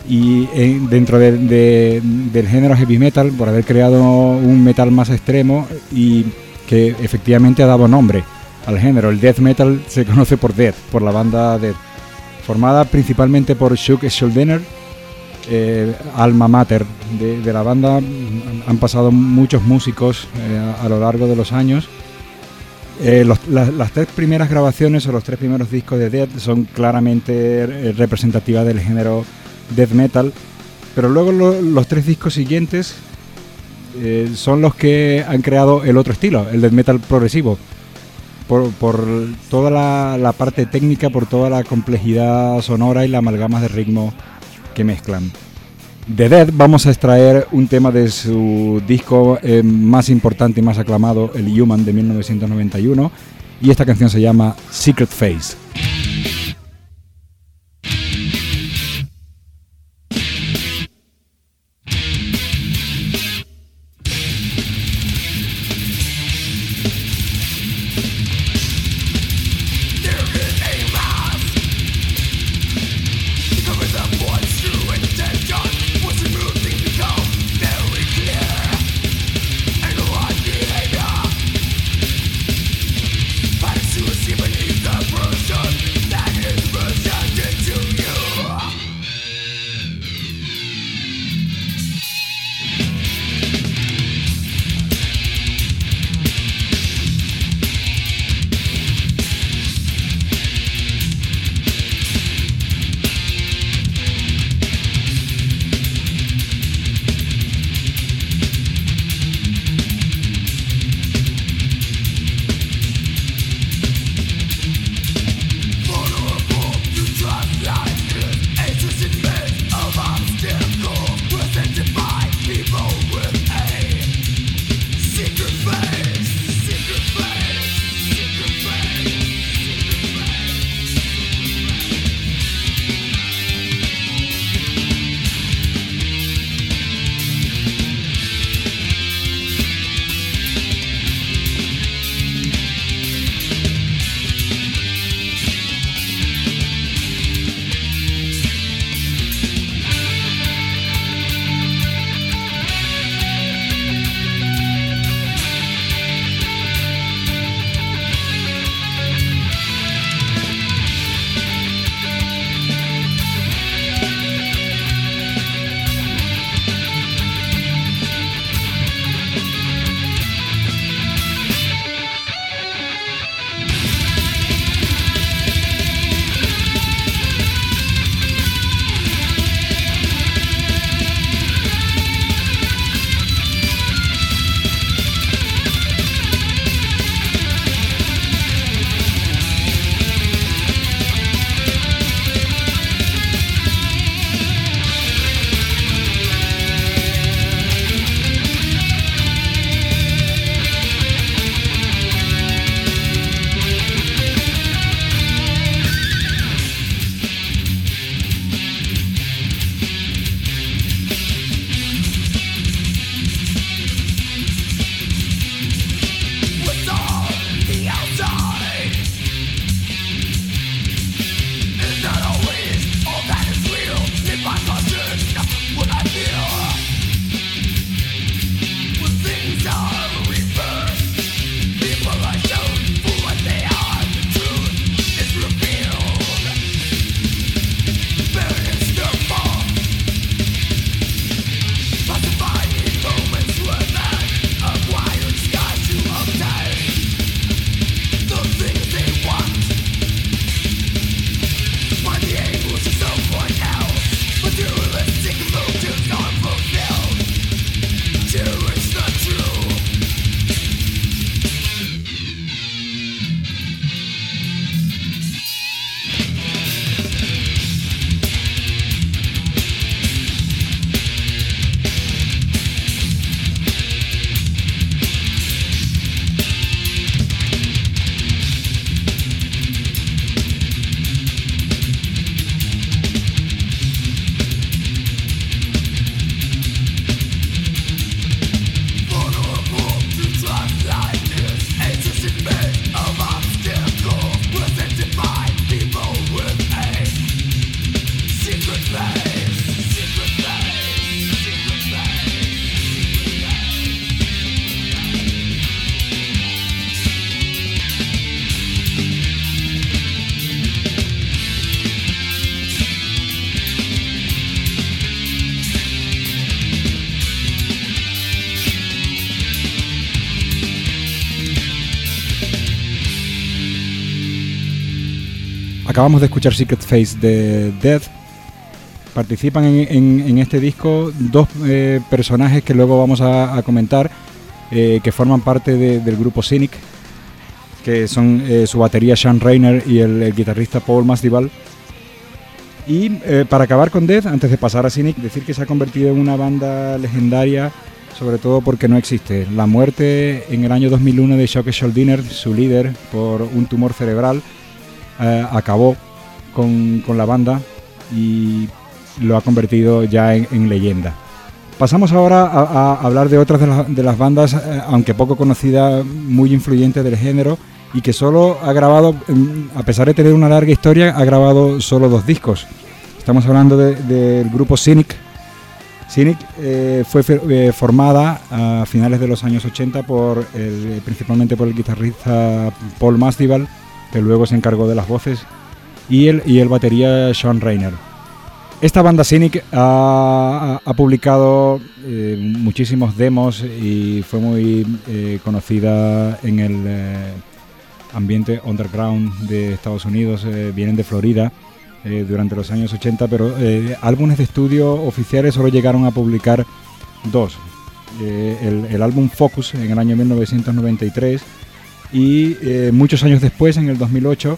y en- dentro de- de- del género heavy metal, por haber creado un metal más extremo y que efectivamente ha dado nombre al género. El death metal se conoce por Death, por la banda Death, formada principalmente por Shook Schuldiner, eh, alma mater de, la banda. Han pasado muchos músicos eh, a, lo largo de los años. Eh, las, tres primeras grabaciones o los tres primeros discos de Death son claramente representativas del género death metal, pero luego lo- los tres discos siguientes son los que han creado el otro estilo, el death metal progresivo, por, por toda la, la parte técnica, por toda la complejidad sonora y la amalgama de ritmo que mezclan. De Dead vamos a extraer un tema de su disco eh, más importante y más aclamado, el Human de 1991, y esta canción se llama Secret Face. Acabamos de escuchar Secret Face de Death. Participan en, este disco dos eh, personajes que luego vamos a, comentar, eh, que forman parte de- del grupo Cynic, que son eh, su batería Sean Rayner y el, guitarrista Paul Masvidal. Y para acabar con Death, antes de pasar a Cynic, decir que se ha convertido en una banda legendaria, sobre todo porque no existe. La muerte en el año 2001 de Shock Schuldiner, su líder, por un tumor cerebral, eh, acabó con, con la banda y lo ha convertido ya en, en leyenda. Pasamos ahora a, hablar de otras de, las- bandas, eh, aunque poco conocidas, muy influyentes del género y que solo ha grabado, a pesar de tener una larga historia, ha grabado solo dos discos. Estamos hablando de- del grupo Cynic. Cynic eh, fue formada a finales de los años 80 por principalmente por el guitarrista Paul Masvidal, que luego se encargó de las voces, y el, y el batería Sean Rayner. Esta banda Cynic ha, publicado eh, muchísimos demos y fue muy eh, conocida en el eh, ambiente underground de Estados Unidos. vienen de Florida durante los años 80, pero álbumes de estudio oficiales solo llegaron a publicar dos. El, el álbum Focus en el año 1993 y eh, muchos años después, en el 2008,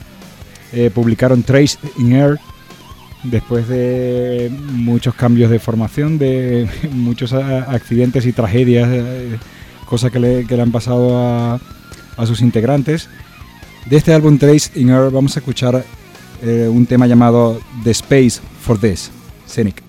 eh, publicaron Trace in Air después de muchos cambios de formación, de [laughs] muchos accidentes y tragedias, eh, cosas que le, han pasado a, a sus integrantes. De este álbum Trace in Air vamos a escuchar un tema llamado The Space for This, Scenic.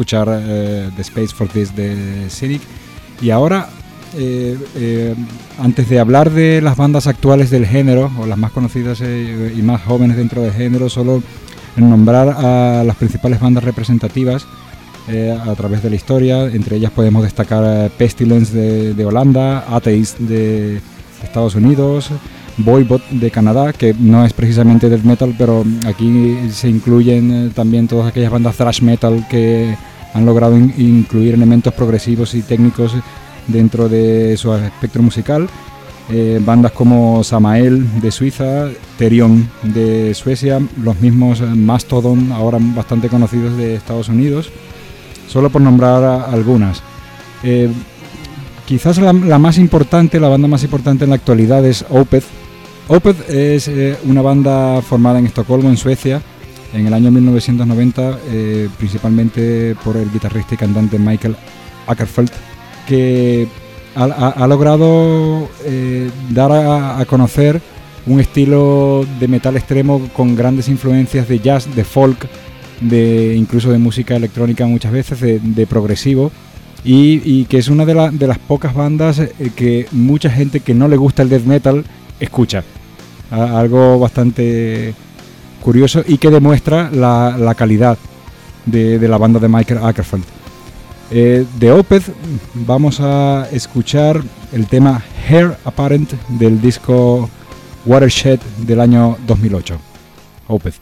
Escuchar eh, The Space for This de Cynic. Y ahora, eh, eh, antes de hablar de las bandas actuales del género, o las más conocidas eh, y más jóvenes dentro del género, solo nombrar a las principales bandas representativas eh, a través de la historia. Entre ellas podemos destacar Pestilence de, de Holanda, Atheist de Estados Unidos, Voivod de Canadá, que no es precisamente death metal, pero aquí se incluyen también todas aquellas bandas thrash metal que han logrado in- incluir elementos progresivos y técnicos dentro de su espectro musical. Eh, bandas como Samael de Suiza, Therion de Suecia, los mismos eh, Mastodon, ahora bastante conocidos de Estados Unidos, solo por nombrar algunas. Eh, quizás la, más importante, la banda más importante en la actualidad es Opeth. Opeth es una banda formada en Estocolmo, en Suecia, en el año 1990, eh, principalmente por el guitarrista y cantante Michael Ackerfeld, que ha, ha- ha logrado eh, dar a, a conocer un estilo de metal extremo con grandes influencias de jazz, de folk, de incluso de música electrónica muchas veces, de, de progresivo, y, y que es una de, la- de las pocas bandas eh, que mucha gente que no le gusta el death metal escucha. A- algo bastante curioso y que demuestra la, la calidad de, de la banda de Michael Ackerfeld. Eh, de Opeth vamos a escuchar el tema Hair Apparent del disco Watershed del año 2008. Opeth.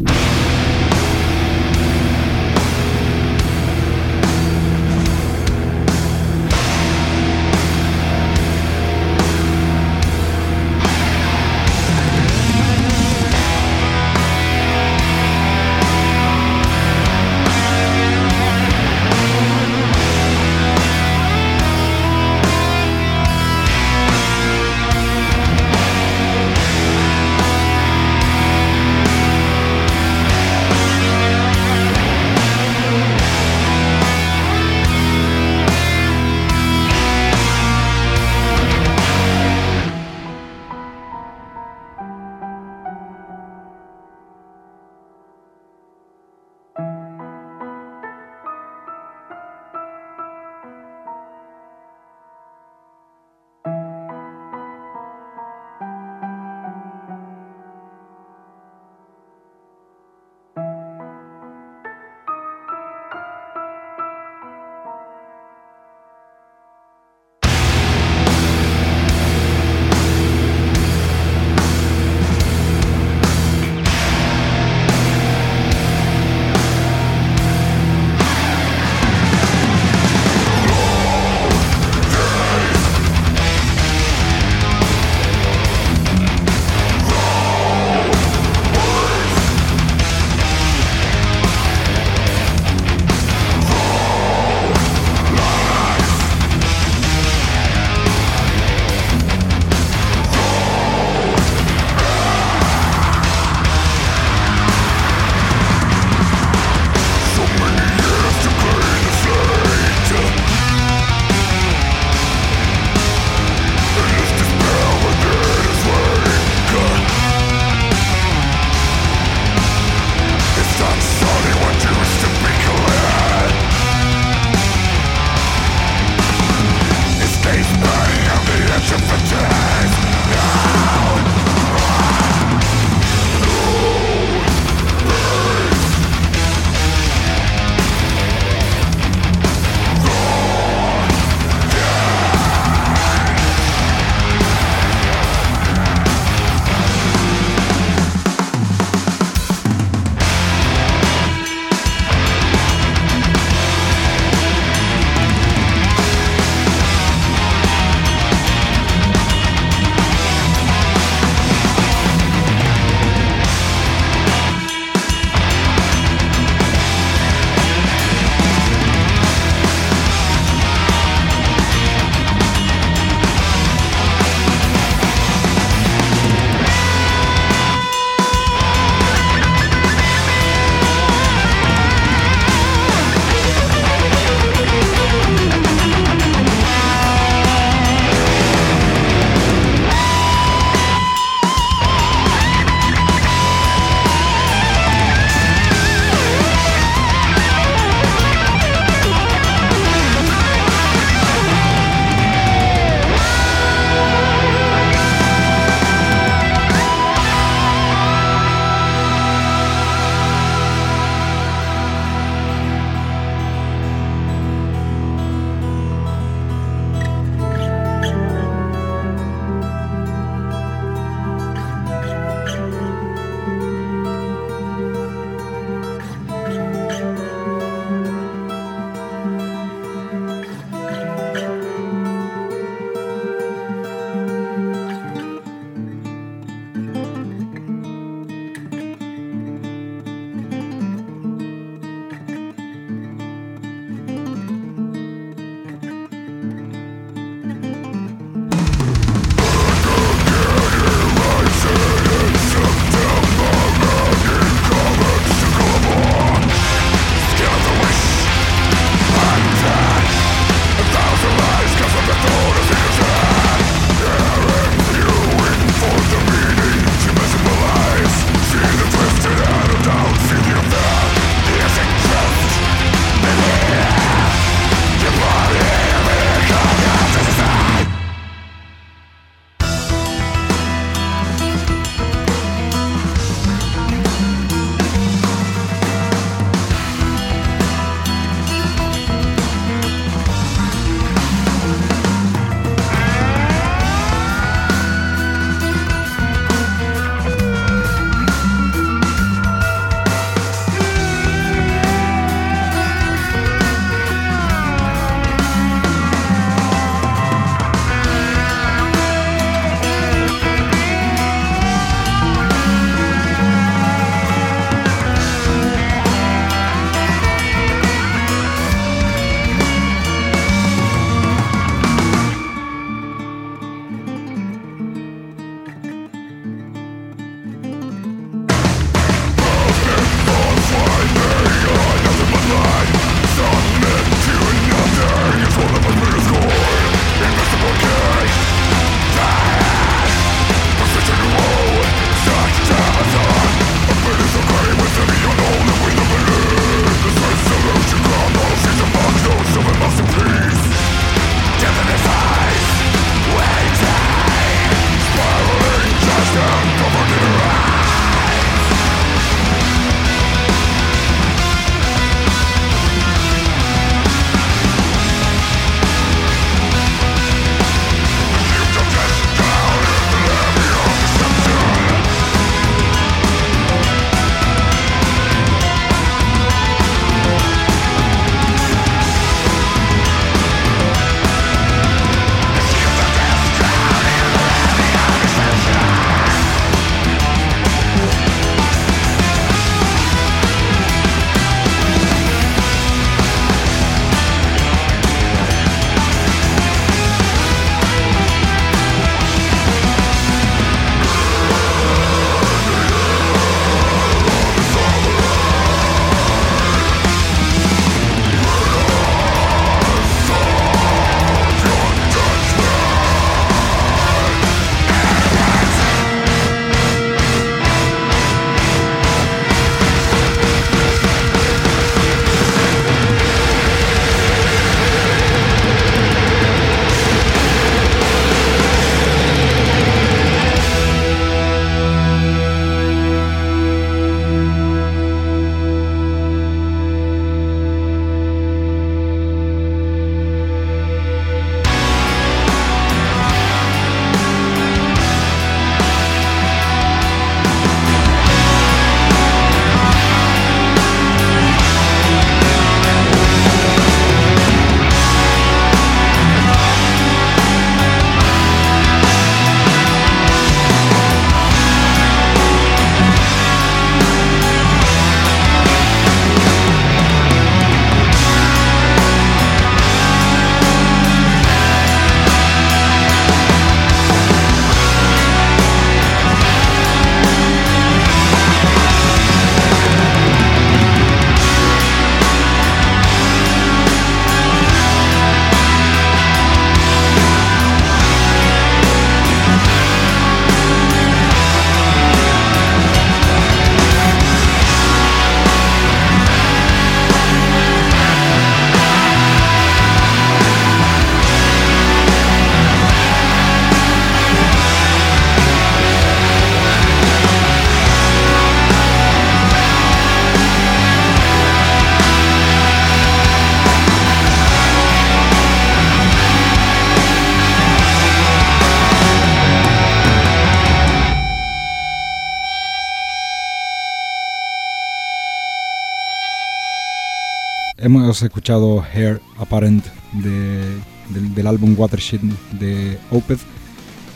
Hemos escuchado Hair Apparent de- del, del álbum Watershed de Opeth.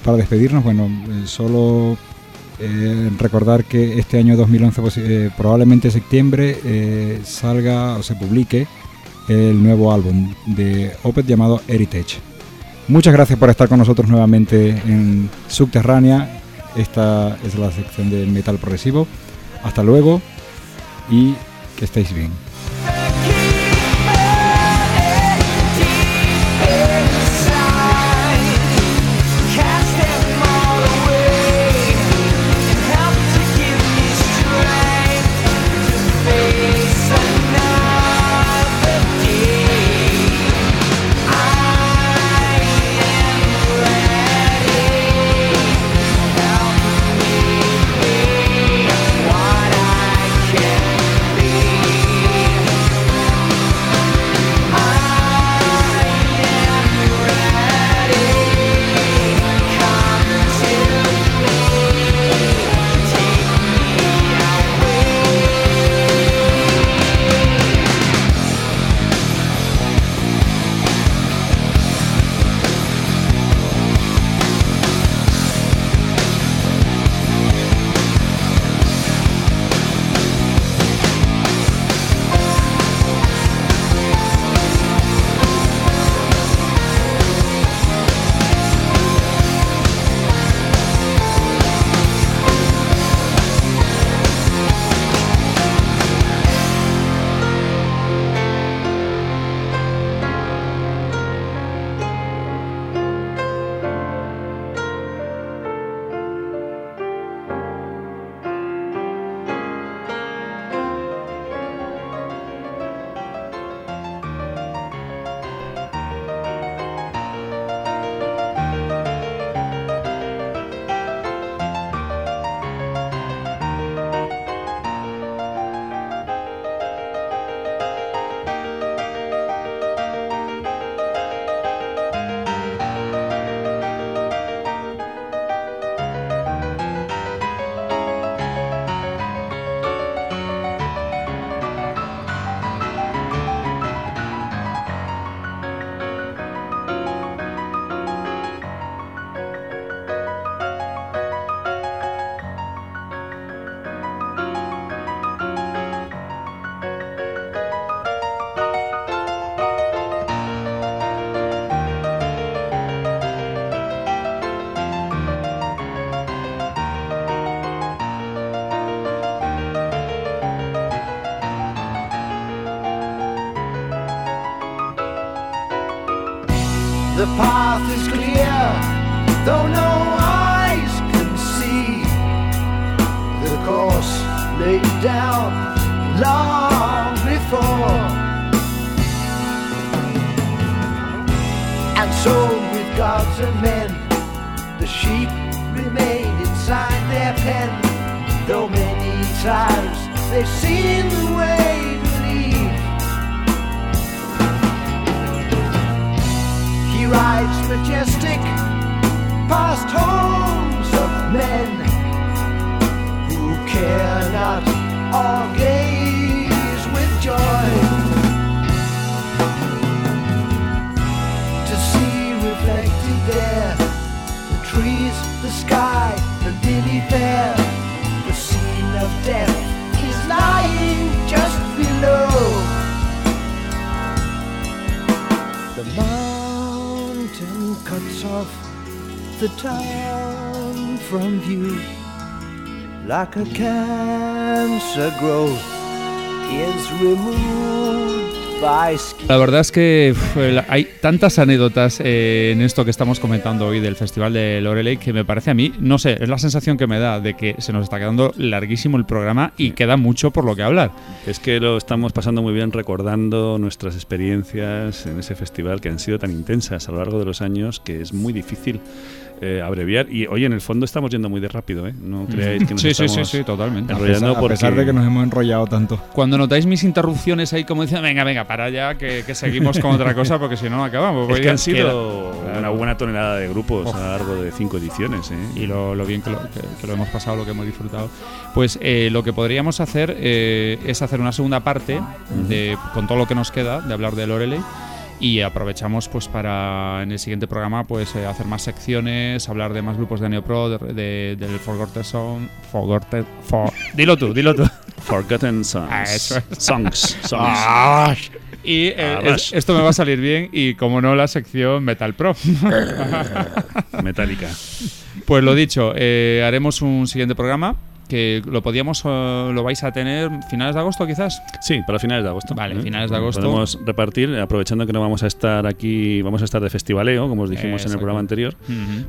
Para despedirnos, bueno, eh, solo eh, recordar que este año 2011, pues, eh, probablemente en septiembre, salga o se publique el nuevo álbum de Opeth llamado Heritage. Muchas gracias por estar con nosotros nuevamente en Subterránea. Esta es la sección de metal progresivo. Hasta luego y que estéis bien. Like a cancer growth is removed by skin. La verdad es que hay tantas anécdotas eh, en esto que estamos comentando hoy del Festival de Loreley que me parece a mí, no sé, es la sensación que me da de que se nos está quedando larguísimo el programa y queda mucho por lo que hablar. Es que lo estamos pasando muy bien recordando nuestras experiencias en ese festival que han sido tan intensas a lo largo de los años que es muy difícil eh, abreviar. Y oye, en el fondo estamos yendo muy de rápido, ¿eh? No creáis que nos Sí, sí, sí, estamos sí, totalmente. A enrollando pesar, a porque... pesar de que nos hemos enrollado tanto. Cuando notáis mis interrupciones ahí como diciendo, venga, venga, para ya, que, que seguimos con otra cosa porque si no, no acabamos. Es que han sido Claro. una buena tonelada de grupos a lo largo de cinco ediciones, ¿eh? y lo, lo bien que lo, que- que lo hemos pasado, lo que hemos disfrutado. Pues eh, lo que podríamos hacer eh, es hacer una segunda parte de, con todo lo que nos queda de hablar de Loreley y aprovechamos pues para en el siguiente programa pues eh, hacer más secciones, hablar de más grupos de Neopro, de, de- del Forgotten Song, Forgotten, for- dilo tú, dilo tú. [laughs] Forgotten Songs. Ah, eso es. Songs. Songs. Ah, y eh, Ah, es- esto me va a salir bien y como no la sección Metal Pro. [laughs] Metallica. Pues lo dicho, eh, haremos un siguiente programa que lo podíamos, eh, lo vais a tener finales de agosto quizás. Sí, para finales de agosto. Vale, ¿eh? finales de agosto. Podemos repartir, aprovechando que no vamos a estar aquí, vamos a estar de festivaleo, como os dijimos en el programa anterior,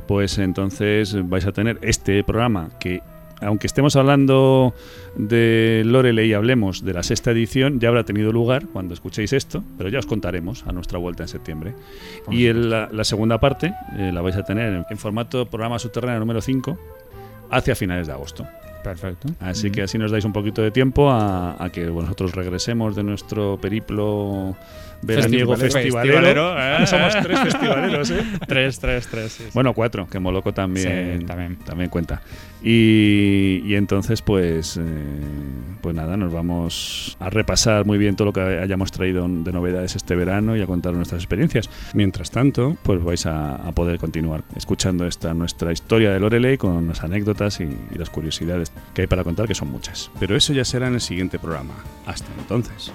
pues entonces vais a tener este programa que, aunque estemos hablando de Loreley y hablemos de la sexta edición, ya habrá tenido lugar cuando escuchéis esto, pero ya os contaremos a nuestra vuelta en septiembre. Y el- la, la segunda parte eh, la vais a tener en, en formato programa subterráneo número 5 hacia finales de agosto. Perfecto. Así que así nos dais un poquito de tiempo a, a que nosotros regresemos de nuestro periplo veraniego Festivalero. festivalero. Festivalero, ¿eh? Somos tres festivaleros, ¿eh? [laughs] tres, tres, tres. sí, sí. Bueno, cuatro, que Moloco también, Sí, también. también cuenta. Y, y entonces, pues, eh, pues nada, nos vamos a repasar muy bien todo lo que hayamos traído de novedades este verano y a contar nuestras experiencias. Mientras tanto, pues vais a, a poder continuar escuchando esta nuestra historia de Loreley con las anécdotas y, y las curiosidades que hay para contar, que son muchas. Pero eso ya será en el siguiente programa. Hasta entonces.